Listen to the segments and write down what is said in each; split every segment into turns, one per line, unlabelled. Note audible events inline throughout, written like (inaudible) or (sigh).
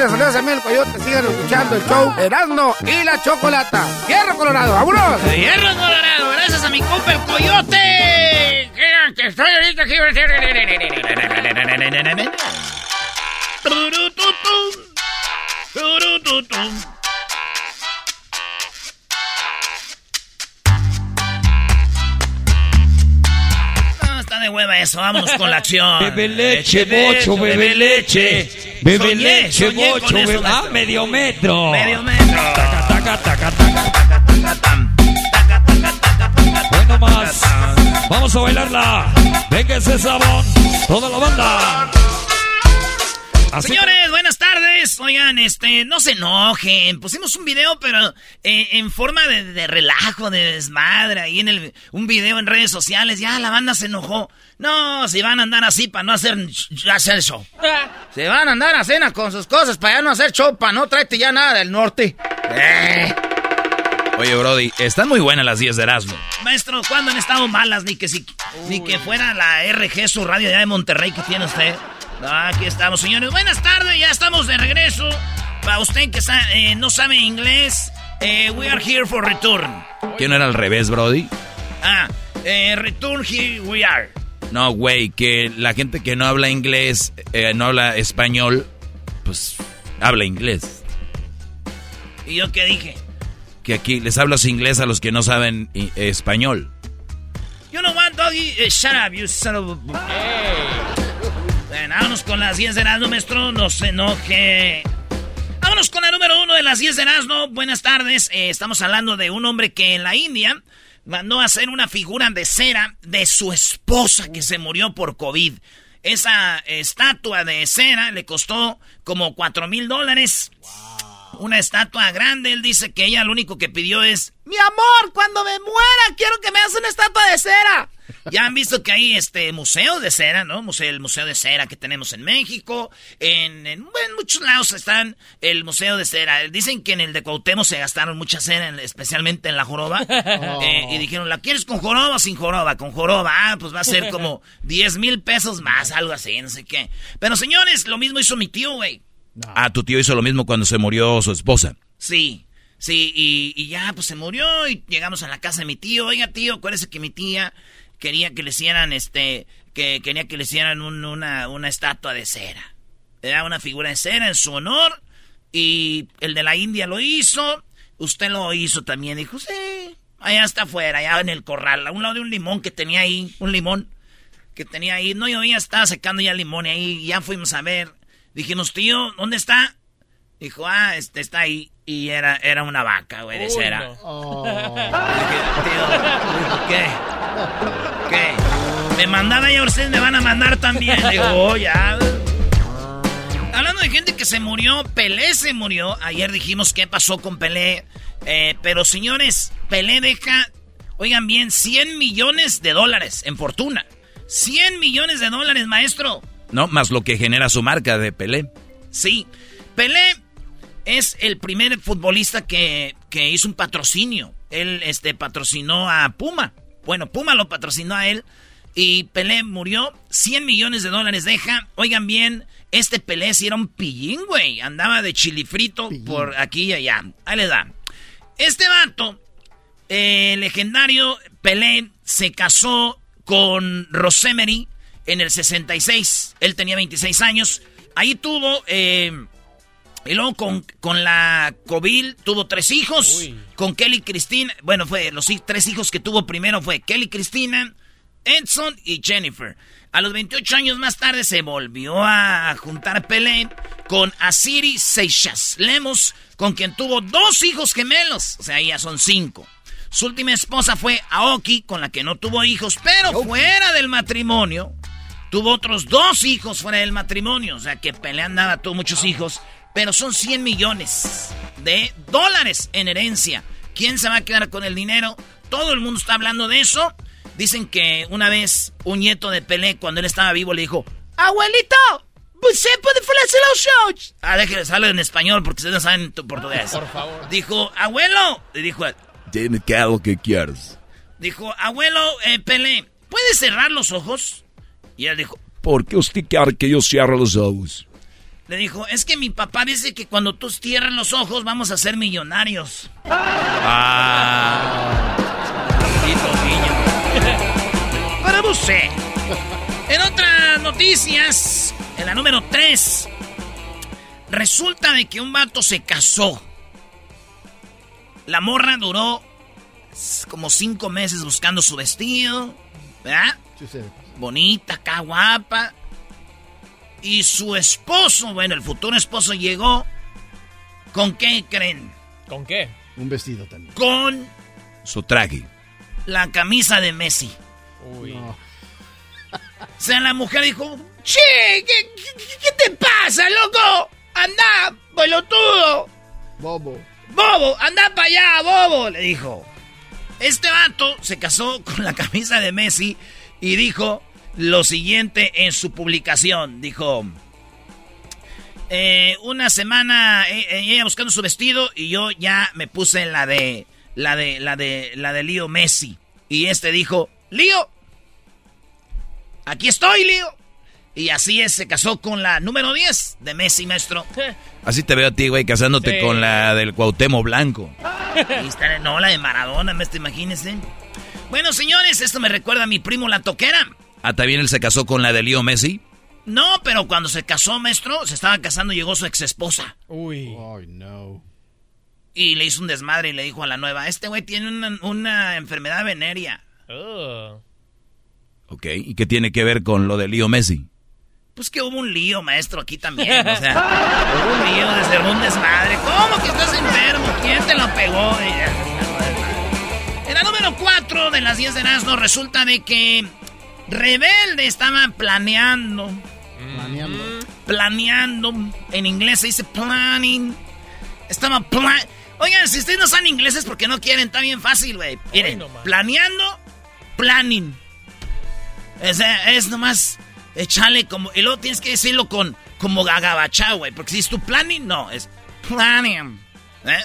Hola mis amigos, les saluda Samuel el Coyote, sigan escuchando el show Erasmo y la Chocolata. ¡Fierro Colorado, vámonos!
Hierro Colorado, gracias a mi compa el coyote. Crean que estoy ahorita aquí. De hueva eso, vámonos con la acción.
Bebe leche,
Eche
bocho, bebe leche. Bebe leche, bocho, bebe... Ah, medio metro.
Medio metro.
Taca, taca, taca, taca. Bueno más. Vamos a bailarla. Venga ese sabón. Toda la banda. Así-
Señores, buenas tardes. Oigan, este, no se enojen. Pusimos un video, pero eh, en forma de, de relajo, de desmadre. Ahí en el, un video en redes sociales. Ya la banda se enojó. No, si van a andar así para no hacer, hacer show. Se van a andar a cena con sus cosas para ya no hacer show, para no traerte ya nada del norte. Eh.
Oye, Brody, están muy buenas las 10 de Erasmo.
Maestro, ¿cuándo han estado malas? Ni que si, ni que fuera la RG, su radio allá de Monterrey que tiene usted. Aquí estamos, señores. Buenas tardes, ya estamos de regreso. Para usted que sa- eh, no sabe inglés, eh, we are here for return.
¿Quién no era al revés, Brody?
Ah, eh, return here we are.
No, güey, que la gente que no habla inglés, eh, no habla español, pues habla inglés.
¿Y yo qué dije?
Que aquí les hablas inglés a los que no saben español.
You know what, doggy? Eh, shut up, you son of a... Bueno, vámonos con las 10 de Erasmo, maestro. No se enoje. Vámonos con la número uno de las 10 de Erasmo. Buenas tardes. Eh, estamos hablando de un hombre que en la India mandó a hacer una figura de cera de su esposa que se murió por COVID. Esa estatua de cera le costó como 4 mil dólares. Una estatua grande. Él dice que ella lo único que pidió es: Mi amor, cuando me muera, quiero que me hagas una estatua de cera. Ya han visto que hay este museo de cera, ¿no? Museo, el museo de cera que tenemos en México. En, en- en muchos lados están el museo de cera. Dicen que en el de Cuauhtémoc se gastaron mucha cera, en- especialmente en la joroba. (laughs) Eh, y dijeron, ¿la quieres con joroba o sin joroba? Con joroba. Ah, pues va a ser como (laughs) 10 mil pesos más, algo así, no sé qué. Pero señores, lo mismo hizo mi tío, güey.
Ah, tu tío hizo lo mismo cuando se murió su esposa.
Sí, sí, y, y ya pues se murió y llegamos a la casa de mi tío. Oiga, tío, acuérdese que mi tía quería que le hicieran este, que quería que le hicieran un- una, una estatua de cera. Era una figura de cera en su honor y el de la India lo hizo. Usted lo hizo también. Dijo, sí, allá está afuera, allá en el corral, a un lado de un limón que tenía ahí, un limón que tenía ahí. No llovía, estaba secando ya el limón y ahí ya fuimos a ver. Dijimos, tío, ¿dónde está? Dijo, ah, este está ahí. Y era, era una vaca, güey, de cera. (laughs) Tío, ¿qué? ¿Qué? Me mandaba y ahora ustedes me van a mandar también. Digo, (laughs) oh, ya. Hablando de gente que se murió, Pelé se murió. Ayer dijimos qué pasó con Pelé. Eh, pero señores, Pelé deja, oigan bien, 100 millones de dólares en fortuna. 100 millones de dólares, maestro.
¿No? Más lo que genera su marca de Pelé.
Sí. Pelé es el primer futbolista que, que hizo un patrocinio. Él este, patrocinó a Puma. Bueno, Puma lo patrocinó a él. Y Pelé murió. 100 millones de dólares deja. Oigan bien, este Pelé sí era un pillín, güey. Andaba de chilifrito por aquí y allá. Ahí le da. Este vato, eh, legendario Pelé, se casó con Rosemary en el 66. Él tenía 26 años. Ahí tuvo... Eh, y luego con, con la Covil tuvo tres hijos. Con Kelly Cristina. Bueno, fue los tres hijos que tuvo primero fue Kelly Cristina, Edson y Jennifer. A los 28 años más tarde se volvió a juntar Pelé con Asiri Seixas Lemos, con quien tuvo dos hijos gemelos. O sea, ya son cinco. Su última esposa fue Aoki, con la que no tuvo hijos, pero fuera del matrimonio. Tuvo otros dos hijos fuera del matrimonio. O sea que Pelé andaba, tuvo muchos hijos. Pero son 100 millones de dólares en herencia. ¿Quién se va a quedar con el dinero? Todo el mundo está hablando de eso. Dicen que una vez un nieto de Pelé, cuando él estaba vivo, le dijo: Abuelito, ¿usted puede los shows? Ah, déjale, sale en español porque ustedes no saben portugués. Por favor. Dijo: Abuelo, le dijo:
Dime qué hago que quieras.
Dijo: Abuelo, eh, Pelé, ¿puedes cerrar los ojos? Y él dijo:
¿Por qué usted quiere que yo cierre los ojos?
Le dijo, es que mi papá dice que cuando tú cierras los ojos vamos a ser millonarios. Ah. (laughs) Para usted. En otras noticias, en la número 3, resulta de que un vato se casó. La morra duró como cinco meses buscando su vestido, ¿verdad? Bonita, acá guapa. Y su esposo, bueno, el futuro esposo llegó. ¿Con qué creen?
¿Con qué?
Un vestido también.
Con
su traje.
La camisa de Messi. Uy. O sea, la mujer dijo, che, ¿qué, qué, te pasa, loco? Anda, pelotudo.
Bobo.
Bobo, anda para allá, bobo, le dijo. Este vato se casó con la camisa de Messi y dijo, lo siguiente en su publicación. Dijo, eh, una semana eh, eh, ella buscando su vestido y yo ya me puse la de, la de, la de, la de Lío Messi. Y este dijo, Lío, aquí estoy, Lío. Y así es, se casó con la número 10 de Messi, maestro. (laughs)
Así te veo a ti, güey, casándote con la del Cuauhtémoc Blanco. (laughs)
no, la de Maradona, me imagínense. Bueno, señores, esto me recuerda a mi primo La Toquera.
¿Ah, también él se casó con la de Leo Messi?
No, pero cuando se casó, maestro, se estaba casando y llegó su ex esposa.
Uy. Oh, no.
Y le hizo un desmadre y le dijo a la nueva, este güey tiene una, enfermedad venérea. Oh.
Ok, ¿y qué tiene que ver con lo de Leo Messi?
Pues que hubo un lío, maestro, aquí también. O sea, (laughs) hubo un lío de ser un desmadre. ¿Cómo que estás enfermo? ¿Quién te lo pegó? La número 4 de las 10 de Nazno resulta de que Rebelde estaba planeando. Planeando. Planeando. En inglés se dice planning. Estaba plan... Oigan, si ustedes no saben inglés es porque no quieren, está bien fácil, güey. Miren, planeando, planning. O sea, es nomás echarle como... Y luego tienes que decirlo con como gagabachá, güey. Porque si es tu planning, no, es planning. ¿Eh?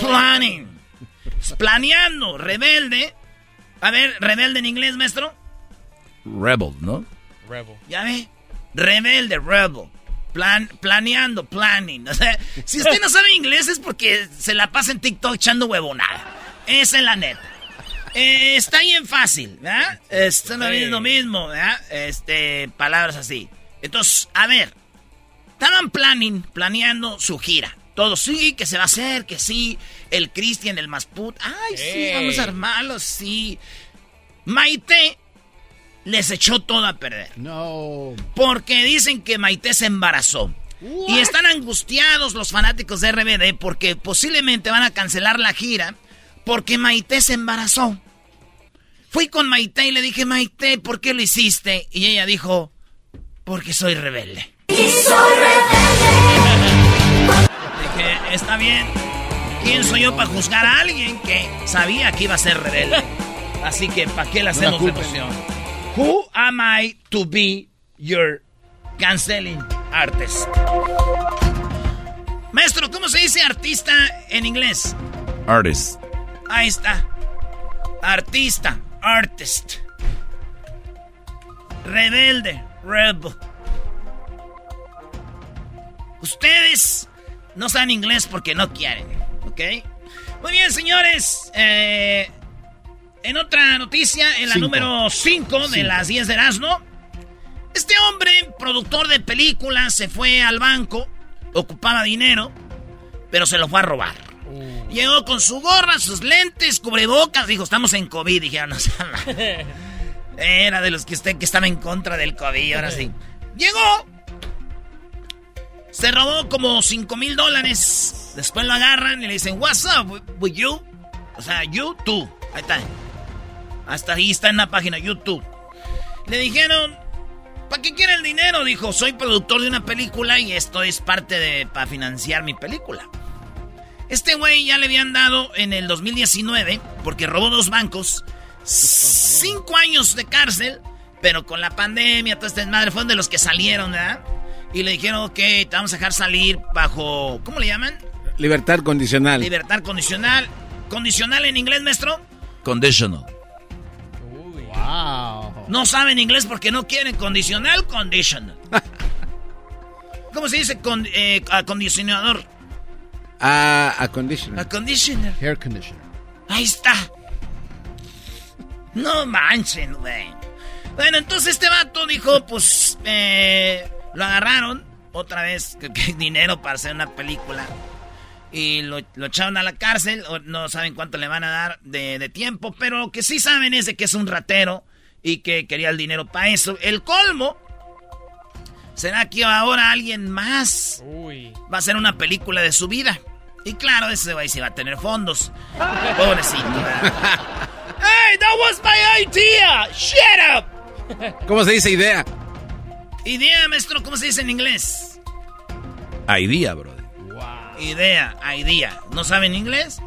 Planning. Planeando, rebelde. A ver, rebelde en inglés, maestro.
Rebel, ¿no?
Rebel. ¿Ya ve? Rebelde, rebel. Plan, planeando, planning. O sea, si usted no sabe inglés es porque se la pasa en TikTok echando huevonada. Esa es la neta. Eh, está bien fácil, ¿verdad? Esto no es lo mismo, ¿verdad? Este, palabras así. Entonces, a ver. Estaban planning, planeando su gira. Todo sí, que se va a hacer, que sí. El Christian, el Masput. Ay, sí, vamos a armarlo, sí. Maite les echó todo a perder.
No.
Porque dicen que Maite se embarazó. Y están angustiados los fanáticos de RBD porque posiblemente van a cancelar la gira porque Maite se embarazó. Fui con Maite y le dije, Maite, ¿por qué lo hiciste? Y ella dijo, porque soy rebelde. Y soy rebelde. Dije, está bien. ¿Quién soy yo para juzgar a alguien que sabía que iba a ser rebelde? (laughs) Así que, ¿para qué le hacemos emoción? Who am I to be your canceling artist? Maestro, ¿cómo se dice artista en inglés?
Artist.
Ahí está. Artista, artist. Rebelde, rebel. Ustedes no saben inglés porque no quieren, ¿ok? Muy bien, señores. Eh, en otra noticia, en la
Cinco.
número 5 de las 10 de Erasmo, este hombre, productor de películas, se fue al banco, ocupaba dinero, pero se lo fue a robar. Llegó con su gorra, sus lentes, cubrebocas, dijo, estamos en COVID. Dijeron, no sean mal. (laughs) Era de los que usted que estaba en contra del COVID, ahora sí. (laughs) Llegó, se robó como 5 mil dólares. Después lo agarran y le dicen, What's up with- you? O sea, you, tú. Ahí está. Hasta ahí está en la página YouTube. Le dijeron, ¿para qué quiere el dinero? Dijo, soy productor de una película y esto es parte de para financiar mi película. Este güey ya le habían dado en el 2019, porque robó dos bancos, cinco años de cárcel, pero con la pandemia, todo este desmadre, fueron de los que salieron, ¿verdad? Y le dijeron, ok, te vamos a dejar salir bajo, ¿cómo le llaman?
Libertad condicional.
Libertad condicional. ¿Condicional en inglés, maestro?
Conditional.
Wow.
No saben inglés porque no quieren condicional, conditional. (laughs) ¿Cómo se dice con, eh, acondicionador?
Ah, a conditional.
Aconditioner.
Hair conditioner.
Ahí está. No manchen, güey. Bueno, entonces este vato dijo, pues, eh, lo agarraron otra vez, que, que (laughs) dinero para hacer una película. Y lo, lo echaron a la cárcel, o no saben cuánto le van a dar de, de tiempo, pero lo que sí saben es de que es un ratero y que quería el dinero para eso. El colmo será que ahora alguien más va a hacer una película de su vida. Y claro, ese güey sí va a tener fondos. Pobrecito. (laughs) ¡Hey, that was my idea! ¡Shut up!
¿Cómo se dice idea?
Idea, maestro, ¿cómo se dice en inglés?
Idea, brother.
Idea, idea. ¿No saben inglés?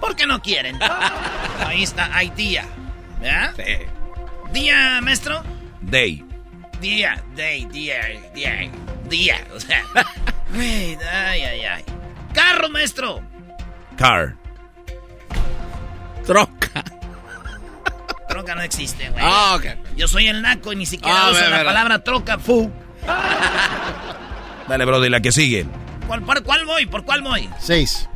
¿Por qué no quieren? (laughs) Ahí está, idea. ¿Verdad? Día, maestro.
Day.
Día, day, día, día, día. O sea, (laughs) ay, ay, ay. Carro, maestro.
Car.
Troca.
Troca no existe, güey.
Ah, ok.
Yo soy el naco y ni siquiera
Ah,
uso la palabra troca, fu. (laughs)
Dale, brother, la que sigue.
¿Cuál, ¿Por cuál voy? ¿Por cuál voy?
Seis.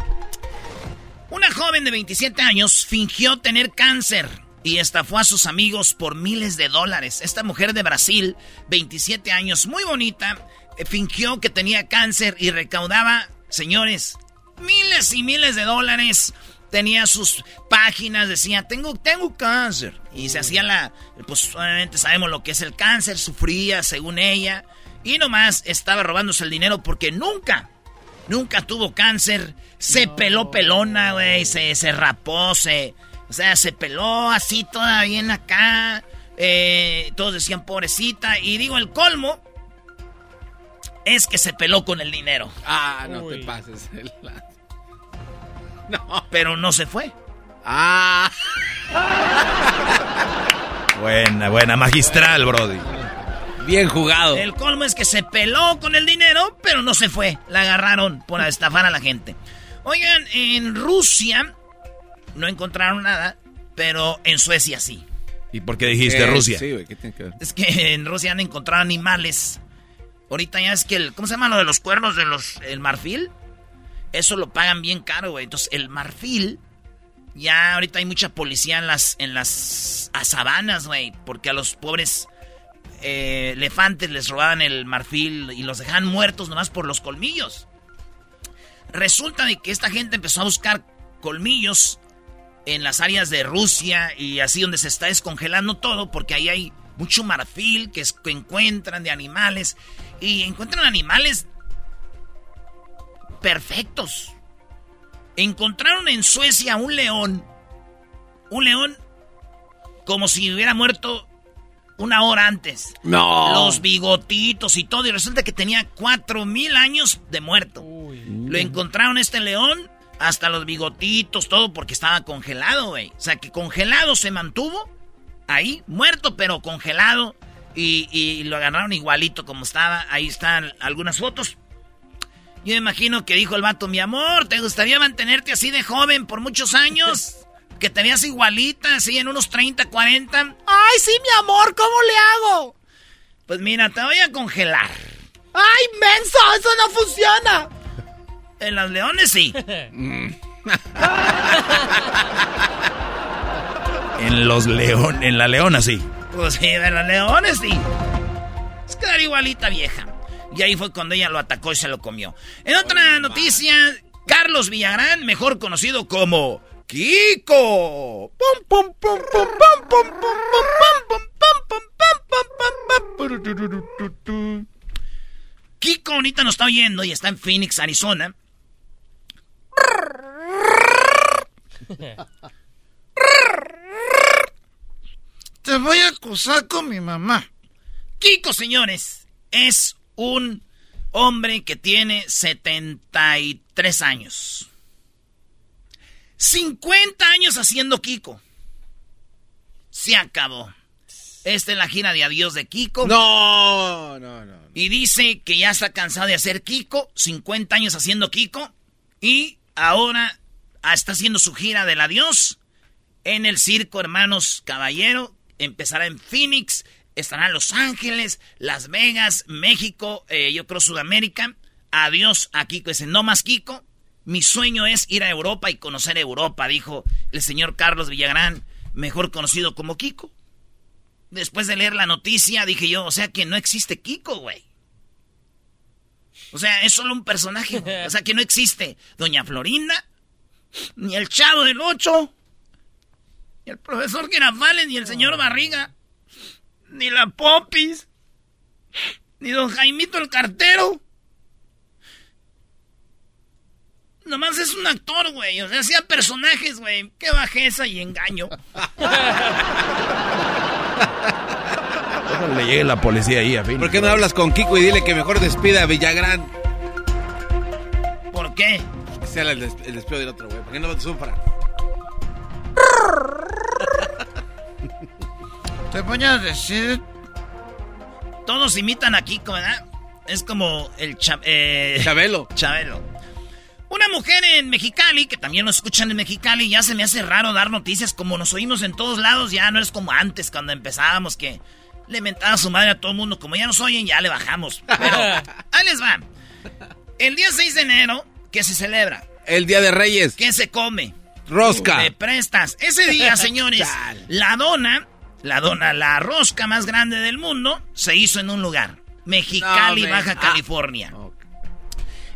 Una joven de 27 años fingió tener cáncer y estafó a sus amigos por miles de dólares. Esta mujer de Brasil, 27 años, muy bonita, eh, fingió que tenía cáncer y recaudaba, señores, miles y miles de dólares. Tenía sus páginas, decía, tengo, tengo cáncer. Y se hacía la, pues obviamente sabemos lo que es el cáncer, sufría según ella. Y nomás estaba robándose el dinero porque nunca, Nunca tuvo cáncer. Se peló pelona, güey. Se, se rapó, se. O sea, se peló así toda bien acá. Eh, todos decían pobrecita. Y digo, el colmo es que se peló con el dinero.
Ah, no te pases. el- No.
Pero no se fue.
Ah. (laughs)
Buena, buena. Magistral, brody.
Bien jugado.
El colmo es que se peló con el dinero, pero no se fue. La agarraron por estafar a la gente. Oigan, en Rusia no encontraron nada, pero en Suecia sí.
¿Y por qué dijiste
Eh,
Rusia?
Sí, güey, ¿qué tiene que ver?
Es que en Rusia han encontrado animales. Ahorita ya es que el. ¿Cómo se llama lo de los cuernos de los. el marfil? Eso lo pagan bien caro, güey. Entonces, el marfil. Ya ahorita hay mucha policía en las. en las a sabanas, güey. Porque a los pobres eh, elefantes les robaban el marfil y los dejaban muertos nomás por los colmillos. Resulta de que esta gente empezó a buscar colmillos en las áreas de Rusia y así donde se está descongelando todo, porque ahí hay mucho marfil que, es- que encuentran de animales y encuentran animales perfectos. Encontraron en Suecia un león, un león como si hubiera muerto una hora antes.
No.
Los bigotitos y todo, y resulta que tenía cuatro mil años de muerto. Lo encontraron este león, hasta los bigotitos, todo, porque estaba congelado, güey. O sea, que congelado se mantuvo ahí, muerto, pero congelado. Y, y lo agarraron igualito como estaba. Ahí están algunas fotos. Yo me imagino que dijo el vato, mi amor, ¿te gustaría mantenerte así de joven por muchos años? (laughs) Que te veas igualita, así en unos 30, 40.
Ay, sí, mi amor, ¿cómo le hago?
Pues mira, te voy a congelar.
¡Ay, menso! ¡Eso no funciona!
En las leones sí. (laughs)
En los león, en la leona sí.
Pues sí, en las leones sí. Es quedar igualita vieja. Y ahí fue cuando ella lo atacó y se lo comió. En otra noticia. Carlos Villagrán, mejor conocido como Kiko. Kiko ahorita nos está oyendo y está en Phoenix, Arizona. Te voy a acusar con mi mamá. Kiko, señores, es un hombre que tiene 73 años. 50 años haciendo Kiko. Se acabó. Esta es la gira de adiós de Kiko.
No, no, no.
Y dice que ya está cansado de hacer Kiko, 50 años haciendo Kiko, y ahora está haciendo su gira del adiós en el circo Hermanos Caballero. Empezará en Phoenix, estará Los Ángeles, Las Vegas, México, eh, yo creo Sudamérica. Adiós a Kiko. Dice, no más Kiko. Mi sueño es ir a Europa y conocer Europa, dijo el señor Carlos Villagrán, mejor conocido como Kiko. Después de leer la noticia, dije yo, o sea que no existe Kiko, güey. O sea, es solo un personaje. O sea que no existe Doña Florinda, ni el Chavo del Ocho, ni el profesor Girafales, ni el señor Barriga, ni la Popis, ni don Jaimito el Cartero. Nomás es un actor, güey. O sea, hacía personajes, güey. Qué bajeza y engaño. (laughs)
Le llegue la policía ahí a fin.
¿Por qué no hablas con Kiko y dile que mejor despida a Villagrán?
¿Por qué?
Que sea el, des- el despido del otro, güey. ¿Por qué no te sufra?
Te voy a decir. Todos imitan a Kiko, ¿verdad? Es como el cha- eh,
Chabelo. (laughs)
Chabelo. Una mujer en Mexicali, que también nos escuchan en Mexicali, ya se me hace raro dar noticias como nos oímos en todos lados, ya no es como antes cuando empezábamos que le mentaba a su madre a todo el mundo, como ya nos oyen, ya le bajamos. Pero (laughs) ahí les va. El día 6 de enero, ¿qué se celebra?
El Día de Reyes.
¿Qué se come?
Rosca.
Me prestas. Ese día, (laughs) señores, la dona, la dona, la rosca más grande del mundo, se hizo en un lugar. Mexicali,
No.
Baja
Ah.
California.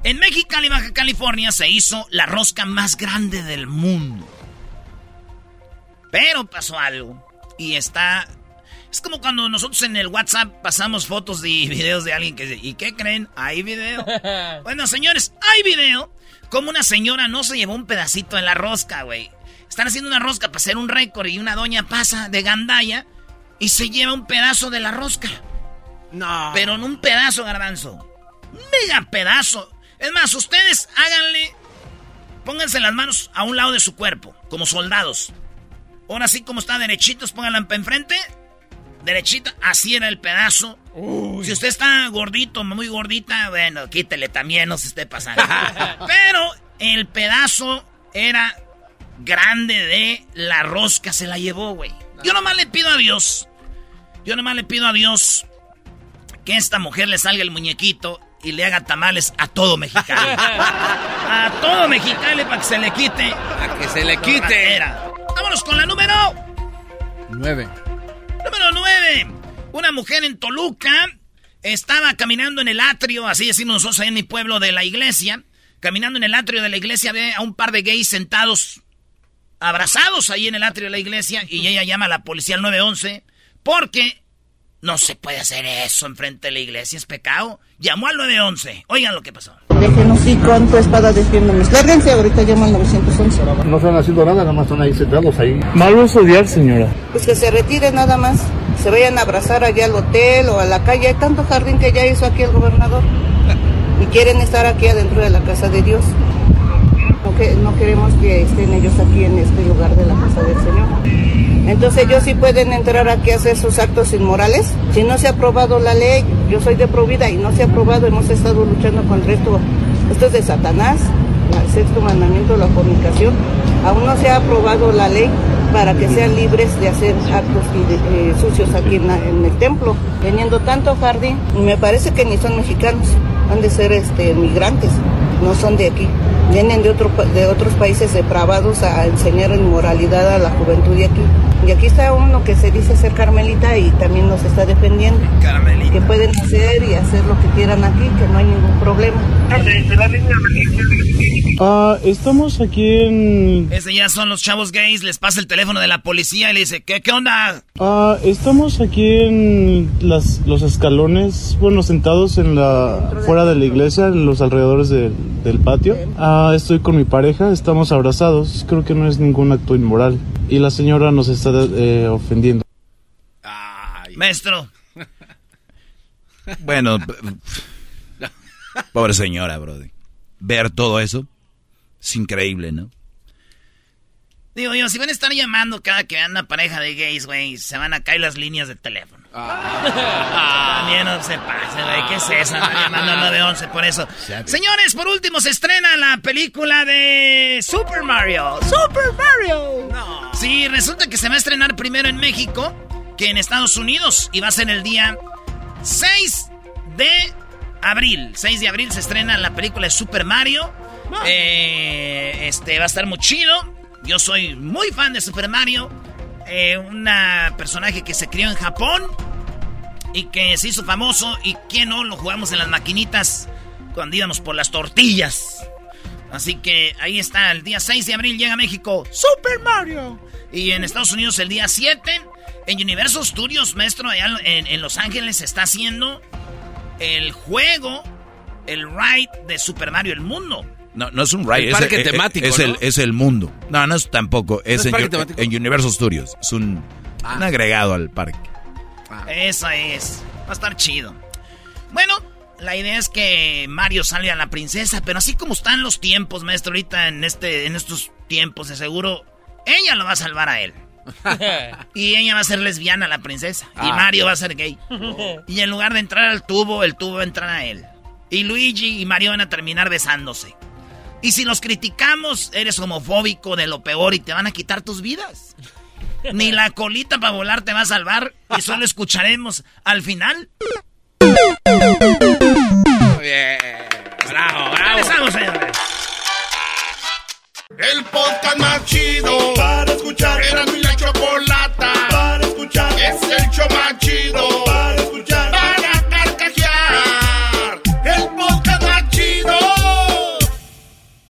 En Mexicali, Baja California, se hizo la rosca más grande del mundo. Pero pasó algo. Y está... Es como cuando nosotros en el WhatsApp pasamos fotos y (laughs) videos de alguien que dice, ¿y qué creen? ¿Hay video? (laughs) bueno, señores, hay video. Como una señora no se llevó un pedacito de la rosca, güey. Están haciendo una rosca para hacer un récord y una doña pasa de gandalla y se lleva un pedazo de la rosca.
No.
Pero en un pedazo, garbanzo. Un mega pedazo. Es más, ustedes háganle. Pónganse las manos a un lado de su cuerpo, como soldados. Ahora sí, como está derechitos, pónganla enfrente. Derechita, así era el pedazo. Si usted está gordito, muy gordita, bueno, quítele también, no se esté pasando. (laughs) Pero el pedazo era grande de la rosca, se la llevó, güey. Yo nomás le pido a Dios. Yo nomás le pido a Dios que esta mujer le salga el muñequito y le haga tamales a todo Mexicali. (laughs) a todo Mexicali para que se le quite.
A que se le quite.
Vámonos con la número.
Nueve.
Número 9. Una mujer en Toluca estaba caminando en el atrio, así decimos nosotros ahí en mi pueblo de la iglesia. Caminando en el atrio de la iglesia ve a un par de gays sentados, abrazados ahí en el atrio de la iglesia. Y ella llama a la policía al 911 porque no se puede hacer eso enfrente de la iglesia, es pecado. Llamó al 911. Oigan lo que pasó.
Déjenos ir con tu espada defiéndonos. Lárguense, ahorita llamo al 911.
No están haciendo nada, nada más están ahí sentados ahí. Malo es odiar, señora.
Pues que se retiren nada más. Se vayan a abrazar allá al hotel o a la calle. Hay tanto jardín que ya hizo aquí el gobernador. Y quieren estar aquí adentro de la casa de Dios. No, que, no queremos que estén ellos aquí en este lugar de la casa del Señor. Entonces ellos sí pueden entrar aquí a hacer sus actos inmorales. Si no se ha aprobado la ley, yo soy de Provida y no se ha aprobado, hemos estado luchando contra esto Esto es de Satanás, el sexto mandamiento, la fornicación. Aún no se ha aprobado la ley para que sean libres de hacer actos eh, sucios aquí en, el templo. Teniendo tanto jardín, me parece que ni son mexicanos, han de ser este, migrantes, no son de aquí. Vienen de, otro, de otros países depravados a enseñar inmoralidad a la juventud de aquí. Y aquí está uno que se dice ser carmelita y también nos está defendiendo.
Carmelita.
Que pueden hacer y hacer lo que quieran aquí, que no hay ningún problema.
Ah, estamos aquí en...
Ese ya son los chavos gays, les pasa el teléfono de la policía y le dice, ¿qué, qué onda?
Ah, estamos aquí en las, los escalones, bueno, sentados en la fuera de la iglesia, en los alrededores de, del patio. Ah, estoy con mi pareja, estamos abrazados, creo que no es ningún acto inmoral. Y la señora nos está eh, ofendiendo.
Ay. Maestro. (laughs)
Bueno, pobre señora, Brody. Ver todo eso es increíble, ¿no?
Digo yo, si van a estar llamando cada que anda pareja de gays, güey, se van a caer las líneas de teléfono. Ah. También no se pase, güey. ¿Qué es eso? Están llamando al 911 por eso. Señores, por último se estrena la película de Super Mario. ¡Super Mario! No. Sí, resulta que se va a estrenar primero en México que en Estados Unidos. Y va a ser el día 6 de abril. 6 de abril se estrena la película de Super Mario. Eh, este va a estar muy chido. Yo soy muy fan de Super Mario. Eh, una personaje que se crió en Japón y que se hizo famoso. Y que no lo jugamos en las maquinitas cuando íbamos por las tortillas. Así que ahí está, el día 6 de abril llega a México Super Mario. Y en Estados Unidos el día 7. En Universal Studios, maestro, allá en, Los Ángeles está haciendo el juego, el ride de Super Mario, el mundo.
No, no es un ride,
El
es,
parque
el,
temático,
es,
¿no?
el, es el mundo. No, no es tampoco. Es,
es
en, en Universal Studios. Es un,
Ah.
un agregado al parque.
Eso es. Va a estar chido. Bueno, la idea es que Mario salve a la princesa, pero así como están los tiempos, maestro, ahorita en este, en estos tiempos, de seguro, ella lo va a salvar a él. (laughs) y ella va a ser lesbiana, la princesa. Y
Ah.
Mario va a ser gay. y en lugar de entrar al tubo, el tubo va a entrar a él. Y Luigi y Mario van a terminar besándose. Y si los criticamos, eres homofóbico de lo peor y te van a quitar tus vidas. Ni la colita para volar te va a salvar y solo escucharemos al final.
Muy bien. Bravo, bravo.
Regresamos, señores.
El podcast más chido para escuchar. Era mi la chocolata para escuchar. Es el show más chido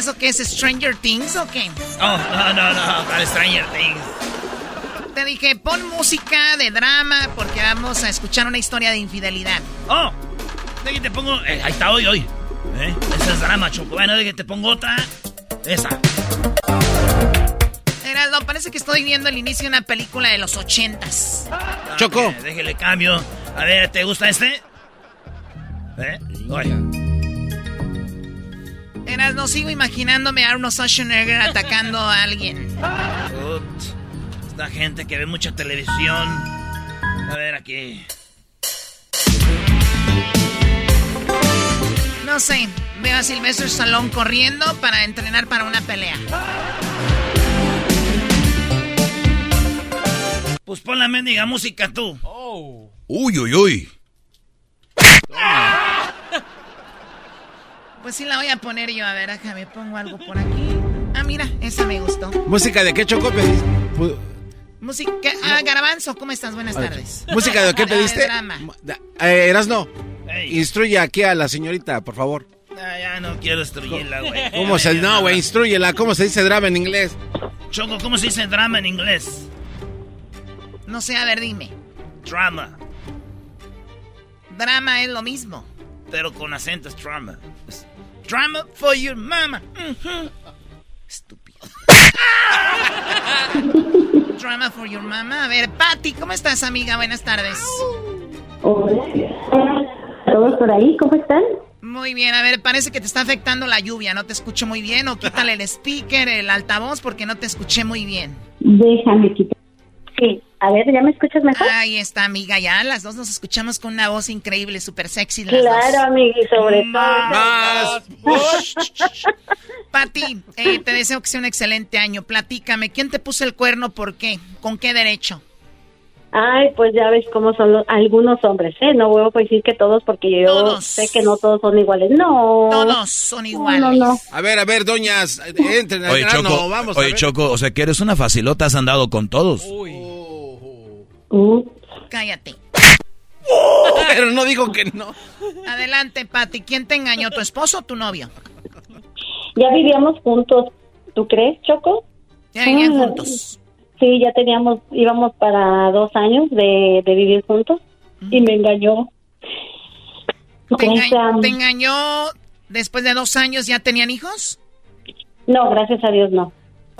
eso qué es Stranger Things o qué?
Oh, no, no, no, para Stranger Things.
Te dije, pon música de drama porque vamos a escuchar una historia de infidelidad.
Oh, de que te pongo. eh, ahí está hoy, hoy. ¿Eh? Ese es drama, Choco. Bueno, de que te pongo otra. Esa.
Heraldo, parece que estoy viendo el inicio de una película de los ochentas.
Choco.
Ok, déjele cambio. A ver, ¿te gusta este? ¿Eh? Oye.
Eras, no sigo imaginándome a Arnold Schwarzenegger atacando a alguien.
esta gente que ve mucha televisión. A ver aquí.
No sé, veo a Silvestre Salón corriendo para entrenar para una pelea.
Pues pon la mendiga música tú.
Uy, uy, uy.
Pues sí la voy a poner yo. A ver, déjame, pongo algo por aquí. Ah, mira, esa me gustó.
¿Música de qué, Choco?
Música... Ah, Garbanzo, ¿cómo estás? Buenas tardes.
¿Música de qué (laughs) pediste?
drama.
Eh, Erasno, instruye aquí a la señorita, por favor.
Ah, ya no quiero instruirla, güey.
¿Cómo se No, güey, instruyela. ¿Cómo se dice drama en inglés?
Choco, ¿cómo se dice drama en inglés?
No sé, a ver, dime.
Drama.
Drama es lo mismo.
Pero con acento es drama. drama for your mama. Estúpido. (laughs)
drama for your mama. A ver, Patty, ¿cómo estás, amiga? Buenas tardes.
Hola. ¿Todos por ahí? ¿Cómo están?
Muy bien, a ver, parece que te está afectando la lluvia, no te escucho muy bien, o quítale el speaker, el altavoz, porque no te escuché muy bien.
Déjame quitar. Sí, a ver, ¿ya me escuchas mejor?
Ahí está, amiga, ya las dos nos escuchamos con una voz increíble, súper sexy.
Las claro, amiga, y sobre
Más. todo. Pati, eh, te deseo que sea un excelente año. Platícame, ¿quién te puso el cuerno? ¿Por qué? ¿Con qué derecho?
Ay, pues ya ves cómo son los, algunos hombres, ¿eh? No voy a decir que todos porque yo sé que no todos son iguales. No.
Todos son iguales. No,
no, A ver, a ver, doñas, entren
oye, Choco, vamos Oye, Choco, o sea que eres una facilota, has andado con todos. Uy.
Uh. Cállate.
Pero no digo que no.
Adelante, Pati. ¿Quién te engañó, tu esposo o tu novio?
Ya vivíamos juntos. ¿Tú crees, Choco?
Ya vivían ah, juntos.
Sí, ya teníamos, íbamos para dos años de, vivir juntos y me engañó.
¿Te, engañó después de dos años? ¿Ya tenían hijos?
No, gracias a Dios no.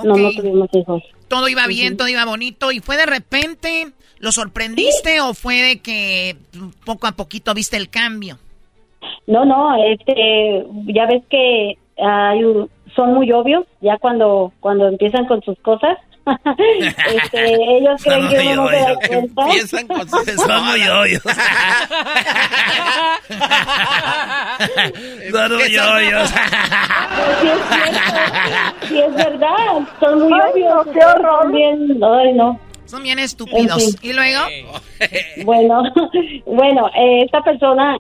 No, no tuvimos hijos.
Todo iba bien, todo iba bonito y fue de repente, ¿lo sorprendiste o fue de que poco a poquito viste el cambio?
No, no, este, ya ves que hay, son muy obvios ya cuando cuando empiezan con sus cosas (laughs) este, ellos creen que uno no se da cuenta. Piensan con sus (laughs)
Son muy hoyos. Son muy hoyos.
Sí es, verdad, son muy obvios. Qué horror. Bien, ay, no.
Son bien estúpidos. ¿Y luego? (laughs)
Bueno, (laughs) bueno, eh, esta persona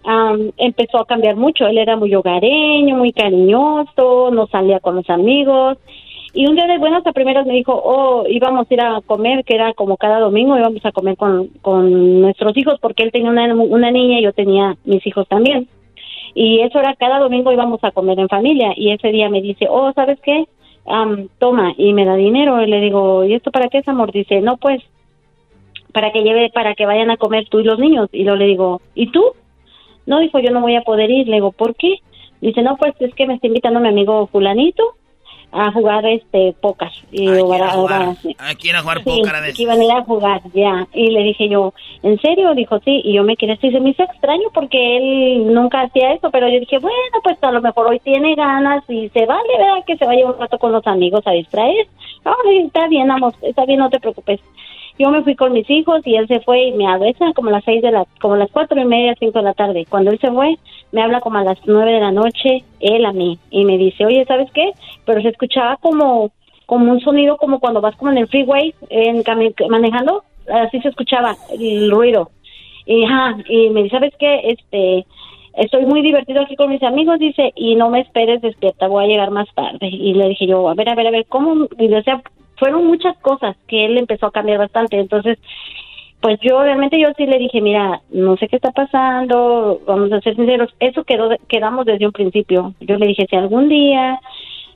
empezó a cambiar mucho. Él era muy hogareño, muy cariñoso, no salía con los amigos. Y un día de buenas a primeras me dijo, oh, íbamos a ir a comer, que era como cada domingo, íbamos a comer con, con nuestros hijos, porque él tenía una, una niña y yo tenía mis hijos también. Y eso era cada domingo íbamos a comer en familia. Y ese día me dice, oh, ¿sabes qué? Toma, y me da dinero. Y le digo, ¿y esto para qué es, amor? Dice, no, pues, para que lleve, para que vayan a comer tú y los niños. Y yo le digo, ¿y tú? No, dijo, yo no voy a poder ir. Le digo, ¿por qué? Dice, no, pues es que me está invitando mi amigo fulanito a jugar este póker. Y
ahora, ahora aquí a jugar póker a
veces. iban a ir a jugar ya. Y le dije yo en serio dijo sí. Y yo me quedé así se me hizo extraño porque él nunca hacía eso pero yo dije bueno pues a lo mejor hoy tiene ganas y se vale verdad que se vaya un rato con los amigos a distraer. Ah, está bien amor está bien no te preocupes yo me fui con mis hijos y él se fue y me habló, como las seis de la, como las cuatro y media, cinco de la tarde. Cuando él se fue, me habla como a las nueve de la noche, él a mí, y me dice, oye, ¿sabes qué? Pero se escuchaba como, como un sonido como cuando vas como en el freeway, en manejando, así se escuchaba el ruido. Y, y me dice, ¿sabes qué? Este, estoy muy divertido aquí con mis amigos, dice, y no me esperes despierta, voy a llegar más tarde. Y le dije yo, a ver, a ver, a ver, ¿cómo? Y decía, fueron muchas cosas que él empezó a cambiar bastante. Entonces, pues yo realmente yo sí le dije, mira, no sé qué está pasando, vamos a ser sinceros, eso quedó, quedamos desde un principio. Yo le dije, si algún día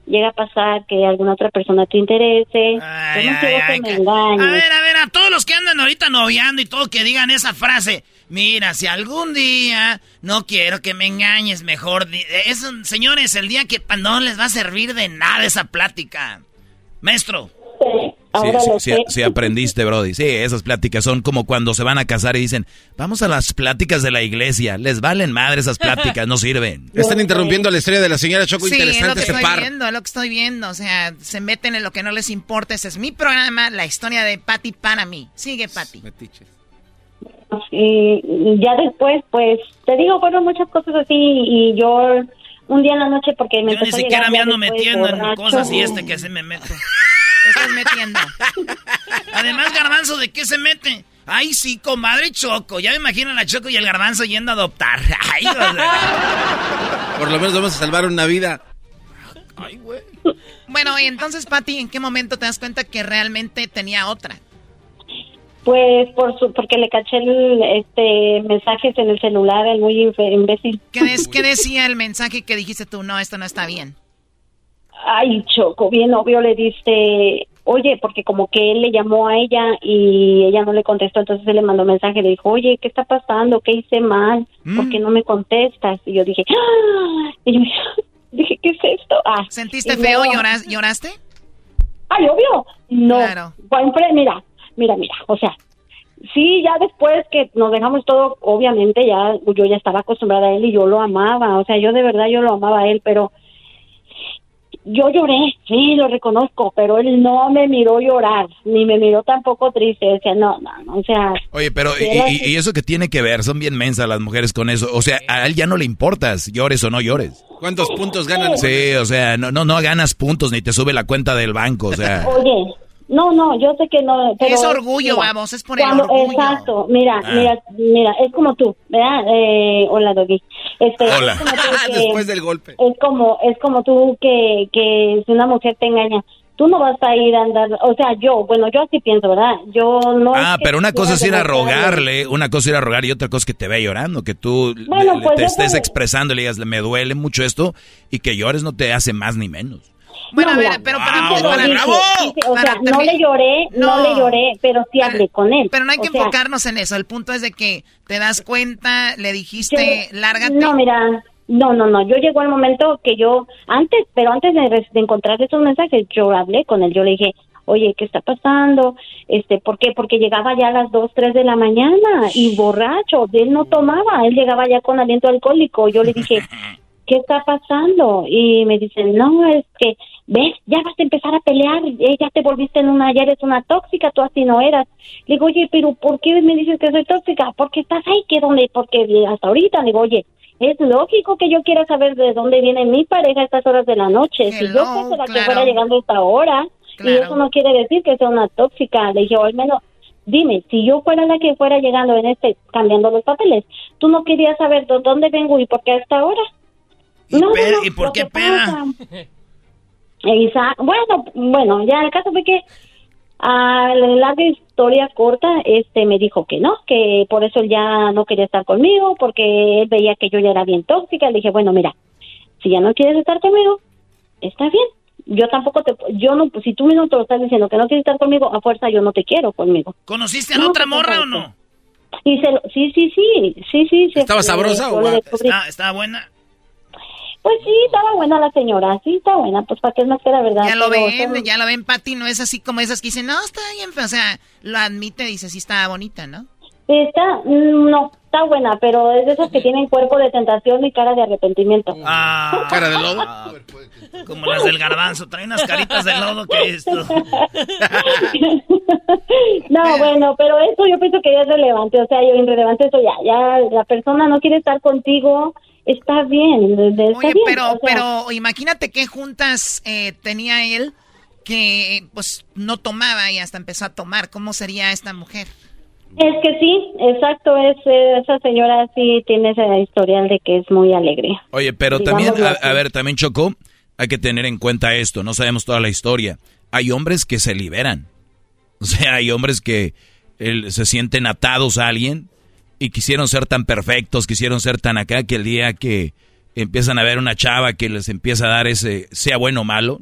llega a pasar que alguna otra persona te interese, ay, no quiero que me engañes.
A ver, a ver, a todos los que andan ahorita noviando y todo que digan esa frase, mira, si algún día no quiero que me engañes, mejor, eso, señores, el día que no les va a servir de nada esa plática. Maestro.
Ahora
sí,
lo
sí,
sé.
sí aprendiste, Brody. Sí, esas pláticas son como cuando se van a casar y dicen, vamos a las pláticas de la iglesia. Les valen madre esas pláticas, no sirven. (laughs)
Están interrumpiendo la historia de la señora Choco.
Sí, es lo
interesante
que estoy
par.
viendo, es lo que estoy viendo. O sea, se meten en lo que no les importa. Ese es mi programa, la historia de Patty para mí. Sigue, Patty.
y y ya después, pues, te digo, fueron muchas cosas así y yo un día en la noche porque me
Yo ni siquiera me
ya
ando metiendo en cosas y este que se me meto. (laughs) Te estás metiendo. Además, Garbanzo, ¿de qué se mete? Ay, sí, comadre Choco. Ya me imagino a la Choco y el Garbanzo yendo a adoptar. (laughs) Ay, o sea.
Por lo menos vamos a salvar una vida.
Ay, güey.
Bueno, y entonces, Patty, ¿en qué momento te das cuenta que realmente tenía otra?
Pues por su, porque le caché el, este mensajes en el celular, el muy imbécil.
¿Qué, des- qué decía el mensaje que dijiste tú? No, esto no está bien.
Ay, Choco, bien obvio le diste, oye, porque como que él le llamó a ella y ella no le contestó, entonces él le mandó un mensaje, le dijo, oye, ¿qué está pasando? ¿Qué hice mal? ¿Por qué no me contestas? Y yo dije, ¡Ah! y yo (laughs) dije, ¿qué es esto? Ah,
¿Sentiste feo?
luego-
¿Lloras- ¿Lloraste?
Ay, obvio. No.
Claro.
Bueno, pero mira, mira, mira, o sea, sí, ya después que nos dejamos todo, obviamente ya yo ya estaba acostumbrada a él y yo lo amaba, o sea, yo de verdad yo lo amaba a él, pero yo lloré, sí, lo reconozco, pero él no me miró llorar, ni me miró tampoco triste, o sea, no, no, no, o sea,
Oye, pero y, y eso que tiene que ver? Son bien mensas las mujeres con eso. O sea, a él ya no le importas, llores o no llores.
¿Cuántos puntos ganan?
Sí, o sea, no, no, no ganas puntos ni te sube la cuenta del banco, o sea.
Oye, no, no, yo sé que no. Pero,
Es orgullo, vamos, es por el
cuando-
orgullo.
Exacto, mira,
Ah.
mira, mira, es como tú, ¿verdad? Eh, hola, Doggy. Este,
Hola.
es como tú (laughs) que-
Después del golpe.
Es como, es como tú que, que si una mujer te engaña, tú no vas a ir a andar, o sea, yo, bueno, yo así pienso, ¿verdad? Yo no.
Ah, pero una cosa es ir a rogarle, una cosa es ir a rogar y otra cosa es que te vea llorando, que tú
Bueno,
le- le-
pues
te estés expresando y le digas, me duele mucho esto, y que llores no te hace más ni menos.
Bueno, a
No,
ver,
mira,
pero
Wow,
para,
o sea, no le lloré, no,
No.
le lloré, pero sí hablé con él.
Pero no hay que
O sea,
enfocarnos en eso. El punto es de que te das cuenta, le dijiste,
Yo-
lárgate.
No, mira, no, no, no. Yo llegó el momento que yo, antes, pero antes de, de encontrar esos mensajes, yo hablé con él. Yo le dije, oye, ¿qué está pasando? Este, ¿por qué? Porque llegaba ya a las 2, 3 de la mañana y borracho. Él no tomaba, él llegaba ya con aliento alcohólico. Yo le dije, (laughs) ¿qué está pasando? Y me dicen, no, es que, ves, ya vas a empezar a pelear, eh, ya te volviste en una, ya eres una tóxica, tú así no eras. Le digo, oye, pero ¿por qué me dices que soy tóxica? Porque estás ahí, que donde, porque hasta ahorita, le digo, oye, es lógico que yo quiera saber de dónde viene mi pareja a estas horas de la noche. si yo fuese la que fuera llegando a esta hora, y eso no quiere decir que sea una tóxica, le dije, o al menos, dime, si yo fuera la que fuera llegando en este, cambiando los papeles, tú no querías saber de dónde vengo y por qué a esta hora.
¿Y,
No, no, no,
¿y por qué
que
peda?
pasa- Exacto. Bueno, bueno, ya el caso fue que a la larga historia corta, este me dijo que no, que por eso él ya no quería estar conmigo, porque él veía que yo ya era bien tóxica. Le dije, bueno, mira, si ya no quieres estar conmigo, está bien. Yo tampoco te, yo no, si tú mismo te lo estás diciendo que no quieres estar conmigo, a fuerza yo no te quiero conmigo.
¿Conociste a la
No,
otra morra o no?
Y se lo- sí, sí, sí, sí, sí. sí,
¿Estaba sabrosa o.
¿Está, está buena?
Pues sí, estaba buena la señora, sí, está buena, pues para qué es más que la verdad.
Ya lo
pero
ven, ya lo ven, Patty, no es así como esas que dicen, no, está bien, o sea, lo admite, dice, sí está bonita, ¿no?
Está, mm, no, está buena, pero es de esas que tienen cuerpo de tentación y cara de arrepentimiento.
Ah, (laughs)
¿Cara de lodo?
Como las del garbanzo, trae unas caritas de lodo que esto. (laughs)
no, bueno, pero eso yo pienso que ya es relevante, o sea, yo irrelevante eso ya, ya la persona no quiere estar contigo, está bien, de- de- está
Oye,
bien,
pero,
o sea,
pero imagínate qué juntas eh, tenía él que pues no tomaba y hasta empezó a tomar. ¿Cómo sería esta mujer?
Es que sí, exacto, es eh, esa señora sí tiene ese historial de que es muy alegre.
Oye, pero
Digámoslo
también, a, ver, también Chocó, hay que tener en cuenta esto, no sabemos toda la historia. Hay hombres que se liberan. O sea, hay hombres que el- se sienten atados a alguien y quisieron ser tan perfectos, quisieron ser tan acá, que el día que empiezan a ver una chava que les empieza a dar ese, sea bueno o malo,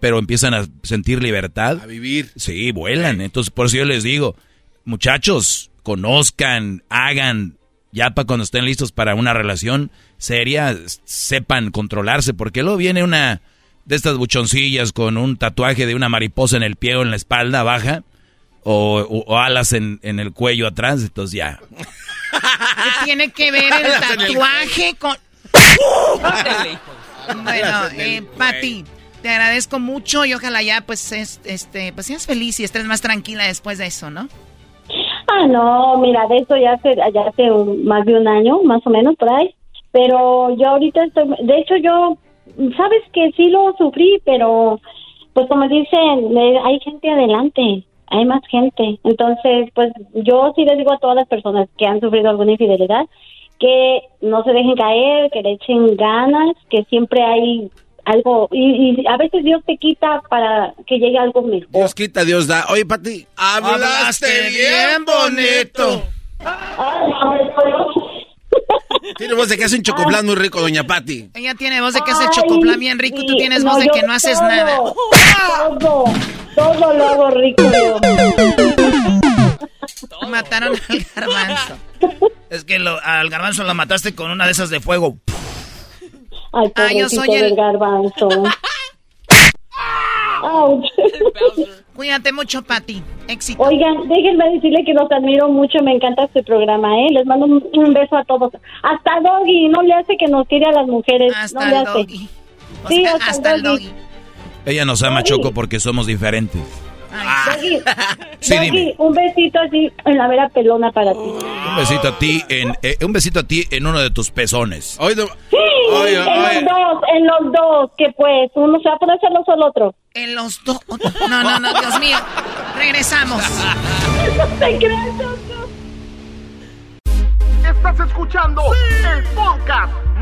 pero empiezan a sentir libertad.
A vivir.
Sí, vuelan. Entonces, por eso yo les digo, muchachos, conozcan, hagan, ya para cuando estén listos para una relación seria, sepan controlarse, porque luego viene una,
de estas buchoncillas con un tatuaje de una mariposa en el pie o en la espalda baja, o, alas en, el cuello atrás, entonces ya.
¿Qué tiene que ver el tatuaje con...? bueno, eh, Pati, te agradezco mucho y ojalá ya pues este pues seas feliz y estés más tranquila después de eso, ¿no?
Ah, no, mira, de eso ya hace, ya hace más de un año, más o menos por ahí. Pero yo ahorita estoy, de hecho yo, sabes que sí lo sufrí, pero pues como dicen, hay gente adelante, hay más gente. Entonces, pues yo sí les digo a todas las personas que han sufrido alguna infidelidad que no se dejen caer, que le echen ganas, que siempre hay algo y, a veces Dios te quita para que llegue algo mejor.
Dios quita, Dios da. Oye, Pati,
hablaste bien bonito.
Tiene voz de que hace un chocoplan muy rico, doña Pati.
Ella tiene voz de que hace chocoplan bien rico, tú tienes voz de que no haces nada.
Todo, todo lo hago rico.
Mataron al garbanzo.
Es que al garbanzo lo mataste con una de esas de fuego.
Ay, yo soy el garbanzo. (laughs)
Cuídate mucho, Pati. Éxito.
Oigan, déjenme decirle que los admiro mucho. Me encanta este programa, ¿eh? Les mando un, beso a todos. Hasta Doggy. No le hace que nos tire a las mujeres. Hasta no le hace.
Sí, hasta, el doggy.
Ella nos ama, Choco, porque somos diferentes.
Ah. (laughs) sí, un besito así en la vera pelona para ti.
Un besito a ti en eh, un besito a ti en uno de tus pezones.
sí, en los dos, en los dos, que pues uno se va a poner celoso al otro.
En los dos. No, no, no, Dios mío. Regresamos.
te
Estás escuchando el podcast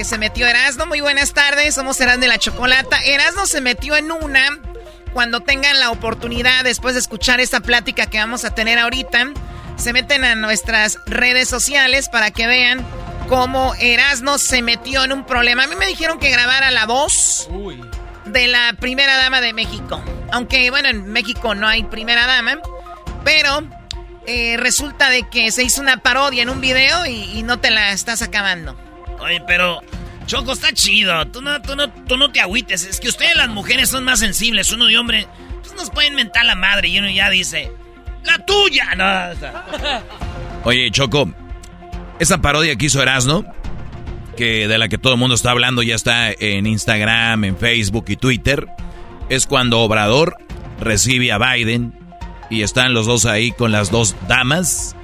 Que se metió Erasmo. Muy buenas tardes, somos Erasmo de la Chocolata. Erasmo se metió en una. Cuando tengan la oportunidad, después de escuchar esta plática que vamos a tener ahorita, se meten a nuestras redes sociales para que vean cómo Erasmo se metió en un problema. A mí me dijeron que grabara la voz de la primera dama de México. Aunque, bueno, en México no hay primera dama, pero eh, resulta de que se hizo una parodia en un video y no te la estás acabando.
Oye, pero Choco está chido. Tú no, tú no, tú no te agüites. Es que ustedes las mujeres son más sensibles. Uno de hombre, pues nos pueden mentar la madre y uno ya dice, la tuya. No, (laughs)
Oye, Choco, esa parodia que hizo Erasno, que de la que todo el mundo está hablando, ya está en Instagram, en Facebook y Twitter, es cuando Obrador recibe a Biden y están los dos ahí con las dos damas.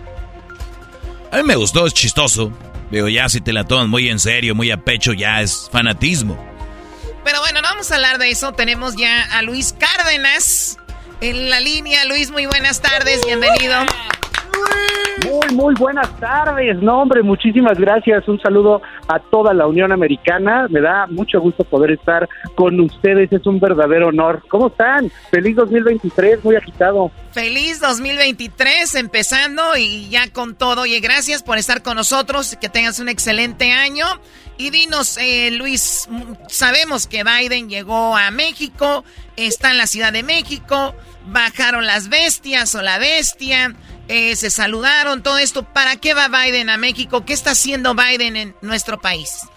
A mí me gustó, es chistoso. Digo, ya si te la tomas muy en serio, muy a pecho, ya es fanatismo.
Pero bueno, no vamos a hablar de eso. Tenemos ya a Luis Cárdenas en la línea. Luis, muy buenas tardes, bienvenido.
Muy Muy, buenas tardes. No, hombre, muchísimas gracias. Un saludo a toda la Unión Americana. Me da mucho gusto poder estar con ustedes. Es un verdadero honor. ¿Cómo están? Feliz 2023, muy agitado.
Feliz 2023, empezando y ya con todo. Oye, gracias por estar con nosotros. Que tengas un excelente año. Y dinos, eh, Luis, sabemos que Biden llegó a México, está en la Ciudad de México, bajaron las bestias o la bestia eh, se saludaron, todo esto. ¿Para qué va Biden a México? ¿Qué está haciendo Biden en nuestro país?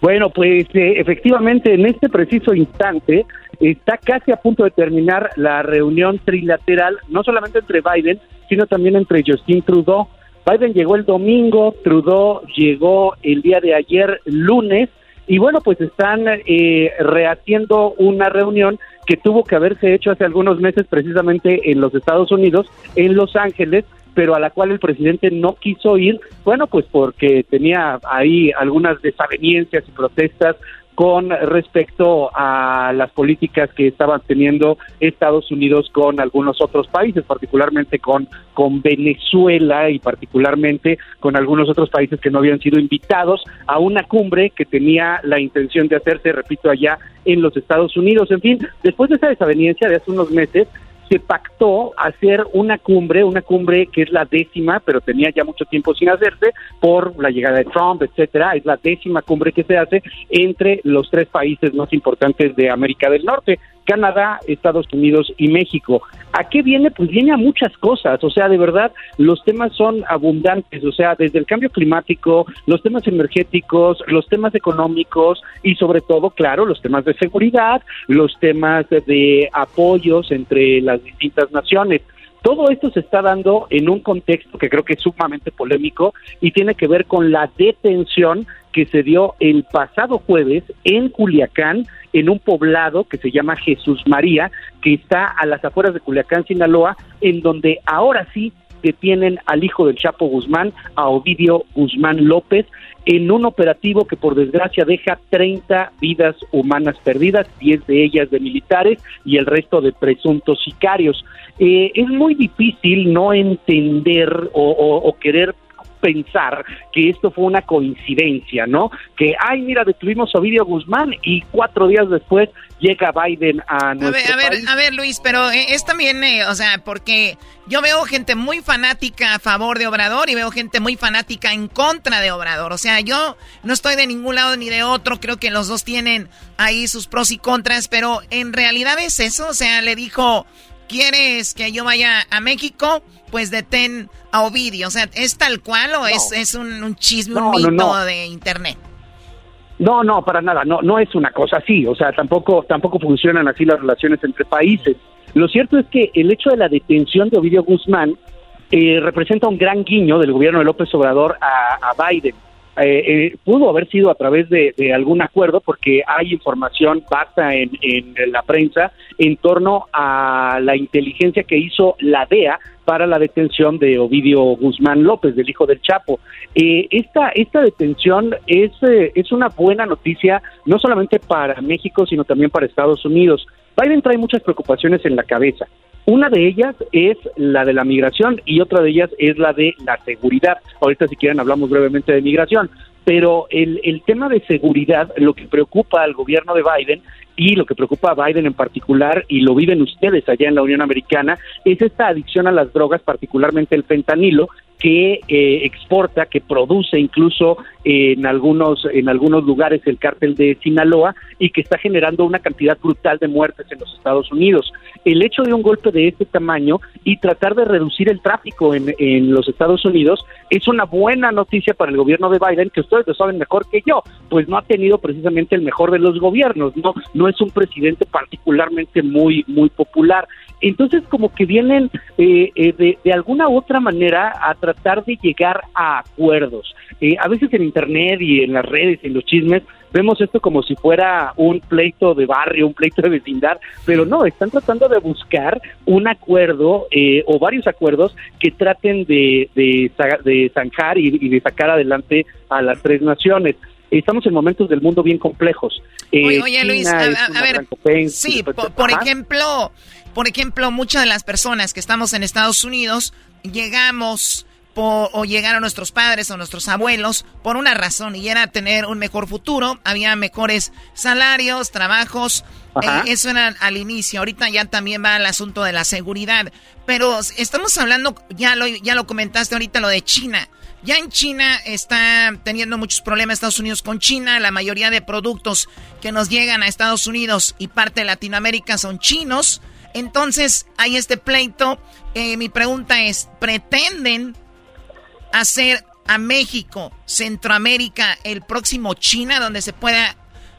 Bueno, pues eh, efectivamente en este preciso instante está casi a punto de terminar la reunión trilateral, no solamente entre Biden, sino también entre Justin Trudeau. Biden llegó el domingo, Trudeau llegó el día de ayer, lunes, y bueno, pues están eh, rehaciendo una reunión que tuvo que haberse hecho hace algunos meses precisamente en los Estados Unidos, en Los Ángeles, pero a la cual el presidente no quiso ir, bueno, pues porque tenía ahí algunas desavenencias y protestas con respecto a las políticas que estaban teniendo Estados Unidos con algunos otros países, particularmente con, con Venezuela y particularmente con algunos otros países que no habían sido invitados a una cumbre que tenía la intención de hacerse, repito, allá en los Estados Unidos. En fin, después de esa desaveniencia de hace unos meses, se pactó hacer una cumbre, una cumbre que es la décima, pero tenía ya mucho tiempo sin hacerse por la llegada de Trump, etcétera. Es la décima cumbre que se hace entre los tres países más importantes de América del Norte. Canadá, Estados Unidos y México. ¿A qué viene? Pues viene a muchas cosas, o sea, de verdad, los temas son abundantes, o sea, desde el cambio climático, los temas energéticos, los temas económicos y sobre todo, claro, los temas de seguridad, los temas de apoyos entre las distintas naciones. Todo esto se está dando en un contexto que creo que es sumamente polémico y tiene que ver con la detención que se dio el pasado jueves en Culiacán, en un poblado que se llama Jesús María, que está a las afueras de Culiacán, Sinaloa, en donde ahora sí detienen al hijo del Chapo Guzmán, a Ovidio Guzmán López, en un operativo que por desgracia deja 30 vidas humanas perdidas, 10 de ellas de militares y el resto de presuntos sicarios. Eh, es muy difícil no entender o, o querer pensar que esto fue una coincidencia, ¿no? Que, ay, mira, detuvimos a Ovidio Guzmán y cuatro días después llega Biden a nuestro
A ver, a ver, a ver, Luis, pero eh, es también, eh, o sea, porque yo veo gente muy fanática a favor de Obrador y veo gente muy fanática en contra de Obrador. O sea, yo no estoy de ningún lado ni de otro, creo que los dos tienen ahí sus pros y contras, pero en realidad es eso, o sea, le dijo ¿quieres que yo vaya a México? Pues detén a Ovidio. O sea, ¿es tal cual o es, es un, chisme, un mito de internet?
No, no, para nada. No, no es una cosa así. O sea, tampoco, tampoco funcionan así las relaciones entre países. Lo cierto es que el hecho de la detención de Ovidio Guzmán eh, representa un gran guiño del gobierno de López Obrador a, a Biden. Eh, eh, pudo haber sido a través de, algún acuerdo porque hay información basta en, la prensa en torno a la inteligencia que hizo la DEA para la detención de Ovidio Guzmán López, del hijo del Chapo. Eh, esta, esta detención es, es una buena noticia no solamente para México, sino también para Estados Unidos. Biden trae muchas preocupaciones en la cabeza. Una de ellas es la de la migración y otra de ellas es la de la seguridad. Ahorita si quieren hablamos brevemente de migración, pero el, el tema de seguridad, lo que preocupa al gobierno de Biden y lo que preocupa a Biden en particular, y lo viven ustedes allá en la Unión Americana, es esta adicción a las drogas, particularmente el fentanilo, que eh, exporta, que produce incluso en algunos en algunos lugares el cártel de Sinaloa y que está generando una cantidad brutal de muertes en los Estados Unidos. El hecho de un golpe de este tamaño y tratar de reducir el tráfico en, en los Estados Unidos es una buena noticia para el gobierno de Biden, que ustedes lo saben mejor que yo, pues no ha tenido precisamente el mejor de los gobiernos, no no es un presidente particularmente muy muy popular. Entonces, como que vienen eh, eh, de, de, alguna u otra manera a tratar de llegar a acuerdos. Eh, a veces en Internet y en las redes, en los chismes, vemos esto como si fuera un pleito de barrio, un pleito de vecindad, pero no, están tratando de buscar un acuerdo o varios acuerdos que traten de, de, de zanjar y, y de sacar adelante a las tres naciones estamos en momentos del mundo bien complejos.
oye, Luis, a, ver, sí, por, ejemplo, por ejemplo, muchas de las personas que estamos en Estados Unidos llegamos o llegaron nuestros padres o nuestros abuelos por una razón y era tener un mejor futuro, había mejores salarios, trabajos, eh, eso era al inicio, ahorita ya también va el asunto de la seguridad, pero estamos hablando, ya lo, ya lo comentaste ahorita, lo de China. Ya en China está teniendo muchos problemas Estados Unidos con China. La mayoría de productos que nos llegan a Estados Unidos y parte de Latinoamérica son chinos. Entonces hay este pleito. Eh, mi pregunta es, ¿pretenden hacer a México, Centroamérica, el próximo China, donde se pueda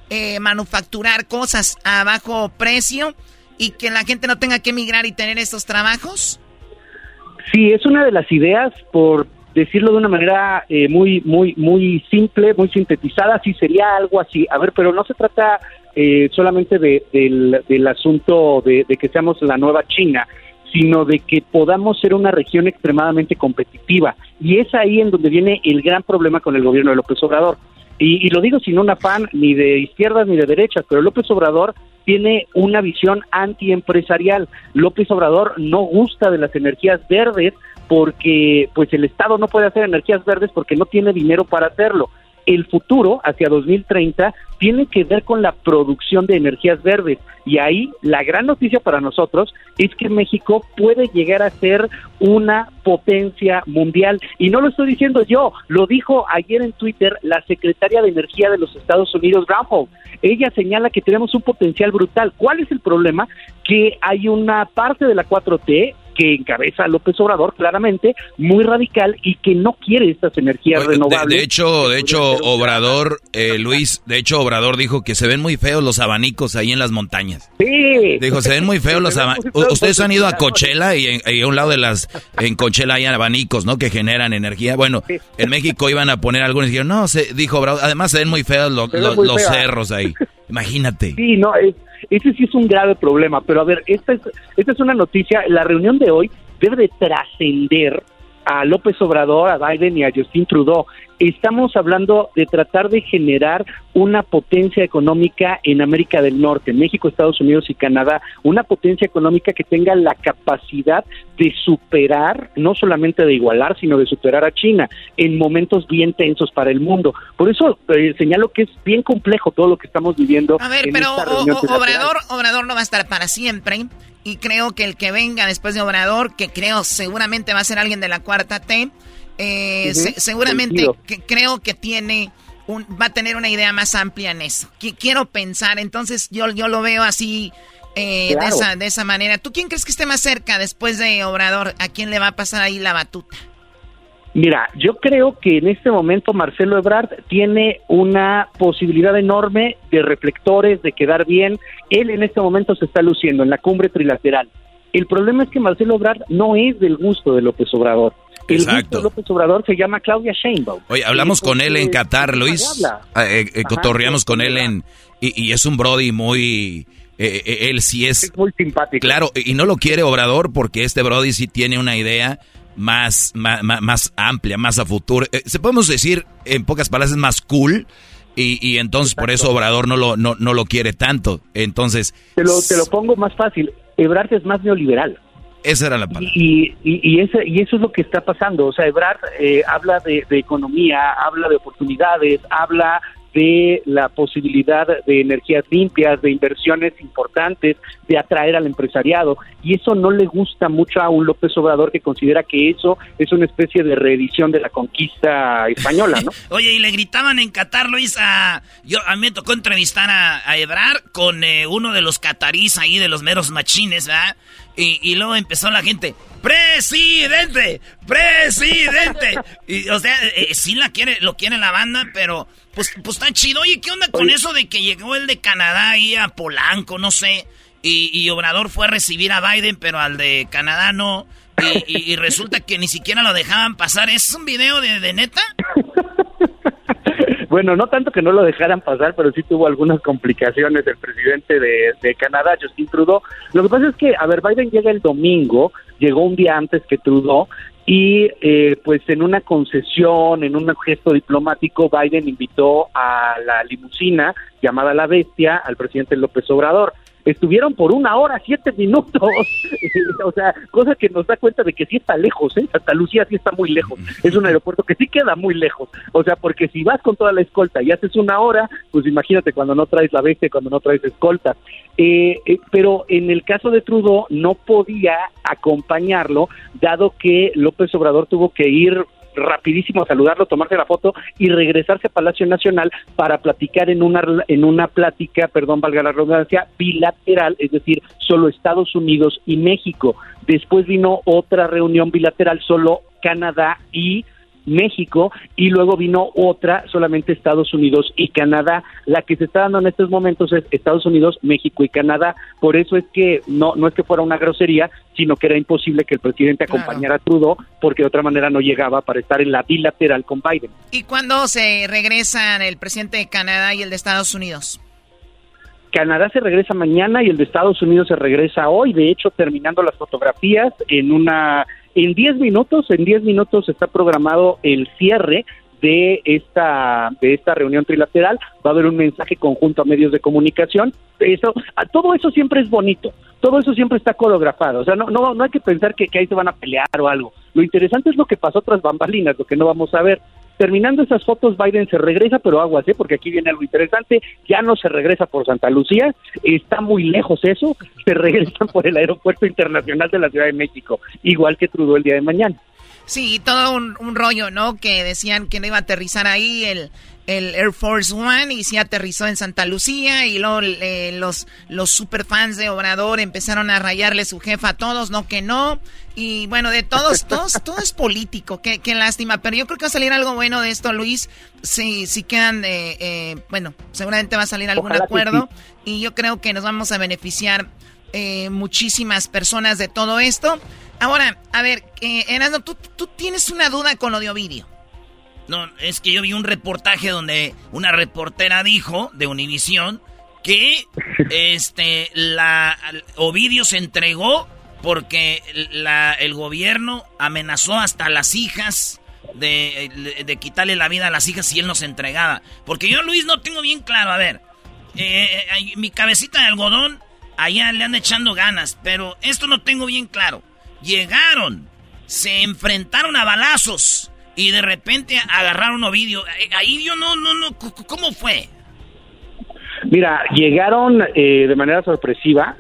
eh, manufacturar cosas a bajo precio y que la gente no tenga que emigrar y tener estos trabajos?
Sí, es una de las ideas, por decirlo de una manera eh, muy, muy, muy simple, muy sintetizada, sí sería algo así. A ver, pero no se trata eh, solamente del, del, asunto de, de que seamos la nueva China sino de que podamos ser una región extremadamente competitiva. Y es ahí en donde viene el gran problema con el gobierno de López Obrador. Y, lo digo sin un afán ni de izquierdas ni de derechas, pero López Obrador tiene una visión antiempresarial. López Obrador no gusta de las energías verdes porque pues el Estado no puede hacer energías verdes porque no tiene dinero para hacerlo el futuro hacia 2030 tiene que ver con la producción de energías verdes. Y ahí la gran noticia para nosotros es que México puede llegar a ser una potencia mundial. Y no lo estoy diciendo yo, lo dijo ayer en Twitter la secretaria de Energía de los Estados Unidos, Granholm. Ella señala que tenemos un potencial brutal. ¿Cuál es el problema? Que hay una parte de la 4T que encabeza López Obrador claramente, muy radical y que no quiere estas energías renovables.
De, hecho, de hecho Obrador, eh, Luis, de hecho Obrador dijo que se ven muy feos los abanicos ahí en las montañas.
Sí.
Dijo, se ven muy feos los abanicos. Ustedes han ido a Coachella y, a un lado de las, en Coachella hay abanicos, ¿no? Que generan energía. Bueno, en México iban a poner algunos y dijeron, no, se, dijo Obrador, además se ven muy feos los, los cerros ahí. Imagínate.
Sí, no, es, ese sí es un grave problema, pero a ver, esta es, esta es una noticia, la reunión de hoy debe de trascender a López Obrador, a Biden y a Justin Trudeau. Estamos hablando de tratar de generar una potencia económica en América del Norte, México, Estados Unidos y Canadá, una potencia económica que tenga la capacidad de superar, no solamente de igualar, sino de superar a China en momentos bien tensos para el mundo. Por eso eh, señalo que es bien complejo todo lo que estamos viviendo.
A ver, pero Obrador, Obrador no va a estar para siempre y creo que el que venga después de Obrador, que creo seguramente va a ser alguien de la cuarta T, eh, seguramente que, creo que tiene un, va a tener una idea más amplia en eso. quiero pensar, entonces yo, yo lo veo así eh, de, esa, de esa manera. ¿Tú quién crees que esté más cerca después de Obrador? ¿A quién le va a pasar ahí la batuta?
Mira, yo creo que en este momento Marcelo Ebrard tiene una posibilidad enorme de reflectores, de quedar bien. Él en este momento se está luciendo en la cumbre trilateral. El problema es que Marcelo Ebrard no es del gusto de López Obrador. El Exacto. gusto de López Obrador se llama Claudia Sheinbaum.
Oye, hablamos con él en Qatar, Luis. Ah, eh, eh, cotorreamos con él en... Y, es un Brody muy... Eh, él sí es...
Es muy simpático.
Claro, y no lo quiere Obrador porque este Brody sí tiene una idea más, más, más amplia, más a futuro. Eh, se podemos decir, en pocas palabras, más cool. Y, y entonces por eso Obrador no lo, no, no lo quiere tanto. Entonces...
Te lo, te lo pongo más fácil. Ebrard es más neoliberal.
Esa era la palabra.
Y, y, y, ese, y eso es lo que está pasando. O sea, Ebrard eh, habla de, de, economía, habla de oportunidades, habla de la posibilidad de energías limpias, de inversiones importantes, de atraer al empresariado. Y eso no le gusta mucho a un López Obrador que considera que eso es una especie de reedición de la conquista española, ¿no? (laughs)
Oye, y le gritaban en Qatar, Luis, a... Yo, a mí me tocó entrevistar a, a Ebrar con eh, uno de los catarís ahí, de los meros machines, ¿verdad? Y, luego empezó la gente, presidente, presidente. Y, o sea, eh, sí la quiere, lo quiere la banda, pero pues, pues está chido. Oye, ¿qué onda con eso de que llegó el de Canadá ahí a Polanco, no sé? Y, Obrador fue a recibir a Biden, pero al de Canadá no. Y, resulta que ni siquiera lo dejaban pasar. ¿Es un video de, de neta?
Bueno, no tanto que no lo dejaran pasar, pero sí tuvo algunas complicaciones el presidente de, de, Canadá, Justin Trudeau. Lo que pasa es que, a ver, Biden llega el domingo, llegó un día antes que Trudeau, y eh, pues en una concesión, en un gesto diplomático, Biden invitó a la limusina llamada La Bestia al presidente López Obrador. Estuvieron por una hora, siete minutos. (laughs) o sea, cosa que nos da cuenta de que sí está lejos, ¿eh? Santa Lucía sí está muy lejos. Es un aeropuerto que sí queda muy lejos. O sea, porque si vas con toda la escolta y haces una hora, pues imagínate cuando no traes la bestia, cuando no traes escolta. Eh, eh, pero en el caso de Trudeau no podía acompañarlo, dado que López Obrador tuvo que ir rapidísimo saludarlo, tomarse la foto y regresarse a Palacio Nacional para platicar en una en una plática, perdón, valga la redundancia, bilateral, es decir, solo Estados Unidos y México. Después vino otra reunión bilateral solo Canadá y México y luego vino otra solamente Estados Unidos y Canadá. La que se está dando en estos momentos es Estados Unidos, México y Canadá. Por eso es que no no es que fuera una grosería, sino que era imposible que el presidente acompañara a Trudeau porque de otra manera no llegaba para estar en la bilateral con Biden.
¿Y cuándo se regresan el presidente de Canadá y el de Estados Unidos?
Canadá se regresa mañana y el de Estados Unidos se regresa hoy, de hecho terminando las fotografías en una en 10 minutos, en 10 minutos está programado el cierre de esta de esta reunión trilateral, va a haber un mensaje conjunto a medios de comunicación. Eso todo eso siempre es bonito. Todo eso siempre está coreografado, o sea, no no no hay que pensar que, que ahí se van a pelear o algo. Lo interesante es lo que pasó tras bambalinas, lo que no vamos a ver. Terminando esas fotos, Biden se regresa, pero aguas, ¿eh? porque aquí viene algo interesante. Ya no se regresa por Santa Lucía, está muy lejos eso. Se regresan por el Aeropuerto Internacional de la Ciudad de México, igual que Trudeau el día de mañana.
Sí, todo un, rollo, ¿no? Que decían que no iba a aterrizar ahí el, el Air Force One y sí aterrizó en Santa Lucía y luego eh, los, los superfans de Obrador empezaron a rayarle su jefa a todos, no que no. Y bueno, de todos, todos, (laughs) todo es político, qué, qué lástima. Pero yo creo que va a salir algo bueno de esto, Luis. Si, si quedan, eh, eh, bueno, seguramente va a salir algún acuerdo y yo creo que nos vamos a beneficiar muchísimas personas de todo esto. Ahora, a ver, eh, Erasmo, ¿tú, tú tienes una duda con lo de Ovidio.
No, es que yo vi un reportaje donde una reportera dijo de Univisión que (laughs) este la Ovidio se entregó porque la, el gobierno amenazó hasta a las hijas de, quitarle la vida a las hijas si él no se entregaba. Porque yo, Luis, no tengo bien claro. A ver, eh, eh, mi cabecita de algodón, allá le han echando ganas, pero esto no tengo bien claro. Llegaron, se enfrentaron a balazos y de repente agarraron Ovidio. Eh, ahí yo no, no, no, ¿cómo fue?
Mira, llegaron eh, de manera sorpresiva.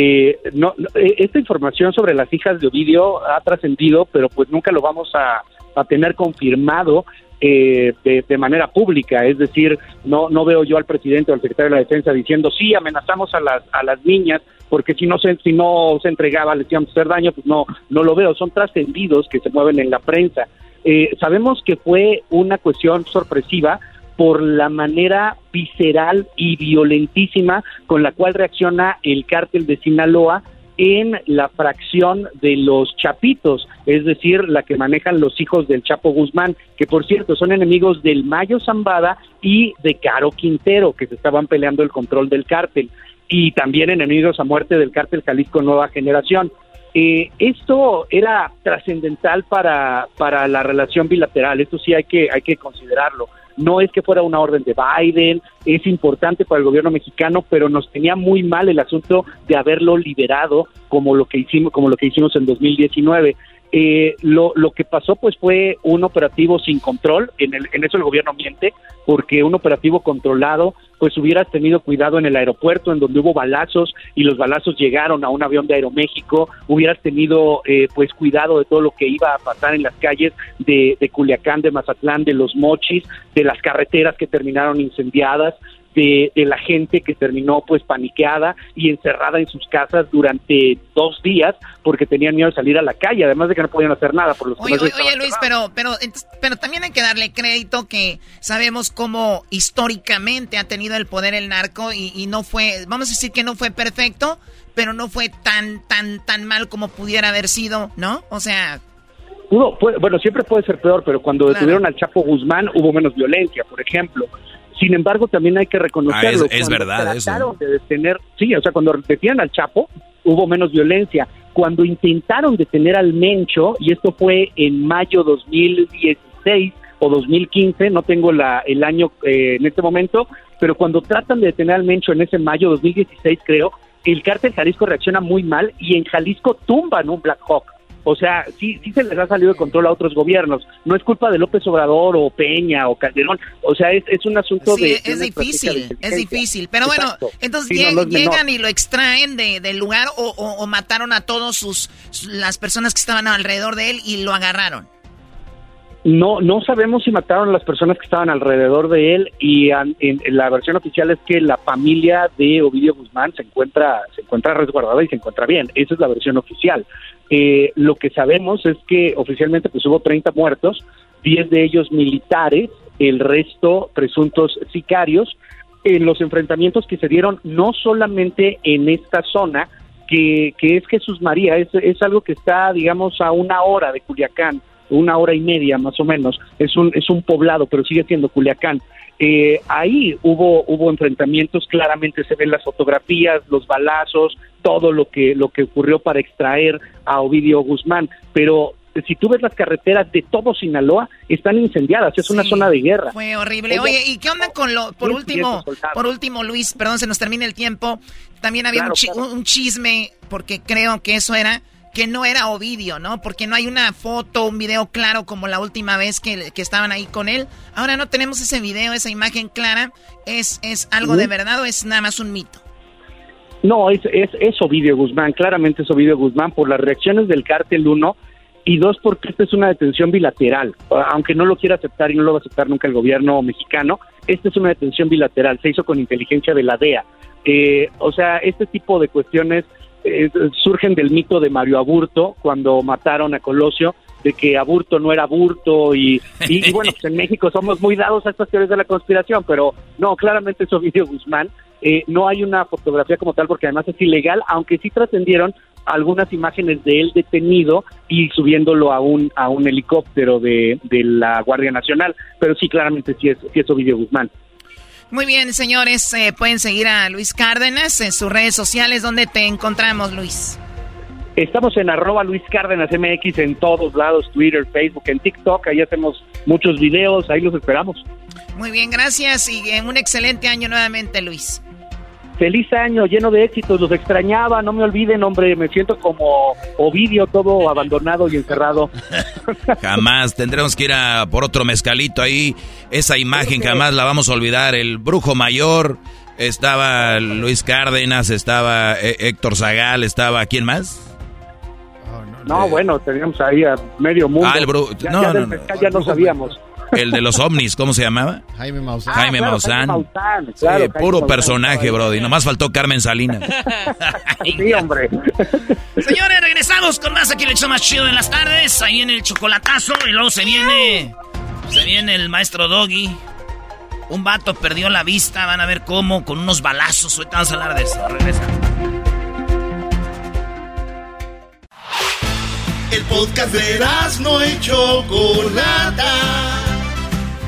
Eh, no, esta información sobre las hijas de Ovidio ha trascendido, pero pues nunca lo vamos a, a tener confirmado eh, de, manera pública, es decir, no no veo yo al presidente o al secretario de la Defensa diciendo sí amenazamos a las a las niñas porque si no se si no se entregaba les íbamos a hacer daño, pues no no lo veo, son trascendidos que se mueven en la prensa. Eh, sabemos que fue una cuestión sorpresiva por la manera visceral y violentísima con la cual reacciona el cártel de Sinaloa en la fracción de los chapitos, es decir, la que manejan los hijos del Chapo Guzmán, que por cierto son enemigos del Mayo Zambada y de Caro Quintero, que se estaban peleando el control del cártel, y también enemigos a muerte del cártel Jalisco Nueva Generación. Eh, esto era trascendental para, para la relación bilateral, esto sí hay que, hay que considerarlo no es que fuera una orden de Biden, es importante para el gobierno mexicano, pero nos tenía muy mal el asunto de haberlo liberado como lo que hicimos, como lo que hicimos en 2019. Eh, lo, lo que pasó pues fue un operativo sin control, en, el, en eso el gobierno miente, porque un operativo controlado pues hubieras tenido cuidado en el aeropuerto en donde hubo balazos y los balazos llegaron a un avión de Aeroméxico, hubieras tenido eh, pues cuidado de todo lo que iba a pasar en las calles de, de Culiacán, de Mazatlán, de Los Mochis, de las carreteras que terminaron incendiadas, de, la gente que terminó pues paniqueada y encerrada en sus casas durante dos días porque tenían miedo de salir a la calle, además de que no podían hacer nada por los
Oye, oye, Luis, pero, pero, pero también hay que darle crédito que sabemos cómo históricamente ha tenido el poder el narco y, y no fue, vamos a decir que no fue perfecto, pero no fue tan, tan, tan mal como pudiera haber sido, ¿no? O sea,
bueno, siempre puede ser peor, pero cuando detuvieron al Chapo Guzmán hubo menos violencia, por ejemplo. Sin embargo, también hay que reconocerlo.
Ah, es, verdad eso.
de detener, sí, o sea, cuando detenían al Chapo, hubo menos violencia. Cuando intentaron detener al Mencho, y esto fue en mayo 2016 o 2015, no tengo la, el año eh, en este momento, pero cuando tratan de detener al Mencho en ese mayo 2016, creo, el cártel Jalisco reacciona muy mal y en Jalisco tumban un Black Hawk. O sea, sí, sí se les ha salido de control a otros gobiernos. No es culpa de López Obrador o Peña o Calderón. O sea, es, es un asunto
sí,
de...
Es difícil, es difícil. Pero bueno, entonces llegan y lo extraen de, del lugar o, o, mataron a todos sus las personas que estaban alrededor de él y lo agarraron.
No, no sabemos si mataron a las personas que estaban alrededor de él y en, la versión oficial es que la familia de Ovidio Guzmán se encuentra, se encuentra resguardada y se encuentra bien. Esa es la versión oficial. Eh, lo que sabemos es que oficialmente pues hubo 30 muertos, 10 de ellos militares, el resto presuntos sicarios, en los enfrentamientos que se dieron no solamente en esta zona, que, que es Jesús María, es, es algo que está, digamos, a una hora de Culiacán, una hora y media más o menos. Es un, es un poblado, pero sigue siendo Culiacán. Eh, ahí hubo, hubo enfrentamientos, claramente se ven las fotografías, los balazos, todo lo que, lo que ocurrió para extraer a Ovidio Guzmán, pero si tú ves las carreteras de todo Sinaloa, están incendiadas, es una zona de guerra.
Fue horrible. Oye, ¿y qué onda con lo, por último, por último, Luis, perdón, se nos termina el tiempo, también había un, chisme, porque creo que eso era que no era Ovidio, ¿no? Porque no hay una foto, un video claro como la última vez que, estaban ahí con él. Ahora no tenemos ese video, esa imagen clara. ¿Es, es algo de verdad o es nada más un mito?
No, es, es, es Ovidio Guzmán, claramente es Ovidio Guzmán por las reacciones del cártel 1 y dos porque esta es una detención bilateral, aunque no lo quiera aceptar y no lo va a aceptar nunca el gobierno mexicano, esta es una detención bilateral, se hizo con inteligencia de la DEA. Eh, o sea, este tipo de cuestiones eh, surgen del mito de Mario Aburto, cuando mataron a Colosio, de que Aburto no era Aburto y, bueno, pues en México somos muy dados a estas teorías de la conspiración, pero no, claramente es Ovidio Guzmán. Eh, no hay una fotografía como tal porque además es ilegal, aunque sí trascendieron algunas imágenes de él detenido y subiéndolo a un a un helicóptero de, de la Guardia Nacional, pero sí claramente sí es, sí es Ovidio Guzmán.
Muy bien, señores, eh, pueden seguir a Luis Cárdenas en sus redes sociales. ¿Dónde te encontramos, Luis?
Estamos en arroba Luis Cárdenas MX en todos lados, Twitter, Facebook, en TikTok. Ahí hacemos muchos videos, ahí los esperamos.
Muy bien, gracias y un excelente año nuevamente, Luis.
Feliz año, lleno de éxitos, los extrañaba, no me olviden, hombre, me siento como Ovidio, todo abandonado y encerrado. (laughs)
Jamás, tendremos que ir a por otro mezcalito ahí, esa imagen jamás la vamos a olvidar, el brujo mayor, estaba Luis Cárdenas, estaba eh, Héctor Zagal, estaba, ¿quién más?
no, bueno, teníamos ahí a medio mundo. Ah, el brujo, no, no, ya no sabíamos.
El de los ovnis, ¿cómo se llamaba?
Jaime Maussan.
Jaime
ah,
Maussan. puro personaje, Brody. Nomás faltó Carmen Salinas. (laughs)
sí, hombre. (laughs)
Señores, regresamos con más aquí el hecho más chido en las tardes. Ahí en el chocolatazo. Y luego se viene. Se viene el maestro Doggy. Un vato perdió la vista. Van a ver cómo. Con unos balazos. Ahorita vamos a hablar de eso. Regresamos.
El podcast de no y Chocolata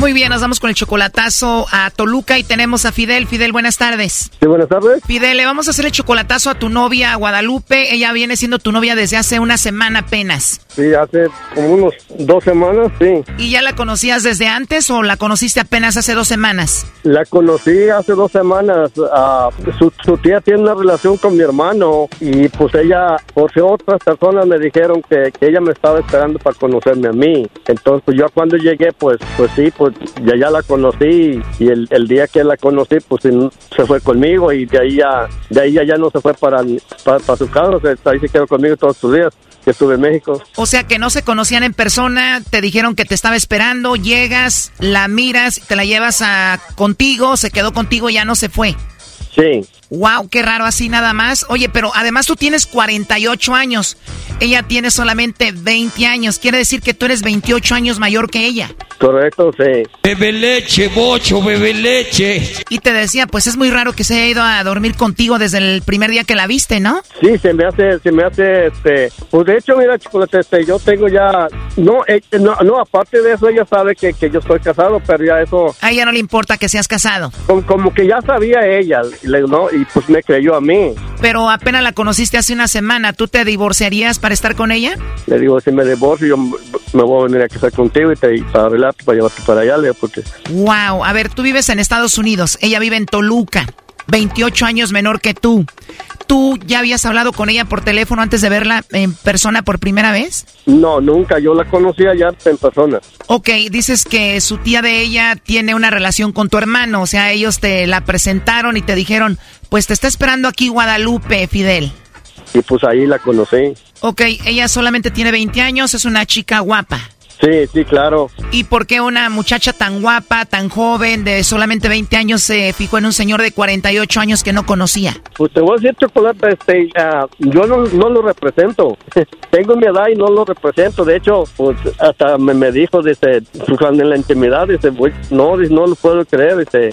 Muy bien, nos vamos con el chocolatazo a Toluca y tenemos a Fidel. Fidel, buenas tardes.
Sí, buenas tardes.
Fidel, le vamos a hacer el chocolatazo a tu novia, Guadalupe. Ella viene siendo tu novia desde hace una semana apenas.
Sí, hace como unos dos semanas, sí.
¿Y ya la conocías desde antes o la conociste apenas hace dos semanas?
La conocí hace dos semanas. Ah, su, su, tía tiene una relación con mi hermano y pues ella, por si otras personas me dijeron que, que, ella me estaba esperando para conocerme a mí. Entonces pues, yo cuando llegué, pues pues sí, pues ya, ya la conocí y el, el día que la conocí, pues se fue conmigo y de ahí ya, de ahí ya, ya no se fue para, para, para su casa, o sea, ahí se quedó conmigo todos sus días que estuve en México.
O sea que no se conocían en persona, te dijeron que te estaba esperando, llegas, la miras, te la llevas a contigo, se quedó contigo, ya no se fue.
Sí.
Wow, qué raro así nada más. Oye, pero además tú tienes 48 años. Ella tiene solamente 20 años. Quiere decir que tú eres 28 años mayor que ella.
Correcto, sí.
Bebe leche, bocho, bebe leche.
Y te decía, pues es muy raro que se haya ido a dormir contigo desde el primer día que la viste, ¿no?
Sí, se me hace, se me hace, este, pues de hecho, mira, chocolate, este, yo tengo ya, no, eh, no, no, aparte de eso, ella sabe que, que, yo estoy casado, pero ya eso.
A ella no le importa que seas casado.
Como, como que ya sabía ella, ¿no? Y pues me creyó a mí.
Pero apenas la conociste hace una semana, ¿tú te divorciarías para estar con ella?
Le digo, si me divorcio, yo me voy a venir a casar contigo y te, para arreglar, para llevarte para allá, porque...
Wow, a ver, tú vives en Estados Unidos, ella vive en Toluca, 28 años menor que tú. ¿Tú ya habías hablado con ella por teléfono antes de verla en persona por primera vez?
No, nunca. Yo la conocía ya en persona.
Ok, dices que su tía de ella tiene una relación con tu hermano. O sea, ellos te la presentaron y te dijeron, pues te está esperando aquí Guadalupe, Fidel.
Y pues ahí la conocí.
Ok, ella solamente tiene 20 años, es una chica guapa.
Sí, sí, claro.
¿Y por qué una muchacha tan guapa, tan joven, de solamente 20 años, se fijó en un señor de 48 años que no conocía?
Pues te voy a decir, Chocolate, este, uh, yo no, no, lo represento. (laughs) Tengo mi edad y no lo represento. De hecho, pues hasta me, me dijo, dice, en la intimidad, dice, no, dice, no lo puedo creer, dice,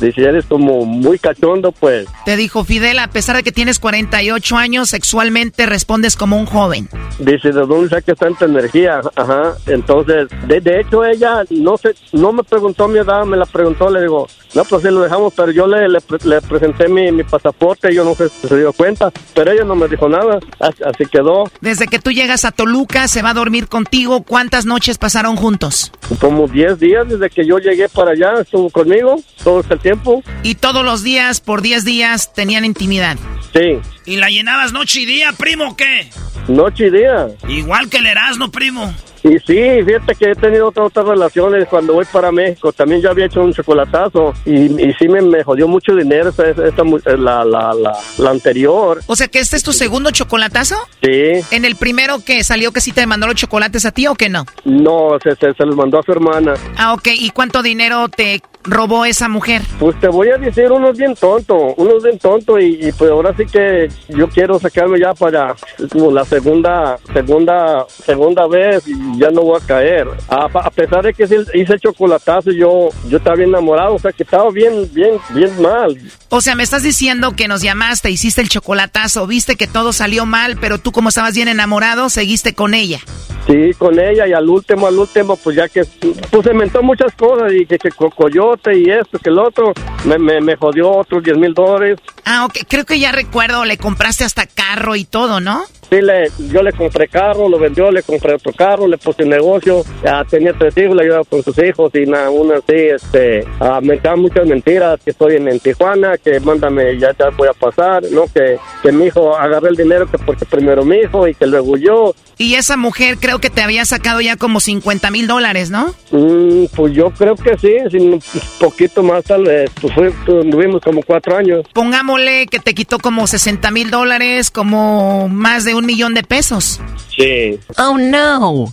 dice, eres como muy cachondo, pues.
Te dijo, Fidel, a pesar de que tienes 48 años, sexualmente respondes como un joven.
Dice, ¿de dónde saca tanta energía? Ajá, entonces, de, de, hecho ella no se, no me preguntó mi edad, me la preguntó, le digo, no, pues sí lo dejamos, pero yo le, le, le presenté mi, mi, pasaporte, yo no sé si se dio cuenta, pero ella no me dijo nada, así, así, quedó.
Desde que tú llegas a Toluca, se va a dormir contigo, ¿cuántas noches pasaron juntos?
Como 10 días desde que yo llegué para allá, estuvo conmigo todo el tiempo.
¿Y todos los días, por 10 días, tenían intimidad?
Sí.
¿Y la llenabas noche y día, primo, qué?
Noche y día.
Igual que el Erasmo, primo.
Y sí, fíjate que he tenido otras, otras relaciones cuando voy para México. También yo había hecho un chocolatazo y, y sí me, me, jodió mucho dinero esta, esta, la, la, la, la, anterior.
O sea que este es tu segundo chocolatazo?
Sí.
¿En el primero que salió que sí te mandó los chocolates a ti o que no?
No, se, se, se los mandó a su hermana.
Ah, ok. ¿Y cuánto dinero te robó esa mujer?
Pues te voy a decir unos bien tonto, unos bien tonto y, y, pues ahora sí que yo quiero sacarme ya para como la segunda, segunda, segunda vez y ya no voy a caer. A, a pesar de que hice chocolatazo, yo, yo estaba bien enamorado, o sea que estaba bien, bien, bien mal.
O sea, me estás diciendo que nos llamaste, hiciste el chocolatazo, viste que todo salió mal, pero tú como estabas bien enamorado, seguiste con ella.
Sí, con ella y al último, al último, pues ya que, pues se inventó muchas cosas y que, que coyote y esto, que el otro, me, me, me jodió otros 10 mil dólares.
Ah, ok, creo que ya recuerdo, le compraste hasta carro y todo, ¿no?
Sí, le, yo le compré carro, lo vendió, le compré otro carro, le puse negocio, ya tenía tres hijos, le ayudaba con sus hijos y nada, una así, este, ah, me estaban muchas mentiras, que estoy en, en, Tijuana, que mándame, ya, ya voy a pasar, ¿no? Que, que mi hijo agarré el dinero que porque primero mi hijo y que luego yo.
Y esa mujer creo que te había sacado ya como 50 mil dólares, ¿no?
Mm, pues yo creo que sí, un poquito más tal vez, pues fue, tuvimos como cuatro años.
Pongámosle que te quitó como 60 mil dólares, como más de un millón de pesos.
Sí.
Oh, no.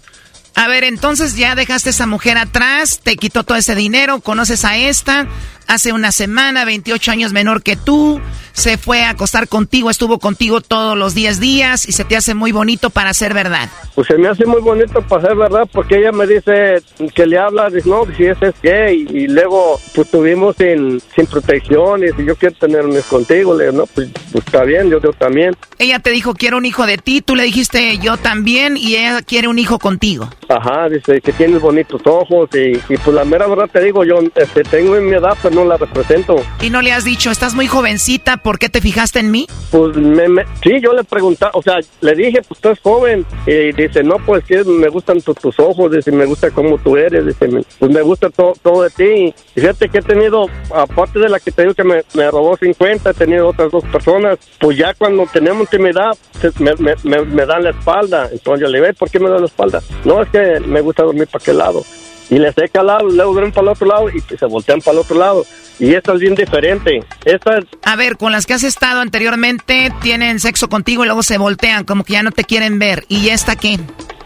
A ver, entonces ya dejaste a esa mujer atrás, te quitó todo ese dinero, conoces a esta, hace una semana, 28 años menor que tú, se fue a acostar contigo, estuvo contigo todos los 10 días y se te hace muy bonito para ser verdad.
Pues se me hace muy bonito para ser verdad porque ella me dice que le habla, dice, no, si ese es gay y luego pues tuvimos sin, sin protección y si yo quiero tenerme contigo, le digo, no, pues, pues está bien, yo, yo también.
Ella te dijo, quiero un hijo de ti, tú le dijiste, yo también y ella quiere un hijo contigo.
Ajá, dice que tienes bonitos ojos y, y pues la mera verdad te digo, yo este, tengo en mi edad, pero no la represento.
Y no le has dicho, estás muy jovencita, ¿por qué te fijaste en mí?
Pues me, me- sí, yo le preguntaba, o sea, le dije, pues tú eres joven. Y dice, no, pues que me gustan tu- tus ojos, dice, me gusta cómo tú eres, dice, me- pues me gusta to- todo de ti. Y fíjate que he tenido, aparte de la que te digo que me, me robó 50, he tenido otras dos personas. Pues ya cuando tenemos intimidad, me, me, me, dan la espalda. Entonces yo le digo, "Ey, ¿por qué me dan la espalda? No, es que me gusta dormir para aquel lado. Y les he calado, luego duermen para el otro lado y se voltean para el otro lado. Y esta es bien diferente. Esta es
A ver, con las que has estado anteriormente, tienen sexo contigo y luego se voltean, como que ya no te quieren ver. ¿Y esta qué?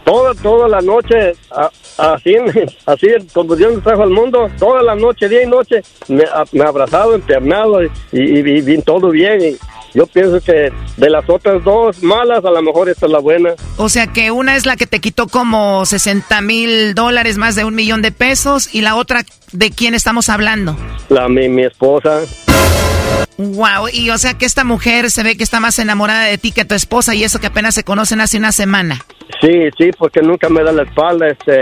Toda, toda la noche, a- así, (laughs) así como Dios nos trajo al mundo, toda la noche, día y noche, me, ha- abrazado, internado y, y, y bien, todo bien. Y yo pienso que de las otras dos malas, a lo mejor esta es la buena.
O sea que una es la que te quitó como 60 mil dólares, más de un millón de pesos, y la otra, ¿de quién estamos hablando?
La, mi, mi esposa.
Wow, y o sea que esta mujer se ve que está más enamorada de ti que tu esposa y eso que apenas se conocen hace una semana.
Sí, sí, porque nunca me da la espalda, este,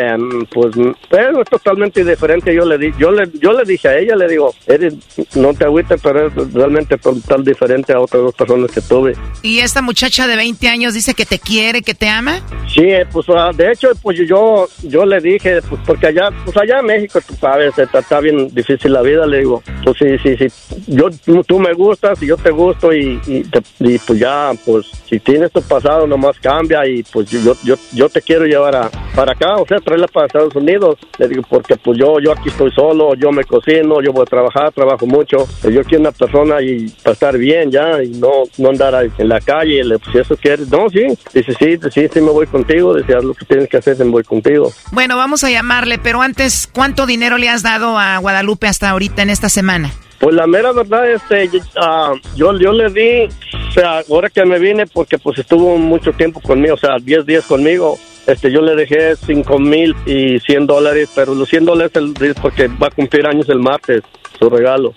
pues, pero es totalmente diferente. Yo le di, yo le, yo le dije a ella, le digo, eres, no te agüites, pero es realmente total diferente a otras dos personas que tuve.
Y esta muchacha de 20 años dice que te quiere, que te ama.
Sí, eh, pues ah, de hecho, pues yo yo le dije, pues porque allá, pues allá en México, tú sabes, está, bien difícil la vida, le digo, pues sí, sí, sí, yo, tú, me gustas y yo te gusto y, te- pues ya, pues si tienes tu pasado nomás cambia y pues yo, yo, yo te quiero llevar a, para acá, o sea, traerla para Estados Unidos, le digo, porque pues yo, yo aquí estoy solo, yo me cocino, yo voy a trabajar, trabajo mucho, yo quiero una persona y para estar bien ya y no, no andar en la calle, le, pues si eso quieres, no, sí, dice, sí, sí, sí, me voy contigo, haz lo que tienes que hacer, me voy contigo.
Bueno, vamos a llamarle, pero antes, ¿cuánto dinero le has dado a Guadalupe hasta ahorita en esta semana?
Pues la mera verdad, este, ah, yo, yo le di, o sea, ahora que me vine, porque pues estuvo mucho tiempo conmigo, o sea, 10 días conmigo, este, yo le dejé 5 mil y 100 dólares, pero los 100 dólares es porque va a cumplir años el martes, su regalo.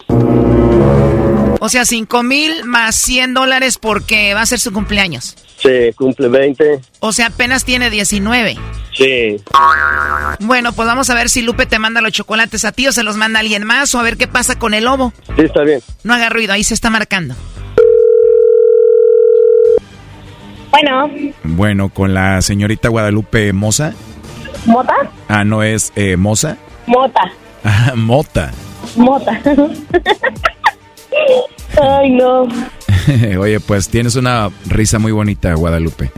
O sea, 5 mil más 100 dólares porque va a ser su cumpleaños.
Sí, cumple 20,
O sea, apenas tiene 19.
sí.
Bueno, pues vamos a ver si Lupe te manda los chocolates a ti o se los manda alguien más o a ver qué pasa con el lobo.
Sí, está bien.
No haga ruido, ahí se está marcando.
Bueno,
Bueno, con la señorita Guadalupe Moza.
¿mota?
Ah, no es eh, Moza.
Mota,
Ah, (laughs) Mota.
mota. (laughs) Ay, no. (laughs)
Oye, pues tienes una risa muy bonita, Guadalupe.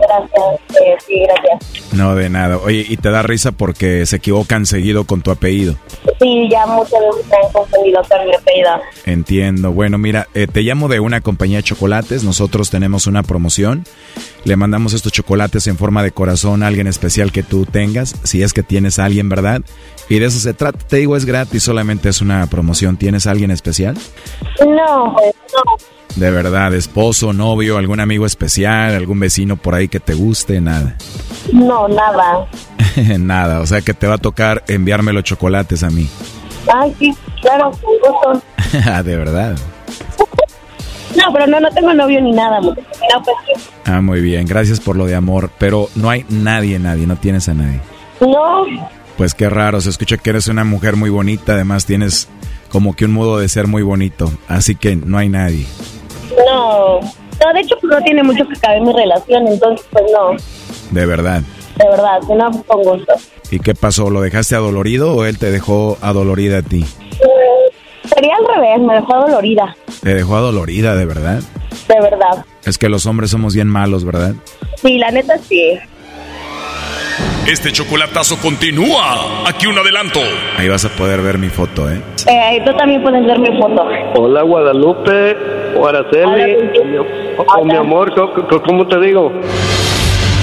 Gracias, eh, sí, gracias.
No, de nada. Oye, y te da risa porque se equivocan seguido con tu apellido.
Sí, ya muchas veces me han confundido con mi apellido.
Entiendo. Bueno, mira, eh, te llamo de una compañía de chocolates. Nosotros tenemos una promoción. Le mandamos estos chocolates en forma de corazón a alguien especial que tú tengas, si es que tienes a alguien, ¿verdad? Y de eso se trata. Te digo, es gratis, solamente es una promoción. ¿Tienes a alguien especial?
No, no.
De verdad, esposo, novio, algún amigo especial, algún vecino por ahí que te guste, nada.
No, nada. (laughs)
nada, o sea que te va a tocar enviarme los chocolates a mí.
Ay, sí, claro, con gusto. (laughs)
Ah, de verdad.
No, pero no, no tengo novio ni nada. No, pues.
Ah, muy bien, gracias por lo de amor, pero no hay nadie, nadie, no tienes a nadie.
No,
Pues qué raro, se escucha que eres una mujer muy bonita, además tienes como que un modo de ser muy bonito, así que no hay nadie.
no. No, de hecho, pues no tiene mucho que caber mi relación, entonces, pues no.
De verdad.
De verdad, que no, con gusto.
¿Y qué pasó? ¿Lo dejaste adolorido o él te dejó adolorida a ti?
Eh, Sería al revés, me dejó dolorida.
Te dejó adolorida, de verdad.
De verdad.
Es que los hombres somos bien malos, ¿verdad?
Sí, la neta sí.
Este chocolatazo continúa. Aquí un adelanto.
Ahí vas a poder ver mi foto, ¿eh?
Eh, tú también puedes ver mi foto.
Hola Guadalupe, o Araceli, o mi, o mi amor, ¿cómo, cómo te digo?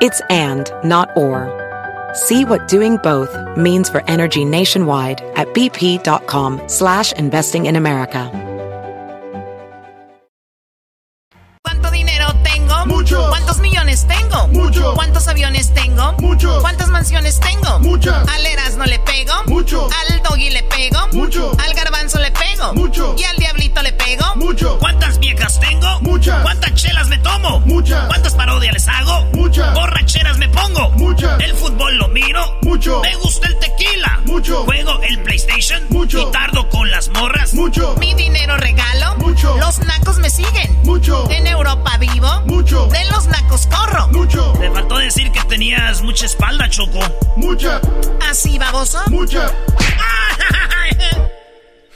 It's and, not or. See what doing both means for energy nationwide at bp.com slash investing in America.
¿Cuánto dinero tengo?
Mucho.
¿Cuántos millones tengo?
Mucho.
¿Cuántos aviones tengo?
Mucho.
¿Cuántas mansiones tengo?
Muchas. Mucho.
¿Me gusta el tequila?
Mucho.
¿Juego el PlayStation?
Mucho.
¿Y tardo con las morras?
Mucho.
Mi dinero regalo.
Mucho.
Los nacos me siguen.
Mucho.
En Europa vivo.
Mucho.
De los nacos corro.
Mucho.
Te faltó decir que tenías mucha espalda, Choco.
Mucha.
Así, baboso.
Mucha.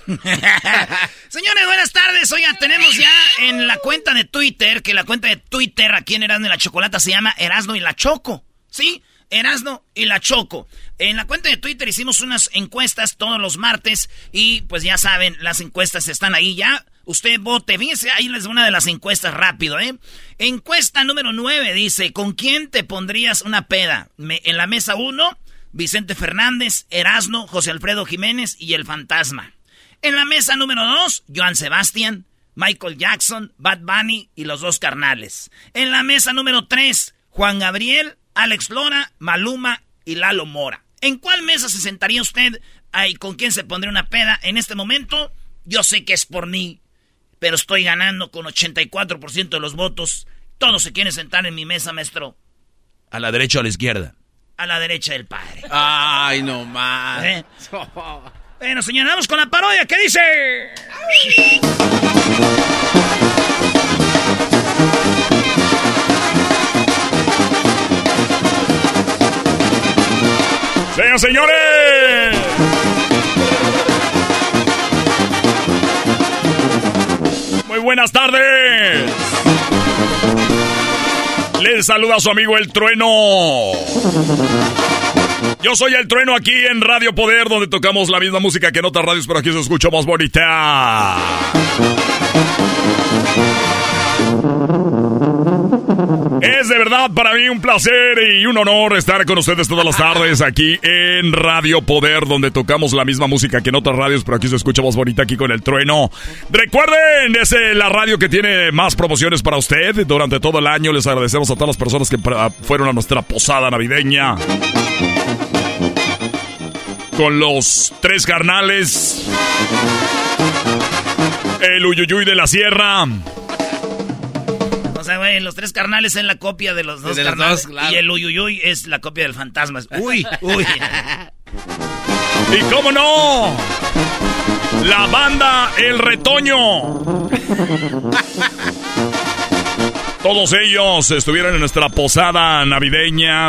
(laughs)
Señores, buenas tardes. Oigan, tenemos ya en la cuenta de Twitter, que la cuenta de Twitter aquí en Erasno y la Chocolata se llama Erasno y la Choco. ¿Sí? Erasno y la Choco. En la cuenta de Twitter hicimos unas encuestas todos los martes y pues ya saben, las encuestas están ahí ya. Usted vote. Fíjense, ahí les una de las encuestas rápido, ¿eh? Encuesta número 9 dice, ¿con quién te pondrías una peda? En la mesa 1, Vicente Fernández, Erasno, José Alfredo Jiménez y el Fantasma. En la mesa número 2, Joan Sebastián, Michael Jackson, Bad Bunny y los dos carnales. En la mesa número 3, Juan Gabriel, Alex Lora, Maluma y Lalo Mora. ¿En cuál mesa se sentaría usted? ¿Y con quién se pondría una peda? En este momento, yo sé que es por mí, pero estoy ganando con 84% de los votos. Todos se quieren sentar en mi mesa, maestro.
¿A la derecha o a la izquierda?
A la derecha del padre.
Ay, no más.
¿Eh? (laughs) Bueno, señores, vamos con la parodia. ¿Qué dice?
Señoras señores. Muy buenas tardes. Les saluda su amigo El Trueno. Yo soy El Trueno aquí en Radio Poder, donde tocamos la misma música que en otras radios, pero aquí se escucha más bonita. Es de verdad para mí un placer y un honor estar con ustedes todas las tardes aquí en Radio Poder, donde tocamos la misma música que en otras radios, pero aquí se escucha más bonita aquí con el trueno. Recuerden, es eh, la radio que tiene más promociones para usted durante todo el año. Les agradecemos a todas las personas que fueron a nuestra posada navideña. Con los tres carnales. El Uyuyuy de la Sierra.
Sea, güey, los tres carnales es la copia de los dos
De los
carnales.
dos, claro.
Y el uyuyuy es la copia del fantasma. (laughs) Uy, uy.
Y cómo no, la banda El Retoño. Todos ellos estuvieron en nuestra posada navideña.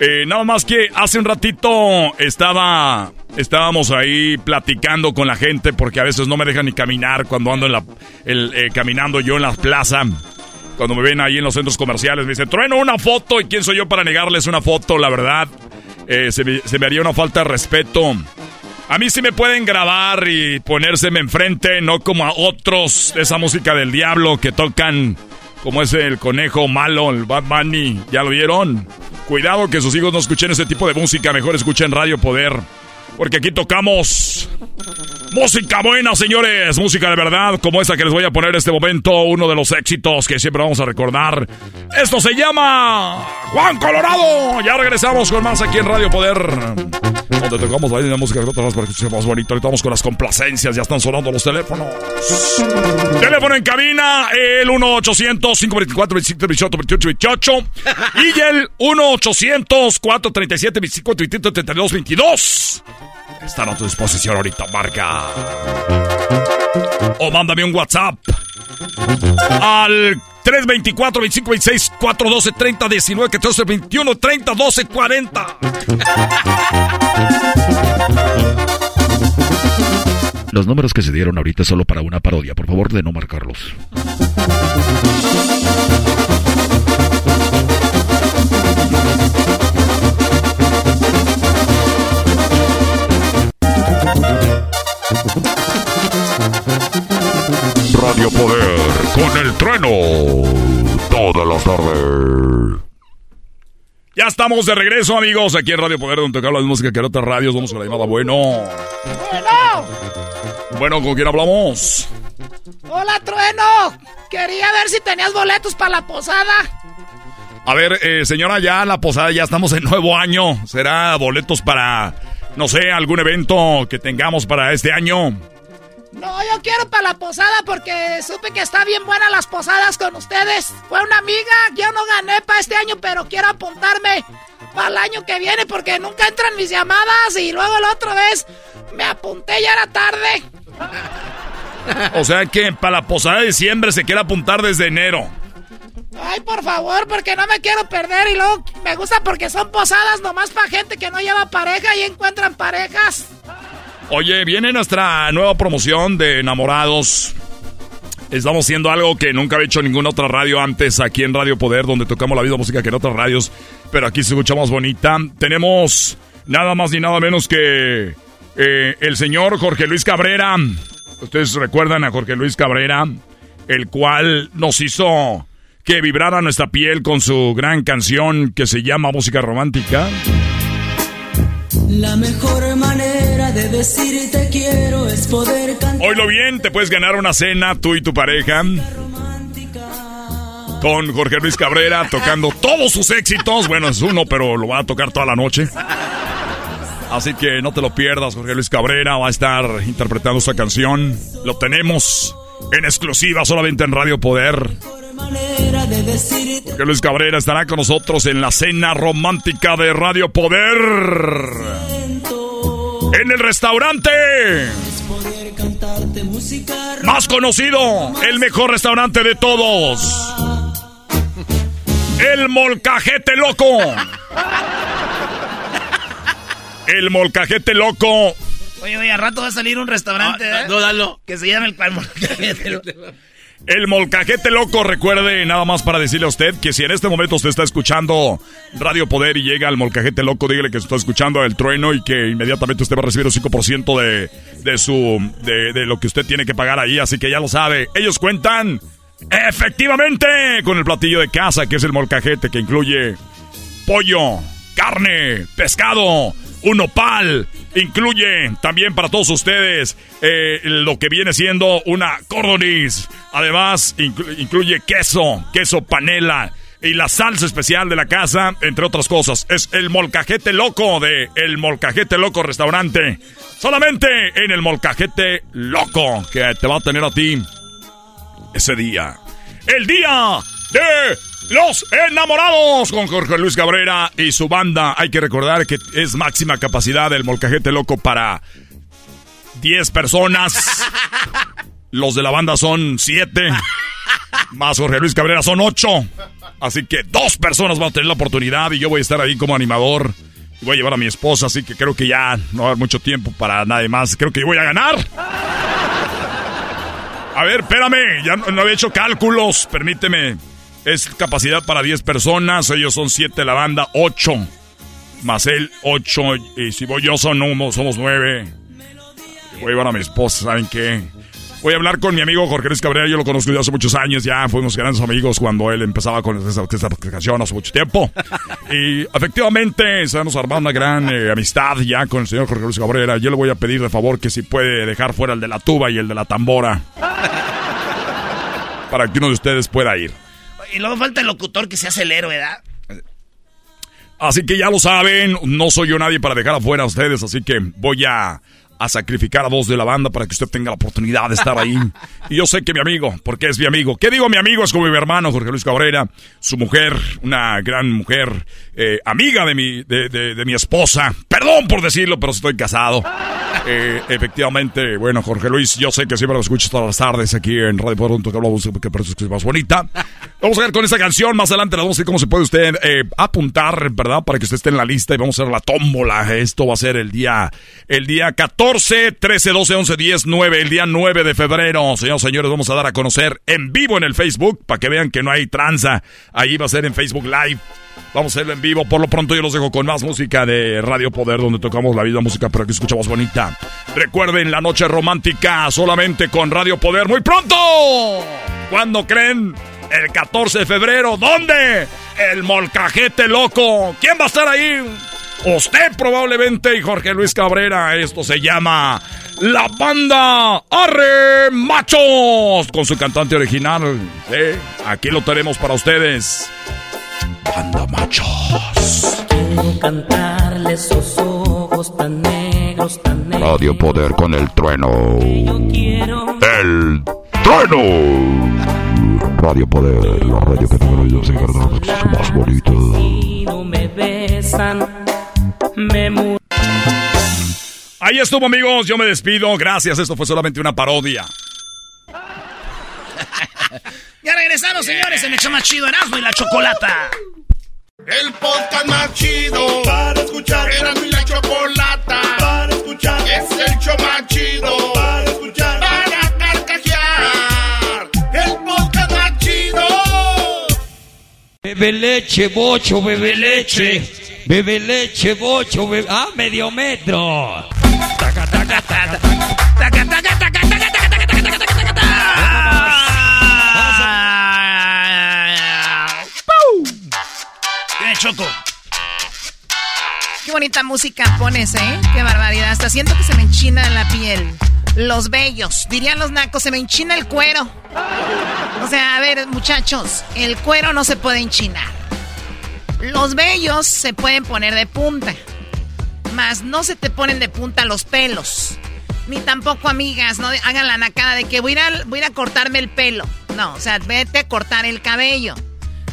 Eh, nada más que hace un ratito estaba, estábamos ahí platicando con la gente porque a veces no me dejan ni caminar cuando ando en la, el, eh, caminando yo en la plaza. Cuando me ven ahí en los centros comerciales me dicen, trueno una foto y quién soy yo para negarles una foto, la verdad. Eh, se, me, haría una falta de respeto. A mí sí me pueden grabar y ponérseme enfrente, no como a otros esa música del diablo que tocan como es el conejo malo, el Bad Bunny. ¿Ya lo vieron? Cuidado que sus hijos no escuchen ese tipo de música, mejor escuchen Radio Poder. Porque aquí tocamos Música buena, señores. Música de verdad, como esta que les voy a poner en este momento. Uno de los éxitos que siempre vamos a recordar. Esto se llama Juan Colorado. Ya regresamos con más aquí en Radio Poder. Donde tocamos la de música otras para que sea más bonito. Ahorita vamos con las complacencias. Ya están sonando los teléfonos. Teléfono en cabina: el 1-800-524-2528-28. Y el 1-800-437-2532. Están a tu disposición ahorita, marca. O mándame un WhatsApp al 324 2526 412 30 19 14 21 30 12 40.
Los números que se dieron ahorita solo para una parodia. Por favor, de no marcarlos.
Radio Poder con el trueno. Todas las tardes. Ya estamos de regreso, amigos, aquí en Radio Poder, donde tocamos la música que en otras radios. Vamos con la llamada. Bueno.
Bueno.
Bueno, ¿con quién hablamos?
Hola, Trueno. Quería ver si tenías boletos para la posada.
A ver, eh, señora, ya la posada, ya estamos en nuevo año. ¿Será boletos para, no sé, algún evento que tengamos para este año?
No, yo quiero para la posada porque supe que está bien buena las posadas con ustedes. Fue una amiga, yo no gané para este año, pero quiero apuntarme para el año que viene porque nunca entran mis llamadas y luego la otra vez me apunté ya era tarde.
O sea que para la posada de diciembre se quiere apuntar desde enero.
Ay, por favor, porque no me quiero perder y luego me gusta porque son posadas nomás para gente que no lleva pareja y encuentran parejas.
Oye, viene nuestra nueva promoción de enamorados. Estamos haciendo algo que nunca había hecho ninguna otra radio antes aquí en Radio Poder, donde tocamos la misma música que en otras radios, pero aquí se escucha más bonita. Tenemos nada más ni nada menos que eh, el señor Jorge Luis Cabrera. Ustedes recuerdan a Jorge Luis Cabrera, el cual nos hizo que vibrara nuestra piel con su gran canción que se llama Música Romántica.
La mejor manera de decirte quiero es poder cantar.
Oílo bien, te puedes ganar una cena tú y tu pareja. Con Jorge Luis Cabrera tocando todos sus éxitos. Bueno, es uno, pero lo va a tocar toda la noche. Así que no te lo pierdas, Jorge Luis Cabrera va a estar interpretando esa canción. Lo tenemos en exclusiva solamente en Radio Poder. Jorge Luis Cabrera estará con nosotros en la cena romántica de Radio Poder. En el restaurante. Más conocido, el mejor restaurante de todos. El Molcajete Loco. El Molcajete Loco.
Oye, oye, a rato va a salir un restaurante,
Ah,
¿eh?
no, dalo.
Que se llama el Molcajete Loco.
El molcajete loco, recuerde nada más para decirle a usted que si en este momento usted está escuchando Radio Poder y llega al molcajete loco, dígale que está escuchando el trueno y que inmediatamente usted va a recibir un 5% de, de su de, de lo que usted tiene que pagar ahí, así que ya lo sabe. Ellos cuentan efectivamente con el platillo de casa que es el molcajete que incluye pollo, carne, pescado, un opal. Incluye también para todos ustedes eh, lo que viene siendo una cordonis. Además, inclu- incluye queso, queso panela y la salsa especial de la casa, entre otras cosas. Es el molcajete loco de El Molcajete Loco Restaurante. Solamente en el Molcajete Loco que te va a tener a ti ese día. El día de los enamorados con Jorge Luis Cabrera y su banda. Hay que recordar que es máxima capacidad del molcajete loco para 10 personas. (laughs) Los de la banda son 7. Más Jorge Luis Cabrera son 8. Así que dos personas van a tener la oportunidad y yo voy a estar ahí como animador. Y voy a llevar a mi esposa, así que creo que ya no va a haber mucho tiempo para nadie más. Creo que yo voy a ganar. A ver, espérame, ya no, no había hecho cálculos, permíteme. Es capacidad para 10 personas, ellos son 7 la banda, 8. Más él, 8. Y si voy yo, son, humo, somos 9. Voy a mi esposa, ¿saben qué? Voy a hablar con mi amigo Jorge Luis Cabrera, yo lo conozco desde hace muchos años, ya fuimos grandes amigos cuando él empezaba con esta, esta canción hace mucho tiempo. Y efectivamente, se nos armado una gran eh, amistad ya con el señor Jorge Luis Cabrera. Yo le voy a pedir de favor que si puede dejar fuera el de la tuba y el de la tambora. Para que uno de ustedes pueda ir.
Y luego falta el locutor que se hace el héroe, ¿verdad?
Así que ya lo saben, no soy yo nadie para dejar afuera a ustedes, así que voy a a sacrificar a dos de la banda para que usted tenga la oportunidad de estar ahí. (laughs) Y yo sé que mi amigo, porque es mi amigo. ¿Qué digo mi amigo? Es como mi hermano Jorge Luis Cabrera, su mujer, una gran mujer, eh, amiga de mi, de, de, mi esposa. Perdón por decirlo, pero estoy casado. (laughs) Eh, efectivamente, bueno, Jorge Luis, yo sé que siempre lo escuchas todas las tardes aquí en Radio Poder, que hablamos que es más bonita. Vamos a ver con esta canción, más adelante la vamos a ver cómo se puede usted eh, apuntar, ¿verdad? Para que usted esté en la lista y vamos a hacer la tómbola. Esto va a ser el día, el día 14, 13, 12, 11, 10, 9, el día 9 de febrero. Señores, señores, vamos a dar a conocer en vivo en el Facebook para que vean que no hay tranza. Ahí va a ser en Facebook Live. Vamos a hacerlo en vivo. Por lo pronto yo los dejo con más música de Radio Poder, donde tocamos la vida música, pero que escuchamos bonita. Recuerden la noche romántica solamente con Radio Poder. Muy pronto. ¿Cuándo creen? El 14 de febrero. ¿Dónde? El molcajete loco. ¿Quién va a estar ahí? Usted probablemente y Jorge Luis Cabrera. Esto se llama La Banda Arre Machos con su cantante original. aquí lo tenemos para ustedes. Banda Machos.
Quiero cantarle esos ojos tan negros, tan negros.
Radio Poder con el trueno. El trueno. Radio Poder, la radio que te oídos en es más bonito.
no me
Ahí estuvo, amigos. Yo me despido. Gracias. Esto fue solamente una parodia.
ya regresaron, señores, en el hecho más chido Erasmo y la Chocolata.
El podcast más chido para escuchar. Erasmo y la Chocolata para escuchar. Es el show más chido para escuchar. Para carcajear. El podcast más chido.
Bebe leche, bocho, bebe leche. Bebe leche, bocho, bebe... Ah, medio metro. Taca, taca, taca. Taca, taca, taca, taca,
¿Qué Choco?
Qué bonita música pones, ¿eh? Qué barbaridad. Hasta siento que se me enchina la piel. Los bellos, dirían los nacos, se me enchina el cuero. O sea, a ver, muchachos, el cuero no se puede enchinar. Los vellos se pueden poner de punta, más no se te ponen de punta los pelos. Ni tampoco, amigas, no hagan la nacada de que voy a, ir a, voy a, cortarme el pelo. No, o sea, vete a cortar el cabello.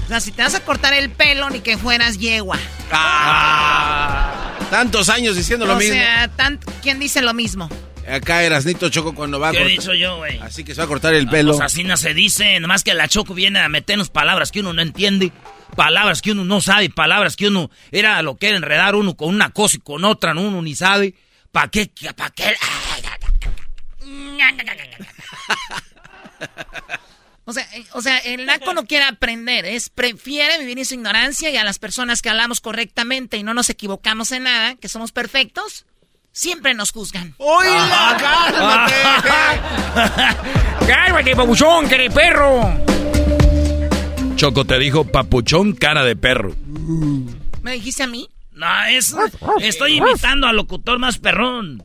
O sea, si te vas a cortar el pelo, ni que fueras yegua.
Ah, tantos años diciendo lo mismo.
O sea, ¿quién dice lo mismo?
Acá Erasnito Choco cuando va a
cortar. ¿Qué he dicho yo, güey?
Así que se va a cortar el pelo.
Pues así no se dice. Nomás que la Choco viene a meternos palabras que uno no entiende palabras que uno no sabe, palabras que uno era lo que era enredar uno con una cosa y con otra, ¿no? uno ni sabe. ¿Para qué? ¿Para qué? (laughs)
O sea, eh, o sea, el naco no quiere aprender, es prefiere vivir en su ignorancia y a las personas que hablamos correctamente y no nos equivocamos en nada, que somos perfectos, siempre nos juzgan.
¡Oíla!
¡Cálmate! ¡Cálmate, (laughs) papuchón, que perro!
Choco te dijo papuchón cara de perro.
¿Me dijiste a mí?
No, es. Estoy invitando al locutor más perrón.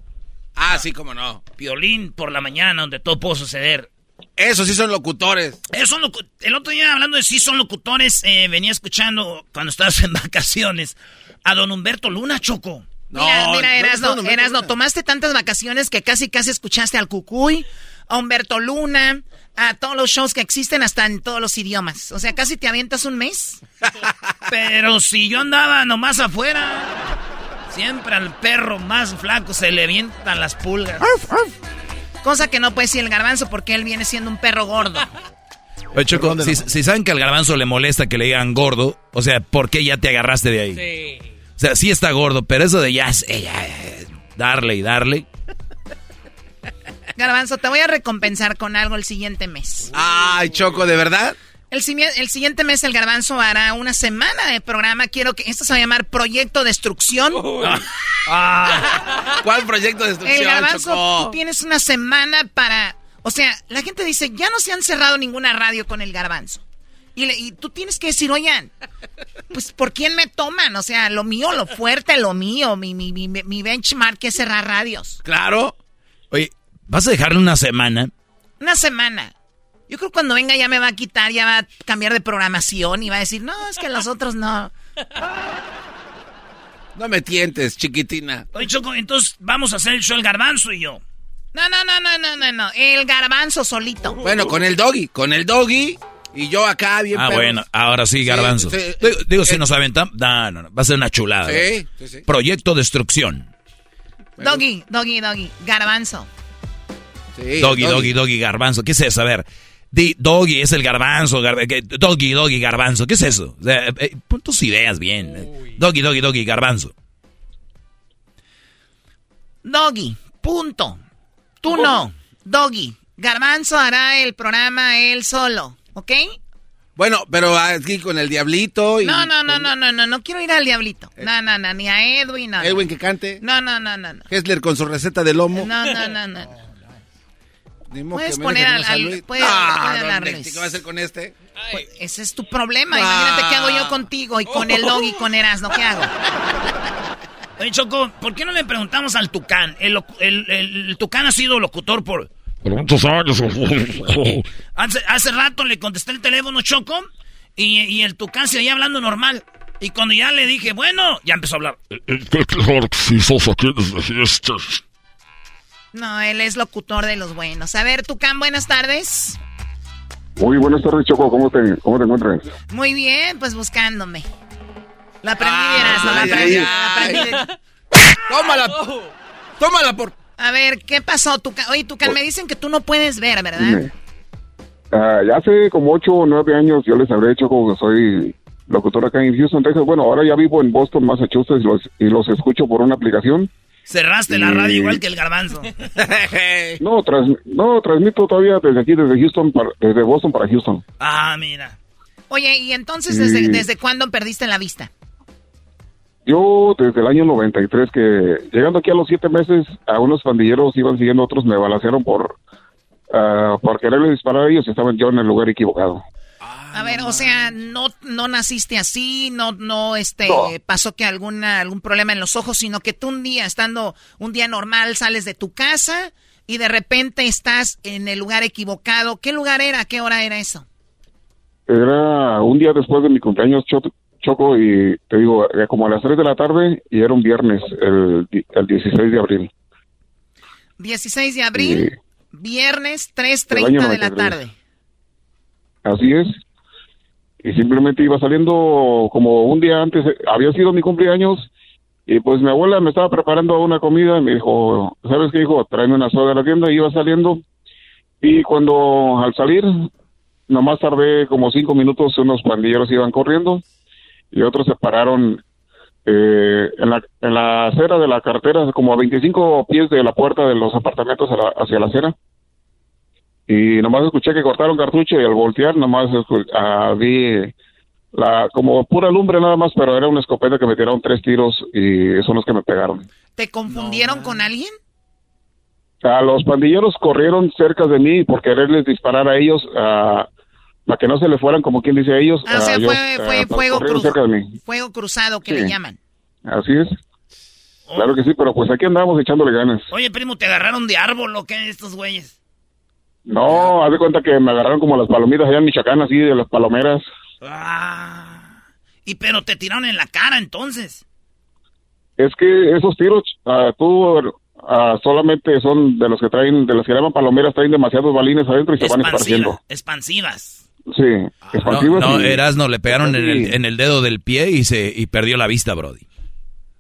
Ah, sí, cómo no.
Piolín por la mañana, donde todo puede suceder.
Eso sí son locutores.
Eso el otro día, hablando de sí son locutores, eh, venía escuchando cuando estabas (laughs) en vacaciones a don Humberto Luna, Choco.
No, mira, mira, Erasno, no, Erasno, tomaste tantas vacaciones que casi casi escuchaste al Cucuy, a Humberto Luna, a todos los shows que existen hasta en todos los idiomas. O sea, casi te avientas un mes. (laughs)
Pero si yo andaba nomás afuera, siempre al perro más flaco se le avientan las pulgas.
Cosa que no puede decir el garbanzo porque él viene siendo un perro gordo.
Choco, si, si, saben que al garbanzo le molesta que le digan gordo, o sea, ¿por qué ya te agarraste de ahí? Sí. O sea, sí está gordo, pero eso de ya, ya darle y darle.
Garbanzo, te voy a recompensar con algo el siguiente mes.
Ay, Choco, ¿de verdad?
El, el, siguiente mes el garbanzo hará una semana de programa. Quiero que esto se va a llamar Proyecto Destrucción. (laughs)
Ah. ¿Cuál proyecto de destrucción?
El garbanzo, tú tienes una semana para O sea, la gente dice, ya no se han cerrado ninguna radio con el garbanzo. Y, le- y tú tienes que decir, oigan, pues ¿por quién me toman? O sea, lo mío, lo fuerte, lo mío, mi, mi, mi, mi benchmark es cerrar radios.
Claro. Oye, ¿vas a dejarle una semana?
Una semana. Yo creo que cuando venga ya me va a quitar, ya va a cambiar de programación y va a decir, no, es que los otros no.
No me tientes, chiquitina.
Oye, Choco, entonces vamos a hacer el show el garbanzo y yo.
No, no, no, no, no, no, no. El garbanzo solito.
Bueno, con el doggy, con el doggy y yo acá bien
Ah,
perros.
bueno, ahora sí, garbanzo.
sí.
digo, digo, si nos aventamos... No, no, no, va a ser una chulada.
Sí, sí, sí.
Proyecto Destrucción.
Doggy, doggy, doggy. Garbanzo.
Sí,
doggy, doggy, doggy, garbanzo. ¿Qué es eso? A ver, doggy es el garbanzo. gar- doggy, doggy, garbanzo. ¿Qué es eso? O sea, eh, pon tus ideas bien. eh. Doggy, doggy, doggy, garbanzo.
Doggy, punto. Tú no. Doggy. Garbanzo hará el programa él solo, ¿ok?
Bueno, pero aquí con el diablito y...
No, no, no, no, no, no, no quiero ir al diablito. No, no, no, ni a Edwin, no. no.
Edwin que cante.
No, no, no, no, no.
Hessler con su receta de lomo.
No, no, no, no. (laughs) Puedes poner
dejen
al- al-
Ah. ¿Qué va a hacer con este?
Pues ese es tu problema.
Ah.
Imagínate qué hago yo contigo y con el doggy y con Erasmo. ¿Qué hago? (laughs)
Oye, Choco, ¿por qué no le preguntamos al Tucán? El, el- el- el Tucán ha sido locutor por...
Por muchos años. (laughs)
Hace, hace rato le contesté el teléfono, Choco, y, y el Tucán se oía hablando normal. Y cuando ya le dije, bueno, ya empezó a hablar.
Qué claro que
No, él es locutor de los buenos. A ver, Tucán, buenas tardes.
Muy buenas tardes, Choco. ¿Cómo te, cómo te encuentras?
Muy bien, pues buscándome. La aprendí,
Ah,
Erasmo, la aprendí. la
Tómala. Tómala por...
A ver, ¿qué pasó, Tucán? Oye, Tucán, me dicen que tú no puedes ver, ¿verdad?
Dime. Ah, ya hace como ocho o nueve años yo les habré hecho como que soy locutor acá en Houston, Texas. Bueno, ahora ya vivo en Boston, Massachusetts y los, y los escucho por una aplicación.
Cerraste la radio igual que el garbanzo. (laughs)
No, trans- no transmito todavía desde aquí, desde Houston, para- desde Boston para Houston.
Ah, mira.
Oye, ¿y entonces desde,
Y-
desde cuándo perdiste la vista?
Yo desde el año 93 que llegando aquí a los siete meses a unos pandilleros iban siguiendo otros me balancearon por ah, por quererle disparar a ellos y estaban yo en el lugar equivocado.
A ver, o sea, no, no naciste así, no, no, este,
No.
pasó que alguna, algún problema en los ojos, sino que tú un día, estando un día normal, sales de tu casa y de repente estás en el lugar equivocado. ¿Qué lugar era? ¿Qué hora era eso?
Era un día después de mi cumpleaños Cho- Choco y te digo, como a las 3 de la tarde y era un viernes, el, el 16 de abril.
16 de abril, viernes,
Del
3.30
año
de la
93.
tarde.
Así es. Y simplemente iba saliendo como un día antes, eh, había sido mi cumpleaños y pues mi abuela me estaba preparando una comida y me dijo, ¿sabes qué hijo? Tráeme una soda a la tienda y iba saliendo y cuando al salir, nomás tardé como cinco minutos, unos pandilleros iban corriendo y otros se pararon eh, en, la, en la acera de la carretera, como a 25 pies de la puerta de los apartamentos la- hacia la acera. Y nomás escuché que cortaron cartucho y al voltear nomás escu- ah, vi la, como pura lumbre nada más, pero era una escopeta que me tiraron tres tiros y son los que me pegaron.
¿Te confundieron con alguien?
A los pandilleros corrieron cerca de mí por quererles disparar a ellos, ah, para que no se le fueran como quien dice a ellos.
Ah, o sea,
ah,
fue-
ellos,
fue
ah,
fuego
corrieron
cruz-
cerca de mí.
Fuego cruzado que
Sí.
le llaman.
Así es. Claro que sí, pero pues aquí andamos echándole ganas.
Oye, primo, ¿te agarraron de árbol o qué estos güeyes?
No, haz de cuenta que me agarraron como las palomitas allá en Michoacán, así de las palomeras.
Ah. Y pero te tiraron en la cara entonces.
Es que esos tiros, ah, tú ah, solamente son de los que traen, de los que llaman palomeras, traen demasiados balines adentro y se van esparciendo.
Expansivas.
Sí,
No,
expansivas.
no,
y-
Erasno, le pegaron en el, en el dedo del pie y se y perdió la vista, Brody.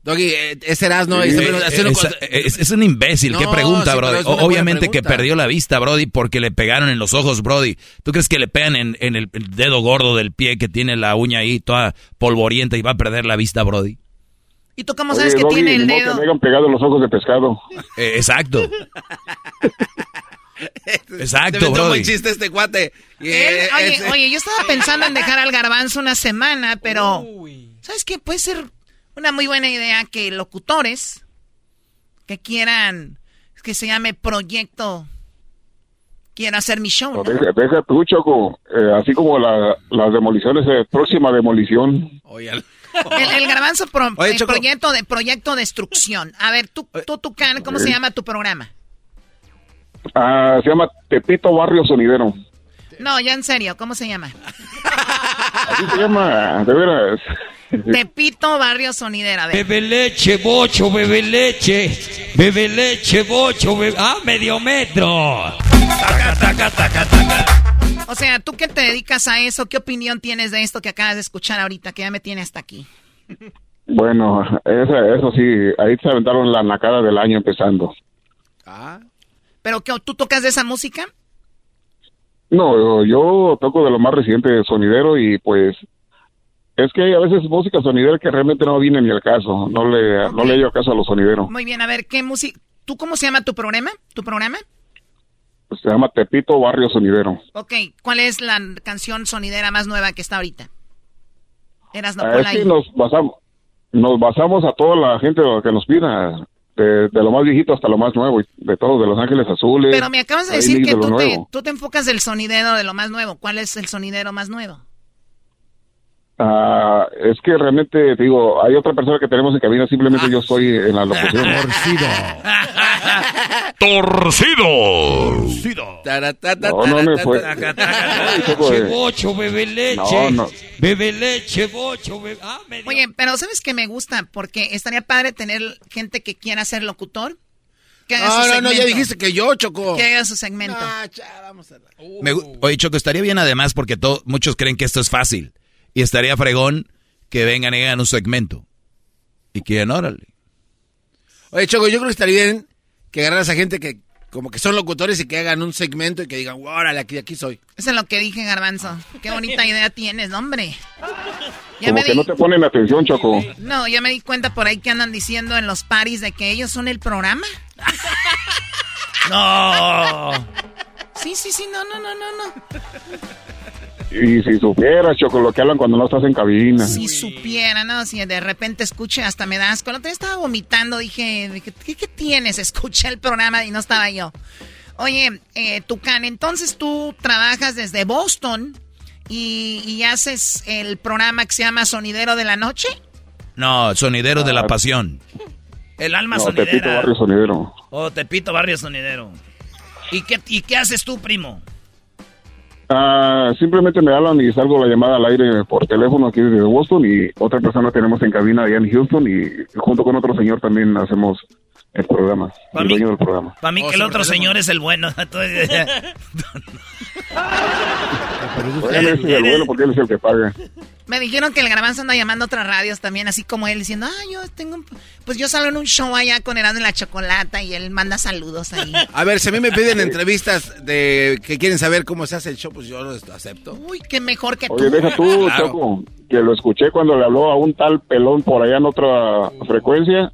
Doggy, eh, ese Erasno...
Eh, eh, es, es- es un imbécil, ¿qué pregunta,
sí,
Brody?
es
Obviamente que perdió la vista, Brody, porque le pegaron en los ojos, Brody. ¿Tú crees que le pegan en, en el, el dedo gordo del pie que tiene la uña ahí toda polvorienta y va a perder la vista, Brody?
¿Y tú cómo
Oye,
sabes que
Doggy,
tiene el dedo?
Que me hayan pegado los ojos de pescado. (laughs)
Eh, exacto. (laughs) Exacto, Brody.
buen chiste este cuate.
Él- oye, oye, yo estaba pensando en dejar al garbanzo una semana, pero ¿sabes qué? Puede ser una muy buena idea que locutores que quieran que se llame proyecto quiero hacer mi show.
No, deja, deja tú, Choco. Eh, así como la, las demoliciones, eh, próxima demolición.
El, el garbanzo pro- (laughs) el proyecto de proyecto destrucción. A ver, tú, tú, Tucán, ¿cómo se llama tu programa?
Ah, se llama Tepito Barrio Sonidero.
No, ya en serio, ¿cómo se llama?
Así se llama, de veras.
Tepito Barrio Sonidera.
Bebe leche, bocho, bebe leche. Bebe leche, bocho, bebe... Ah, medio metro. Taca, taca, taca, taca.
O sea, ¿tú qué te dedicas a eso? ¿Qué opinión tienes de esto que acabas de escuchar ahorita, que ya me tiene hasta aquí?
Bueno, eso sí, ahí se aventaron la nacada del año empezando.
¿Pero qué, tú tocas de esa música?
No, yo toco de lo más reciente, sonidero, y pues es que hay a veces música sonidera que realmente no viene ni al caso. No le, no le hallo caso a los sonideros.
Muy bien, a ver, ¿qué música? ¿Tú cómo se llama tu programa? ¿Tu programa?
Se llama Tepito Barrio Sonidero.
Ok, ¿cuál es la canción sonidera más nueva que está ahorita? Eras no
Ah, es que nos basamos, nos basamos a toda la gente que nos pida, de, de lo más viejito hasta lo más nuevo, de todos, de Los Ángeles Azules.
Pero me acabas de decir
de
que tú te, tú te enfocas del sonidero de lo más nuevo. ¿Cuál es el sonidero más nuevo?
Ah, es que realmente, te digo, hay otra persona que tenemos en cabina, simplemente yo estoy en la locución.
¡Torcido! (laughs)
No, no me fue.
Leche, bocho, bebe leche.
No, no.
Bebe leche, bocho, bebe... Ah.
Oye, pero ¿sabes qué me gusta? Porque estaría padre tener gente que quiera ser locutor. Que haga
No,
su
no, no, ya dijiste que yo, Choco.
Que haga su segmento.
Me gu- Oye, Choco, estaría bien además porque muchos creen que esto es fácil. Y estaría fregón que vengan y hagan un segmento. Y que órale.
Oye, Choco, yo creo que estaría bien que agarraras a gente que como que son locutores y que hagan un segmento y que digan, órale, aquí, aquí soy.
Eso es lo que dije, Garbanzo. Qué bonita (laughs) idea tienes, hombre. Ya
Como
me
que
di-
no te ponen atención, Choco.
No, ya me di cuenta por ahí que andan diciendo en los paris de que ellos son el programa. (laughs)
No.
Sí, sí, sí, no, no, no, no, no.
Y si supieras, Choco, lo que hablan cuando no estás en cabina.
Si supiera, ¿no? Si de repente escuche, hasta me da asco. El otro día estaba vomitando, dije, dije, ¿qué, qué tienes? Escuché el programa y no estaba yo. Oye, eh, Tucán, entonces tú trabajas desde Boston y, y haces el programa que se llama Sonidero de la Noche.
No, sonidero de la pasión.
El alma
No, Tepito
sonidera.
Barrio Sonidero.
Oh, Tepito Barrio Sonidero. ¿Y qué, ¿Y qué haces tú, primo?
Ah, simplemente me hablan y salgo la llamada al aire por teléfono aquí desde Boston y otra persona tenemos en cabina allá en Houston y junto con otro señor también hacemos el programa,
Pa'
el
mí-
dueño del programa.
Para mí
Oh,
que el otro señor es el bueno. (laughs)
Él es el bueno porque él es el que paga.
Me dijeron que el garbanzo anda llamando a otras radios también, así como él, diciendo, ah, yo tengo un... Pues yo salgo en un show allá con Herando en la Chocolata y él manda saludos ahí.
A ver, si a mí me piden entrevistas de que quieren saber cómo se hace el show, pues yo lo acepto.
Uy, qué mejor que
Oye,
tú.
deja tú,
Claro.
Choco, que lo escuché cuando le habló a un tal pelón por allá en otra frecuencia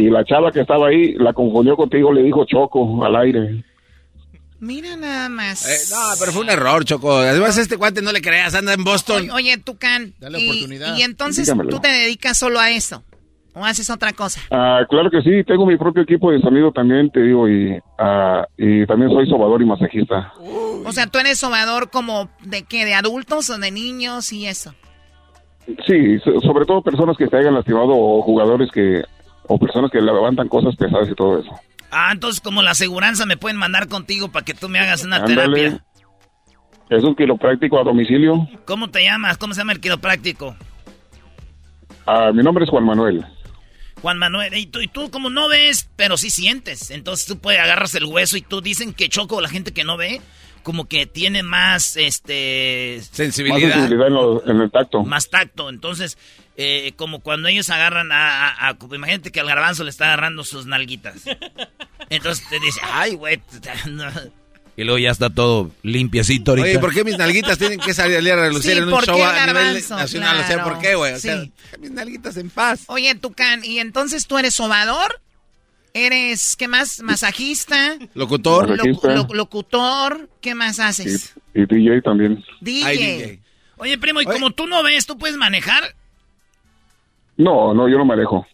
y la chava que estaba ahí la confundió contigo, le dijo Choco al aire.
Mira nada más.
Eh, no, pero fue un error, Choco. Además, este cuate no le creas, anda en Boston.
Oye, oye, Tucán.
Dale
y,
oportunidad.
y entonces
Dígamelo.
tú te dedicas solo a eso. ¿O haces otra cosa?
Ah, claro que sí, tengo mi propio equipo de sonido también, te digo, y, ah, y también soy sobador y masajista.
O sea, tú eres sobador como de qué, de adultos o de niños y eso.
Sí, so- sobre todo personas que se hayan lastimado o jugadores que o personas que levantan cosas pesadas y todo eso.
Ah, entonces como la aseguranza me pueden mandar contigo para que tú me hagas una
Ándale.
terapia.
Es un quiropráctico a domicilio.
¿Cómo te llamas? ¿Cómo se llama el quiropráctico?
Ah, mi nombre es Juan Manuel.
Juan Manuel, y tú, y tú como no ves, pero sí sientes. Entonces tú puedes agarras el hueso y tú dicen que Choco, la gente que no ve, como que tiene más, este...
Más sensibilidad en, lo- en el tacto.
Más tacto. Entonces, eh, como cuando ellos agarran a, a- a- Imagínate que al garbanzo le está agarrando sus nalguitas. Entonces te dice, ay, güey. (laughs) no".
Y luego ya está todo limpiecito ahorita.
Oye, ¿por qué mis nalguitas tienen que salir a relucir
Sí,
en un
¿por
show
qué,
a nivel
Garbanzo?
nacional? O sea. ¿por qué, güey? O sea, mis nalguitas en paz.
Oye, Tucán, y entonces tú eres sobador, eres, ¿qué más? Masajista,
Locutor.
lo-
Masajista.
lo- locutor, ¿qué más haces?
Y DJ también.
DJ.
Oye, primo, y como tú no ves, ¿tú puedes manejar?
No, no, yo no me alejo.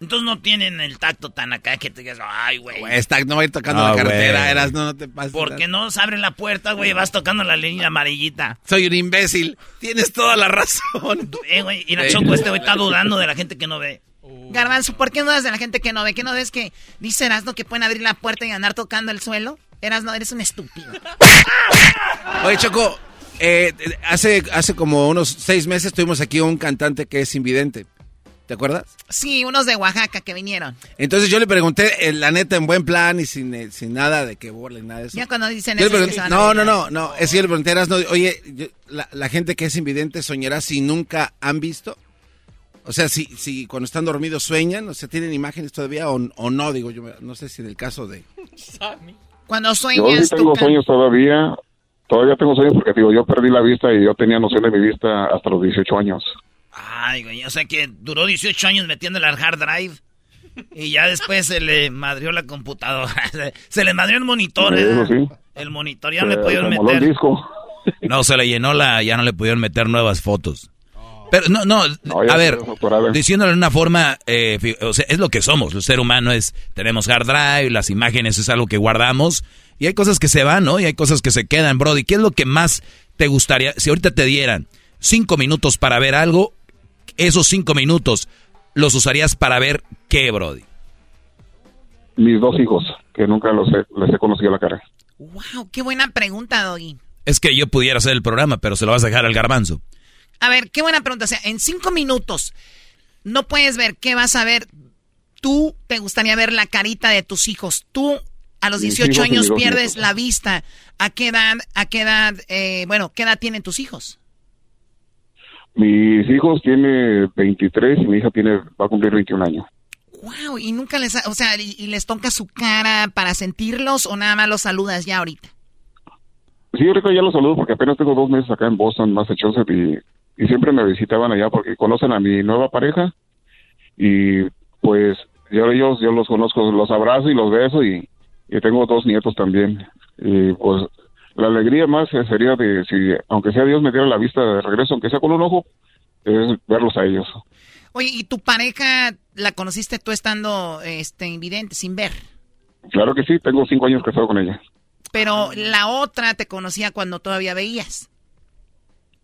Entonces no tienen el tacto tan acá que te digas, ay, güey.
Está, no va a ir tocando
No,
la cartera,
güey.
eras, no, no te pases.
Porque no se abre la puerta, güey, vas tocando la línea amarillita.
Soy un imbécil. Tienes toda la razón. (laughs)
Eh, güey, y la. Choco este güey está dudando de la gente que no ve.
Garbanzo, ¿por qué no das de la gente que no ve? ¿Qué no ves que dice Erasno que pueden abrir la puerta y andar tocando el suelo? Erasno, eres un estúpido.
Oye, Choco, eh, hace, hace como unos seis meses tuvimos aquí un cantante que es invidente. ¿Te acuerdas?
Sí, unos de Oaxaca que vinieron.
Entonces yo le pregunté, eh, la neta, en buen plan y sin, eh, sin nada de que burlen, nada de eso.
Ya cuando dicen
Yo
eso
pregunté- no, no, no, no, es que yo le pregunté, Erasno, oye, yo- la, la gente que es invidente soñará si nunca han visto. O sea, si, si cuando están dormidos sueñan, o sea, tienen imágenes todavía o, o no, digo yo, no sé si en el caso de...
Cuando
Yo
sueñas,
sí tengo sueños todavía. Todavía tengo sueños porque, digo, yo perdí la vista y yo tenía noción de mi vista hasta los 18 años.
Ay, güey, o sea que duró 18 años metiéndole al hard drive. Y ya después se le madrió la computadora. (laughs) se le madrió el monitor.
Eso sí.
El monitor ya no le pudieron
moló el
meter.
disco.
No, se le llenó la, ya no le pudieron meter nuevas fotos. Pero no, no, a ver, diciéndolo de una forma, eh, o sea, es lo que somos. El ser humano es, tenemos hard drive, las imágenes es algo que guardamos y hay cosas que se van, ¿no? Y hay cosas que se quedan, Brody. ¿Qué es lo que más te gustaría? Si ahorita te dieran cinco minutos para ver algo, esos cinco minutos los usarías para ver qué, Brody.
Mis dos hijos, que nunca los he, les he conocido la cara.
Wow, qué buena pregunta, Doggy.
Es que yo pudiera hacer el programa, pero se lo vas a dejar al garbanzo.
A ver, qué buena pregunta. O sea, en cinco minutos no puedes ver qué vas a ver. Tú te gustaría ver la carita de tus hijos. Tú a los
Mis
18
hijos y mis
años pierdes la vista. ¿A qué edad, a qué edad, eh, bueno, qué edad tienen tus hijos?
Mis hijos tiene 23 y mi hija tiene va a cumplir 21 años.
Wow, y nunca les, o sea, y, y les toca su cara para sentirlos o nada más los saludas ya ahorita.
Sí, ahorita ya los saludo porque apenas tengo dos meses acá en Boston, Massachusetts, y, y siempre me visitaban allá porque conocen a mi nueva pareja y pues yo ellos, yo los conozco, los abrazo y los beso y, y tengo dos nietos también. Y pues la alegría más sería de si, aunque sea Dios me diera la vista de regreso, aunque sea con un ojo, es verlos a ellos.
Oye, ¿y tu pareja la conociste tú estando este, invidente, sin ver?
Claro que sí, tengo cinco años casado con ella.
Pero la otra te conocía cuando todavía veías.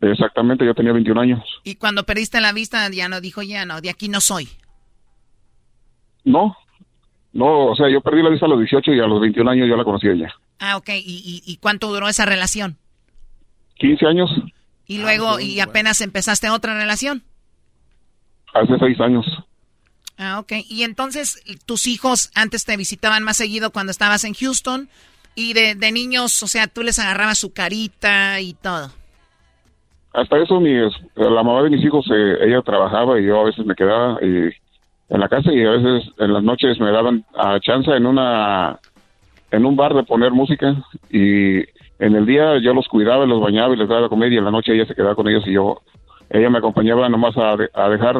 Exactamente, yo tenía 21 años.
Y cuando perdiste la vista ya no dijo, ya no, de aquí no soy.
No, no, o sea, yo perdí la vista a los 18 y a los 21 años yo la conocí a ella.
Ah, ok. ¿Y, y, y cuánto duró esa relación?
15 años,
Y luego, y apenas empezaste otra relación.
hace seis años.
Ah, ok. Y entonces, tus hijos antes te visitaban más seguido cuando estabas en Houston. Y de, de niños, o sea, tú les agarrabas su carita y todo.
Hasta eso, mi, la mamá de mis hijos, eh, ella trabajaba y yo a veces me quedaba y, en la casa y a veces en las noches me daban a chance en una en un bar de poner música y en el día yo los cuidaba, los bañaba y les daba comer y en la noche ella se quedaba con ellos y yo ella me acompañaba nomás a, a dejar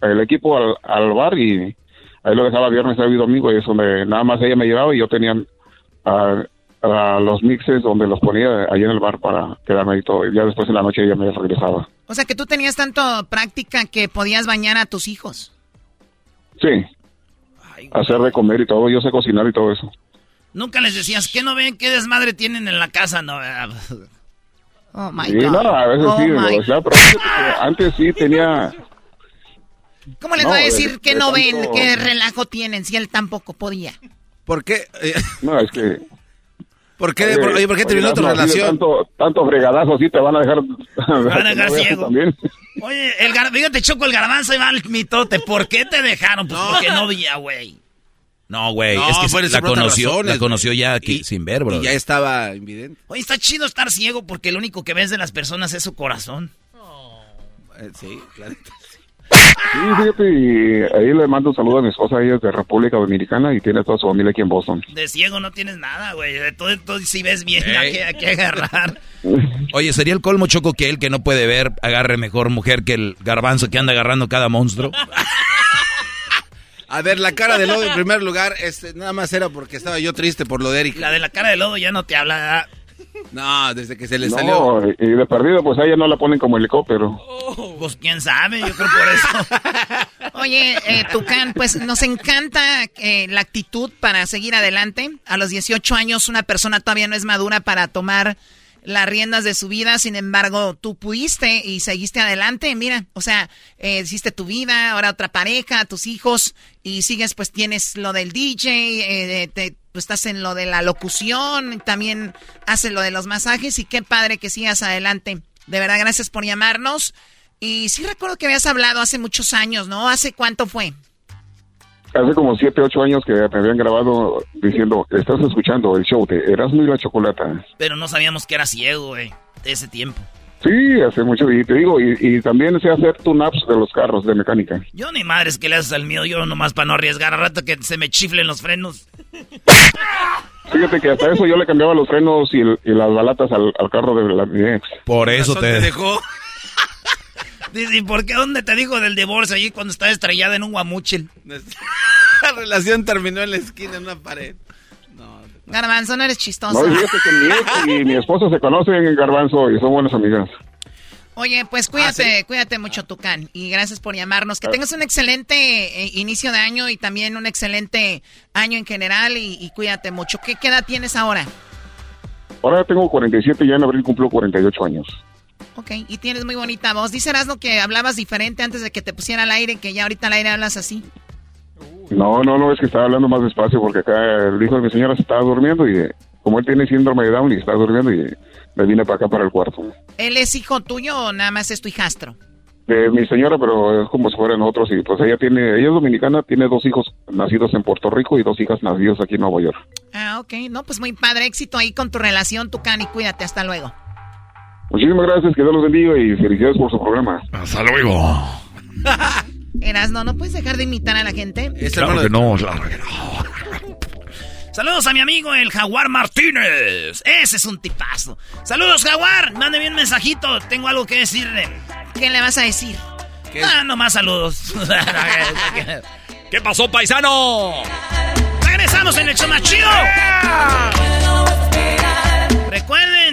el equipo al, al bar y ahí lo dejaba viernes, sábado y domingo y eso me, nada más ella me llevaba y yo tenía a, a los mixes donde los ponía ahí en el bar para quedarme ahí todo y ya después en la noche ella me regresaba.
O sea, que tú tenías tanto práctica que podías bañar a tus hijos.
Sí. Hacer de comer y todo, yo sé cocinar y todo eso.
Nunca les decías, ¿qué no ven? ¿Qué desmadre tienen en la casa? No, ¿verdad?
Oh, my
Sí,
God.
no, a veces
Oh,
sí,
my-
o sea, pero fíjate que antes sí tenía...
¿Cómo les
No,
va a
de-
decir que
de
no ven? ¿Qué relajo tienen si él tampoco podía?
¿Por qué? Eh,
No, es que...
¿Por qué, por- oye, ¿por qué terminó tu
no,
relación?
Tanto, tanto fregadazo así te van a dejar...
van a (laughs) dejar
no
ciego.
También.
Oye, el gar... fíjate, Choco, el garbanzo y va el mitote. ¿Por qué te dejaron? Pues porque no veía, güey.
No, güey,
No,
es que
fueron
la conoció,
razones,
la conoció ya aquí, sin ver, bro.
Y ya estaba invidente.
Oye, está chido estar ciego porque lo único que ves de las personas es su corazón.
Eh, sí, claro.
Sí, fíjate, y ahí le mando un saludo a mi esposa, ella es de República Dominicana y tiene toda su familia aquí en Boston.
De ciego no tienes nada, güey. Todo, todo si ves bien,
Ey.
hay que, agarrar. (laughs)
Oye, sería el colmo choco que él que no puede ver agarre mejor mujer que el garbanzo que anda agarrando cada monstruo.
A ver, la cara de lodo en primer lugar, este, nada más era porque estaba yo triste por lo de Erika.
La de la cara de lodo ya no te habla.
No, desde que se le salió.
No, y de perdido, pues a ella no la ponen como helicóptero.
Pues quién sabe, yo creo por eso. (laughs)
Oye, eh, Tucán, pues nos encanta eh, la actitud para seguir adelante. A los 18 años una persona todavía no es madura para tomar las riendas de su vida, sin embargo, tú pudiste y seguiste adelante, mira, o sea, eh, hiciste tu vida, ahora otra pareja, tus hijos, y sigues, pues tienes lo del DJ, eh, te, pues, estás en lo de la locución, también haces lo de los masajes, y qué padre que sigas adelante. De verdad, gracias por llamarnos. Y sí recuerdo que habías hablado hace muchos años, ¿no? ¿Hace cuánto fue?
Hace como siete, ocho años que me habían grabado diciendo, estás escuchando el show de Erasmo y la Chocolata.
Pero no sabíamos que era ciego, güey, de ese tiempo.
Sí, hace mucho, y te digo, y, también sé hacer tune-ups de los carros de mecánica.
Yo ni madres que le haces al mío, yo nomás para no arriesgar a rato que se me chiflen los frenos.
Fíjate que hasta eso yo le cambiaba los frenos y, las balatas al, carro de la, mi ex.
Por eso te... te dejó.
¿Y por qué dónde te dijo del divorcio allí cuando estaba estrellada en un guamuchil? (laughs)
la relación terminó en la esquina, en una pared.
No, Garbanzo, no eres chistoso.
No, fíjate que mi ex y mi esposo se conocen en Garbanzo y son buenas amigas.
Oye, pues cuídate, ah, cuídate mucho, Tucán. Y gracias por llamarnos. Que ah. tengas un excelente eh, inicio de año y también un excelente año en general y, cuídate mucho. ¿Qué, ¿Qué edad tienes ahora?
Ahora tengo 47 y ya en abril cumplo 48 años.
Ok, y tienes muy bonita voz. Dice Erasmo que hablabas diferente antes de que te pusiera al aire, que ya ahorita al aire hablas así.
No, no, no, es que estaba hablando más despacio porque acá el hijo de mi señora se estaba durmiendo y como él tiene síndrome de Down y está durmiendo y me vine para acá para el cuarto.
¿Él es hijo tuyo o nada más es tu hijastro?
De mi señora, pero es como si fueran otros y pues ella tiene, ella es dominicana, tiene dos hijos nacidos en Puerto Rico y dos hijas nacidas aquí en Nueva York.
Ah, ok, no, pues muy padre, éxito ahí con tu relación, Tucán, cuídate, hasta luego.
Muchísimas gracias, que Dios los bendiga y felicidades por su programa.
Hasta luego. (laughs)
Erasno, ¿no puedes dejar de imitar a la gente? (laughs)
claro que no, claro
Saludos a mi amigo el Jaguar Martínez. Ese es un tipazo. Saludos, Jaguar. Mándeme un mensajito. Tengo algo que decirle.
¿Qué le vas a decir?
Ah, nomás saludos. (laughs)
¿Qué pasó, paisano?
Regresamos en el Chomachido. Recuerden,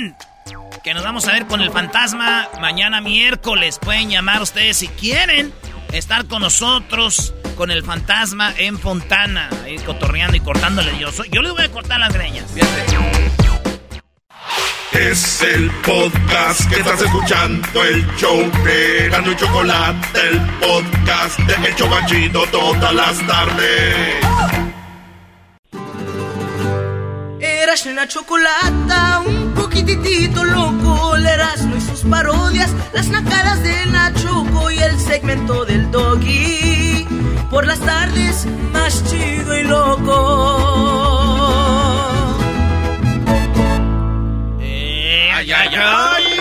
que nos vamos a ver con el fantasma mañana miércoles. Pueden llamar ustedes si quieren estar con nosotros, con el fantasma en Fontana, ahí cotorreando y cortándole. Yo, soy, yo les voy a cortar las greñas.
Es el podcast que estás escuchando, el show de Gano y Chocolate, el podcast de El todas las tardes.
Eras una chocolata, un poquitito loco, el Erasmo y sus parodias, las nacadas de Nachoco y el segmento del doggy. Por las tardes, más chido y loco.
Eh, ay, ay, ay.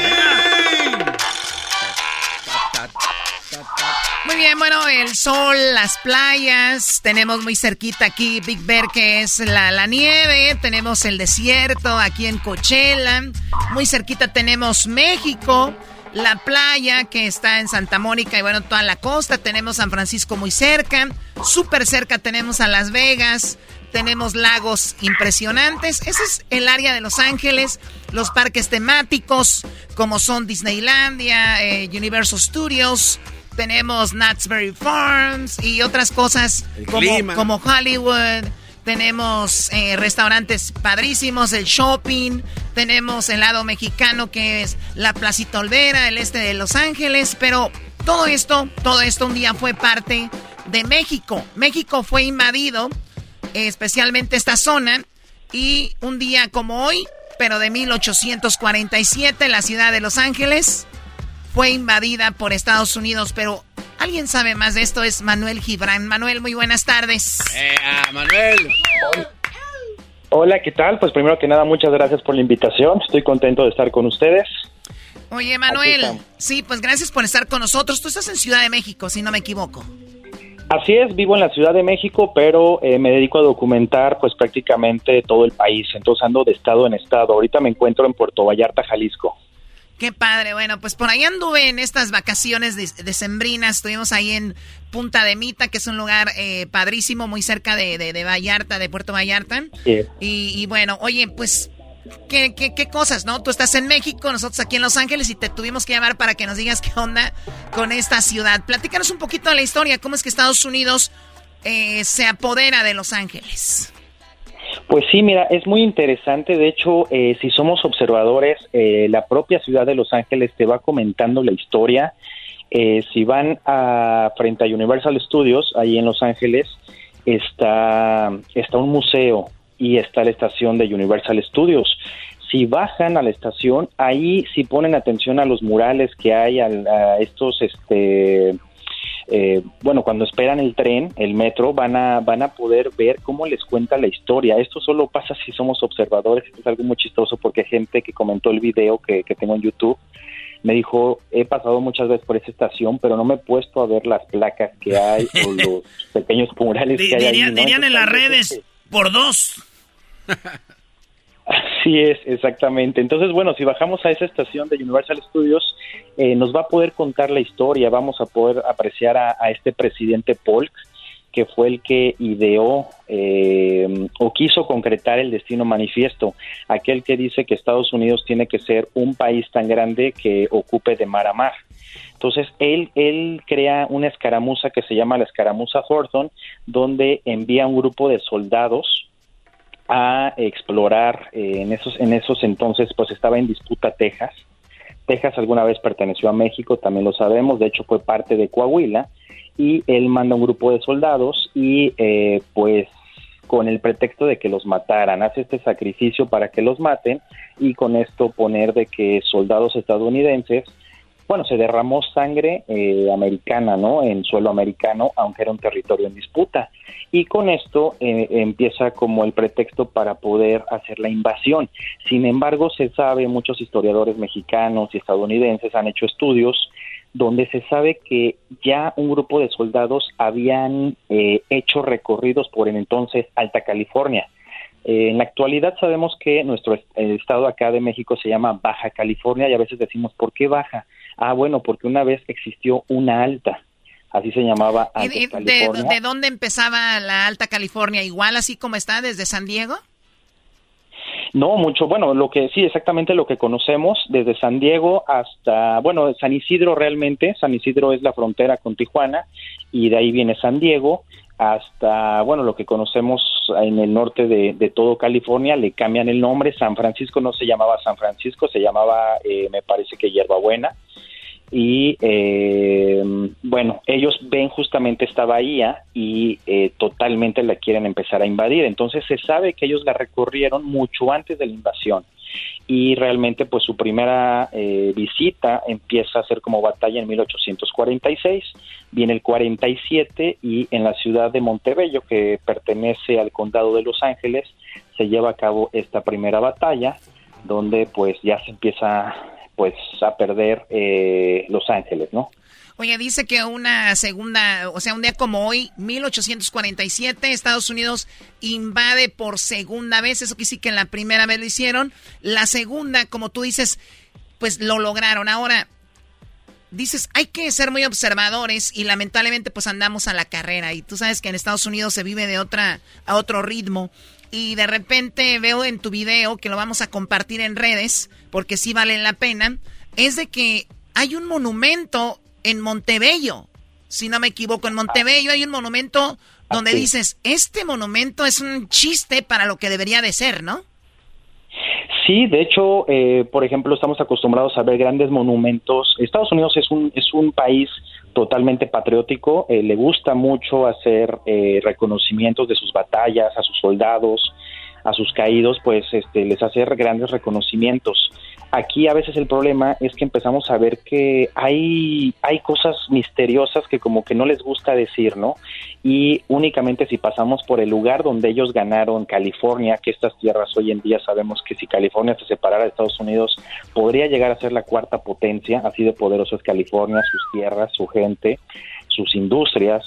Muy bien, bueno, el sol, las playas, tenemos muy cerquita aquí Big Bear que es la, la nieve, tenemos el desierto aquí en Coachella, muy cerquita tenemos México, la playa que está en Santa Mónica y bueno, toda la costa, tenemos San Francisco muy cerca, súper cerca tenemos a Las Vegas, tenemos lagos impresionantes. Ese es el área de Los Ángeles, los parques temáticos como son Disneylandia, eh, Universal Studios, tenemos Knott's Farms y otras cosas como, como, Hollywood. Tenemos eh, restaurantes padrísimos, el shopping. Tenemos el lado mexicano que es la Placita Olvera, el este de Los Ángeles. Pero todo esto, todo esto un día fue parte de México. México fue invadido, especialmente esta zona. Y un día como hoy, pero de 1847, la ciudad de Los Ángeles fue invadida por Estados Unidos, pero alguien sabe más de esto, es Manuel Gibran. Manuel, muy buenas tardes.
Eh, ah, Manuel.
Hola, ¿qué tal? Pues primero que nada, muchas gracias por la invitación. Estoy contento de estar con ustedes.
Oye, Manuel, sí, pues gracias por estar con nosotros. Tú estás en Ciudad de México, si no me equivoco.
Así es, vivo en la Ciudad de México, pero eh, me dedico a documentar pues prácticamente todo el país, entonces ando de estado en estado. Ahorita me encuentro en Puerto Vallarta, Jalisco.
Qué padre. Bueno, pues por ahí anduve en estas vacaciones decembrinas. Estuvimos ahí en Punta de Mita, que es un lugar eh, padrísimo, muy cerca de, de, Vallarta, de Puerto Vallarta. Y, y, bueno, oye, pues qué, qué, qué cosas, ¿no? Tú estás en México, nosotros aquí en Los Ángeles y te tuvimos que llamar para que nos digas qué onda con esta ciudad. Platícanos un poquito de la historia, cómo es que Estados Unidos eh, se apodera de Los Ángeles.
Pues sí, mira, es muy interesante. De hecho, eh, si somos observadores, eh, la propia ciudad de Los Ángeles te va comentando la historia. Eh, si van a frente a Universal Studios, ahí en Los Ángeles, está, está un museo y está la estación de Universal Studios. Si bajan a la estación, ahí si ponen atención a los murales que hay, a, a estos, este, eh, bueno, cuando esperan el tren, el metro, van a, van a poder ver cómo les cuenta la historia. Esto solo pasa si somos observadores. Esto es algo muy chistoso porque gente que comentó el video que, que tengo en YouTube me dijo, he pasado muchas veces por esa estación, pero no me he puesto a ver las placas que hay o (laughs) los pequeños murales que hay.
Dirían,
ahí, ¿no?
dirían en las redes, por dos. (laughs)
Así es, exactamente. Entonces, bueno, si bajamos a esa estación de Universal Studios, eh, nos va a poder contar la historia, vamos a poder apreciar a, este presidente Polk, que fue el que ideó eh, o quiso concretar el destino manifiesto, aquel que dice que Estados Unidos tiene que ser un país tan grande que ocupe de mar a mar. Entonces, él, él crea una escaramuza que se llama la escaramuza Thornton, donde envía un grupo de soldados a explorar eh, en esos en esos entonces pues estaba en disputa Texas. Texas alguna vez perteneció a México también lo sabemos de hecho fue parte de Coahuila y él manda un grupo de soldados y eh, pues con el pretexto de que los mataran. Hace este sacrificio para que los maten y con esto poner de que soldados estadounidenses bueno, se derramó sangre eh, americana, ¿no? En suelo americano, aunque era un territorio en disputa. Y con esto eh, empieza como el pretexto para poder hacer la invasión. Sin embargo, se sabe, muchos historiadores mexicanos y estadounidenses han hecho estudios donde se sabe que ya un grupo de soldados habían eh, hecho recorridos por el entonces Alta California. Eh, en la actualidad sabemos que nuestro est- el estado acá de México se llama Baja California y a veces decimos, ¿por qué Baja? Ah, bueno, porque una vez existió una alta, así se llamaba
¿Y
antes
de,
California.
de dónde empezaba la Alta California? ¿Igual así como está desde San Diego?
No, mucho, bueno, lo que sí, exactamente lo que conocemos, desde San Diego hasta, bueno, San Isidro realmente, San Isidro es la frontera con Tijuana y de ahí viene San Diego hasta, bueno, lo que conocemos en el norte de, de todo California, le cambian el nombre, San Francisco no se llamaba San Francisco, se llamaba, eh, me parece que Hierbabuena, y eh, bueno, ellos ven justamente esta bahía y eh, totalmente la quieren empezar a invadir. Entonces se sabe que ellos la recorrieron mucho antes de la invasión y realmente pues su primera eh, visita empieza a ser como batalla en 1846, viene el 47 y en la ciudad de Montebello que pertenece al condado de Los Ángeles se lleva a cabo esta primera batalla donde pues ya se empieza pues a perder eh, Los Ángeles, ¿no?
Oye, dice que una segunda, o sea, un día como hoy, 1847, Estados Unidos invade por segunda vez. Eso quiere decir que la primera vez lo hicieron. La segunda, como tú dices, pues lo lograron. Ahora, dices, hay que ser muy observadores y lamentablemente pues andamos a la carrera. Y tú sabes que en Estados Unidos se vive de otra, a otro ritmo. Y de repente veo en tu video, que lo vamos a compartir en redes, porque sí vale la pena, es de que hay un monumento en Montebello. Si no me equivoco, en Montebello hay un monumento donde dices, este monumento es un chiste para lo que debería de ser, ¿no?
Sí, de hecho, eh, por ejemplo, estamos acostumbrados a ver grandes monumentos. Estados Unidos es un, es un país totalmente patriótico, eh, le gusta mucho hacer eh, reconocimientos de sus batallas, a sus soldados, a sus caídos, pues este, les hace grandes reconocimientos. Aquí a veces el problema es que empezamos a ver que hay, hay cosas misteriosas que como que no les gusta decir, ¿no? Y únicamente si pasamos por el lugar donde ellos ganaron, California, que estas tierras hoy en día sabemos que si California se separara de Estados Unidos, podría llegar a ser la cuarta potencia, así de poderoso es California, sus tierras, su gente, sus industrias,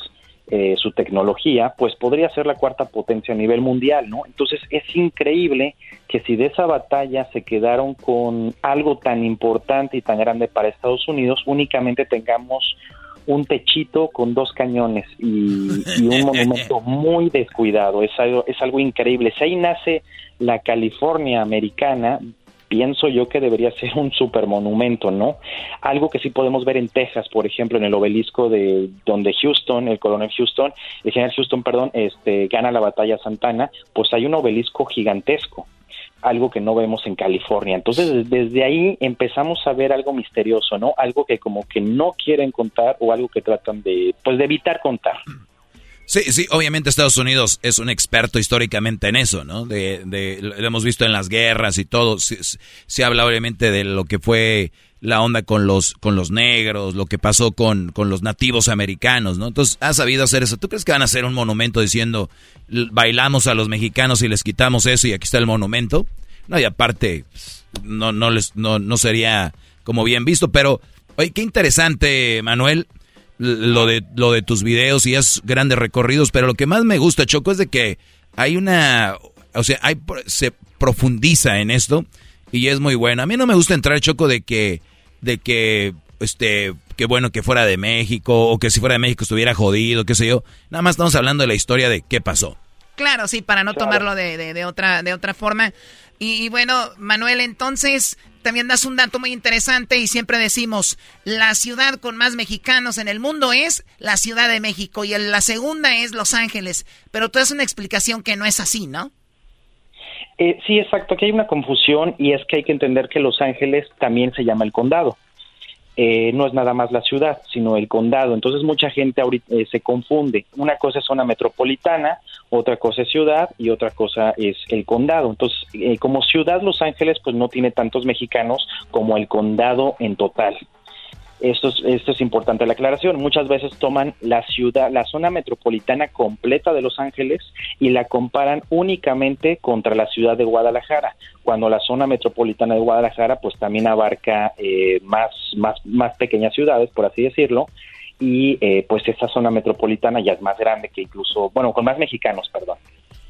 eh, su tecnología, pues podría ser la cuarta potencia a nivel mundial, ¿no? Entonces es increíble que si de esa batalla se quedaron con algo tan importante y tan grande para Estados Unidos, únicamente tengamos un techito con dos cañones y, y un (laughs) monumento muy descuidado. Es algo, es algo increíble. Si ahí nace la California americana, pienso yo que debería ser un supermonumento, ¿no? Algo que sí podemos ver en Texas, por ejemplo, en el obelisco de donde Houston, el coronel Houston, el general Houston, perdón, este gana la batalla Santana, pues hay un obelisco gigantesco algo que no vemos en California. Entonces, desde ahí empezamos a ver algo misterioso, ¿no? Algo que como que no quieren contar o algo que tratan de, pues, de evitar contar.
Sí, sí, obviamente Estados Unidos es un experto históricamente en eso, ¿no? De, de lo hemos visto en las guerras y todo. Se, habla obviamente de lo que fue la onda con los, con los negros, lo que pasó con, con los nativos americanos, ¿no? Entonces, ha sabido hacer eso. ¿Tú crees que van a hacer un monumento diciendo, bailamos a los mexicanos y les quitamos eso y aquí está el monumento? No, y aparte, no, no, les, no, no sería como bien visto, pero, oye, qué interesante, Manuel lo de, lo de tus videos y es grandes recorridos, pero lo que más me gusta, Choco, es de que hay una, o sea, hay, se profundiza en esto y es muy bueno. A mí no me gusta entrar, Choco, de que, de que, este, que bueno que fuera de México o que si fuera de México estuviera jodido, qué sé yo. Nada más estamos hablando de la historia de qué pasó.
Claro, sí, para no tomarlo de, de, de, otra, de otra forma. Y, y, bueno, Manuel, entonces, también das un dato muy interesante y siempre decimos, la ciudad con más mexicanos en el mundo es la Ciudad de México y la segunda es Los Ángeles. Pero tú das una explicación que no es así, ¿no?
Eh, sí, exacto. Aquí hay una confusión y es que hay que entender que Los Ángeles también se llama el condado. Eh, no es nada más la ciudad, sino el condado. Entonces mucha gente ahorita, eh, se confunde. Una cosa es zona metropolitana, otra cosa es ciudad y otra cosa es el condado. Entonces, eh, como ciudad Los Ángeles, pues no tiene tantos mexicanos como el condado en total. Esto es, esto es importante la aclaración. Muchas veces toman la ciudad, la zona metropolitana completa de Los Ángeles y la comparan únicamente contra la ciudad de Guadalajara, cuando la zona metropolitana de Guadalajara pues también abarca eh, más, más, más pequeñas ciudades, por así decirlo, y eh, pues esa zona metropolitana ya es más grande que incluso, bueno, con más mexicanos, perdón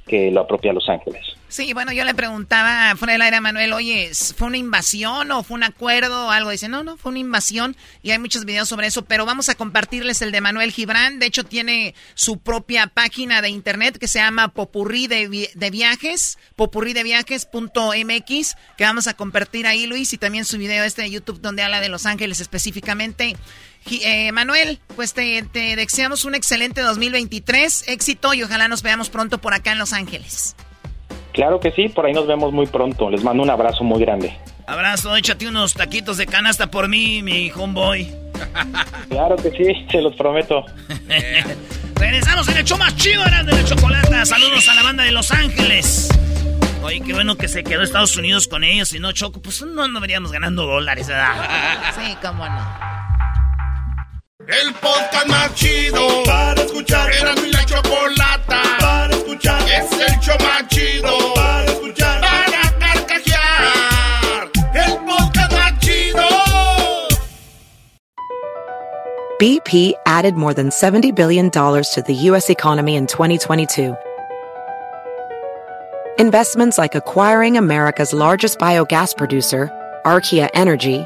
que lo apropia Los Ángeles.
Sí, bueno, yo le preguntaba fuera del aire a Manuel, oye, ¿fue una invasión o fue un acuerdo o algo? Dice, no, no, fue una invasión y hay muchos videos sobre eso, pero vamos a compartirles el de Manuel Gibran. De hecho, tiene su propia página de internet que se llama Popurrí de, de Viajes, popurrideviajes.mx, que vamos a compartir ahí, Luis, y también su video este de YouTube donde habla de Los Ángeles específicamente. Eh, Manuel, pues te, deseamos un excelente 2023, éxito y ojalá nos veamos pronto por acá en Los Ángeles.
Claro que sí, por ahí nos vemos muy pronto. Les mando un abrazo muy grande.
Abrazo, échate unos taquitos de canasta por mí, mi homeboy. (laughs)
Claro que sí, se los prometo. (laughs)
Regresamos en el show más chido de la chocolata. Saludos a la banda de Los Ángeles. Oye, qué bueno que se quedó Estados Unidos con ellos y no Choco. Pues no, no veríamos ganando dólares, ¿verdad?
Sí, cómo no.
El podcast más chido para escuchar. Era mi la chocolata para escuchar. Es el show más chido para escuchar. Para carcajear. El podcast más chido.
BP added more than $70 billion to the U.S. economy in 2022. Investments like acquiring America's largest biogas producer, Archaea Energy,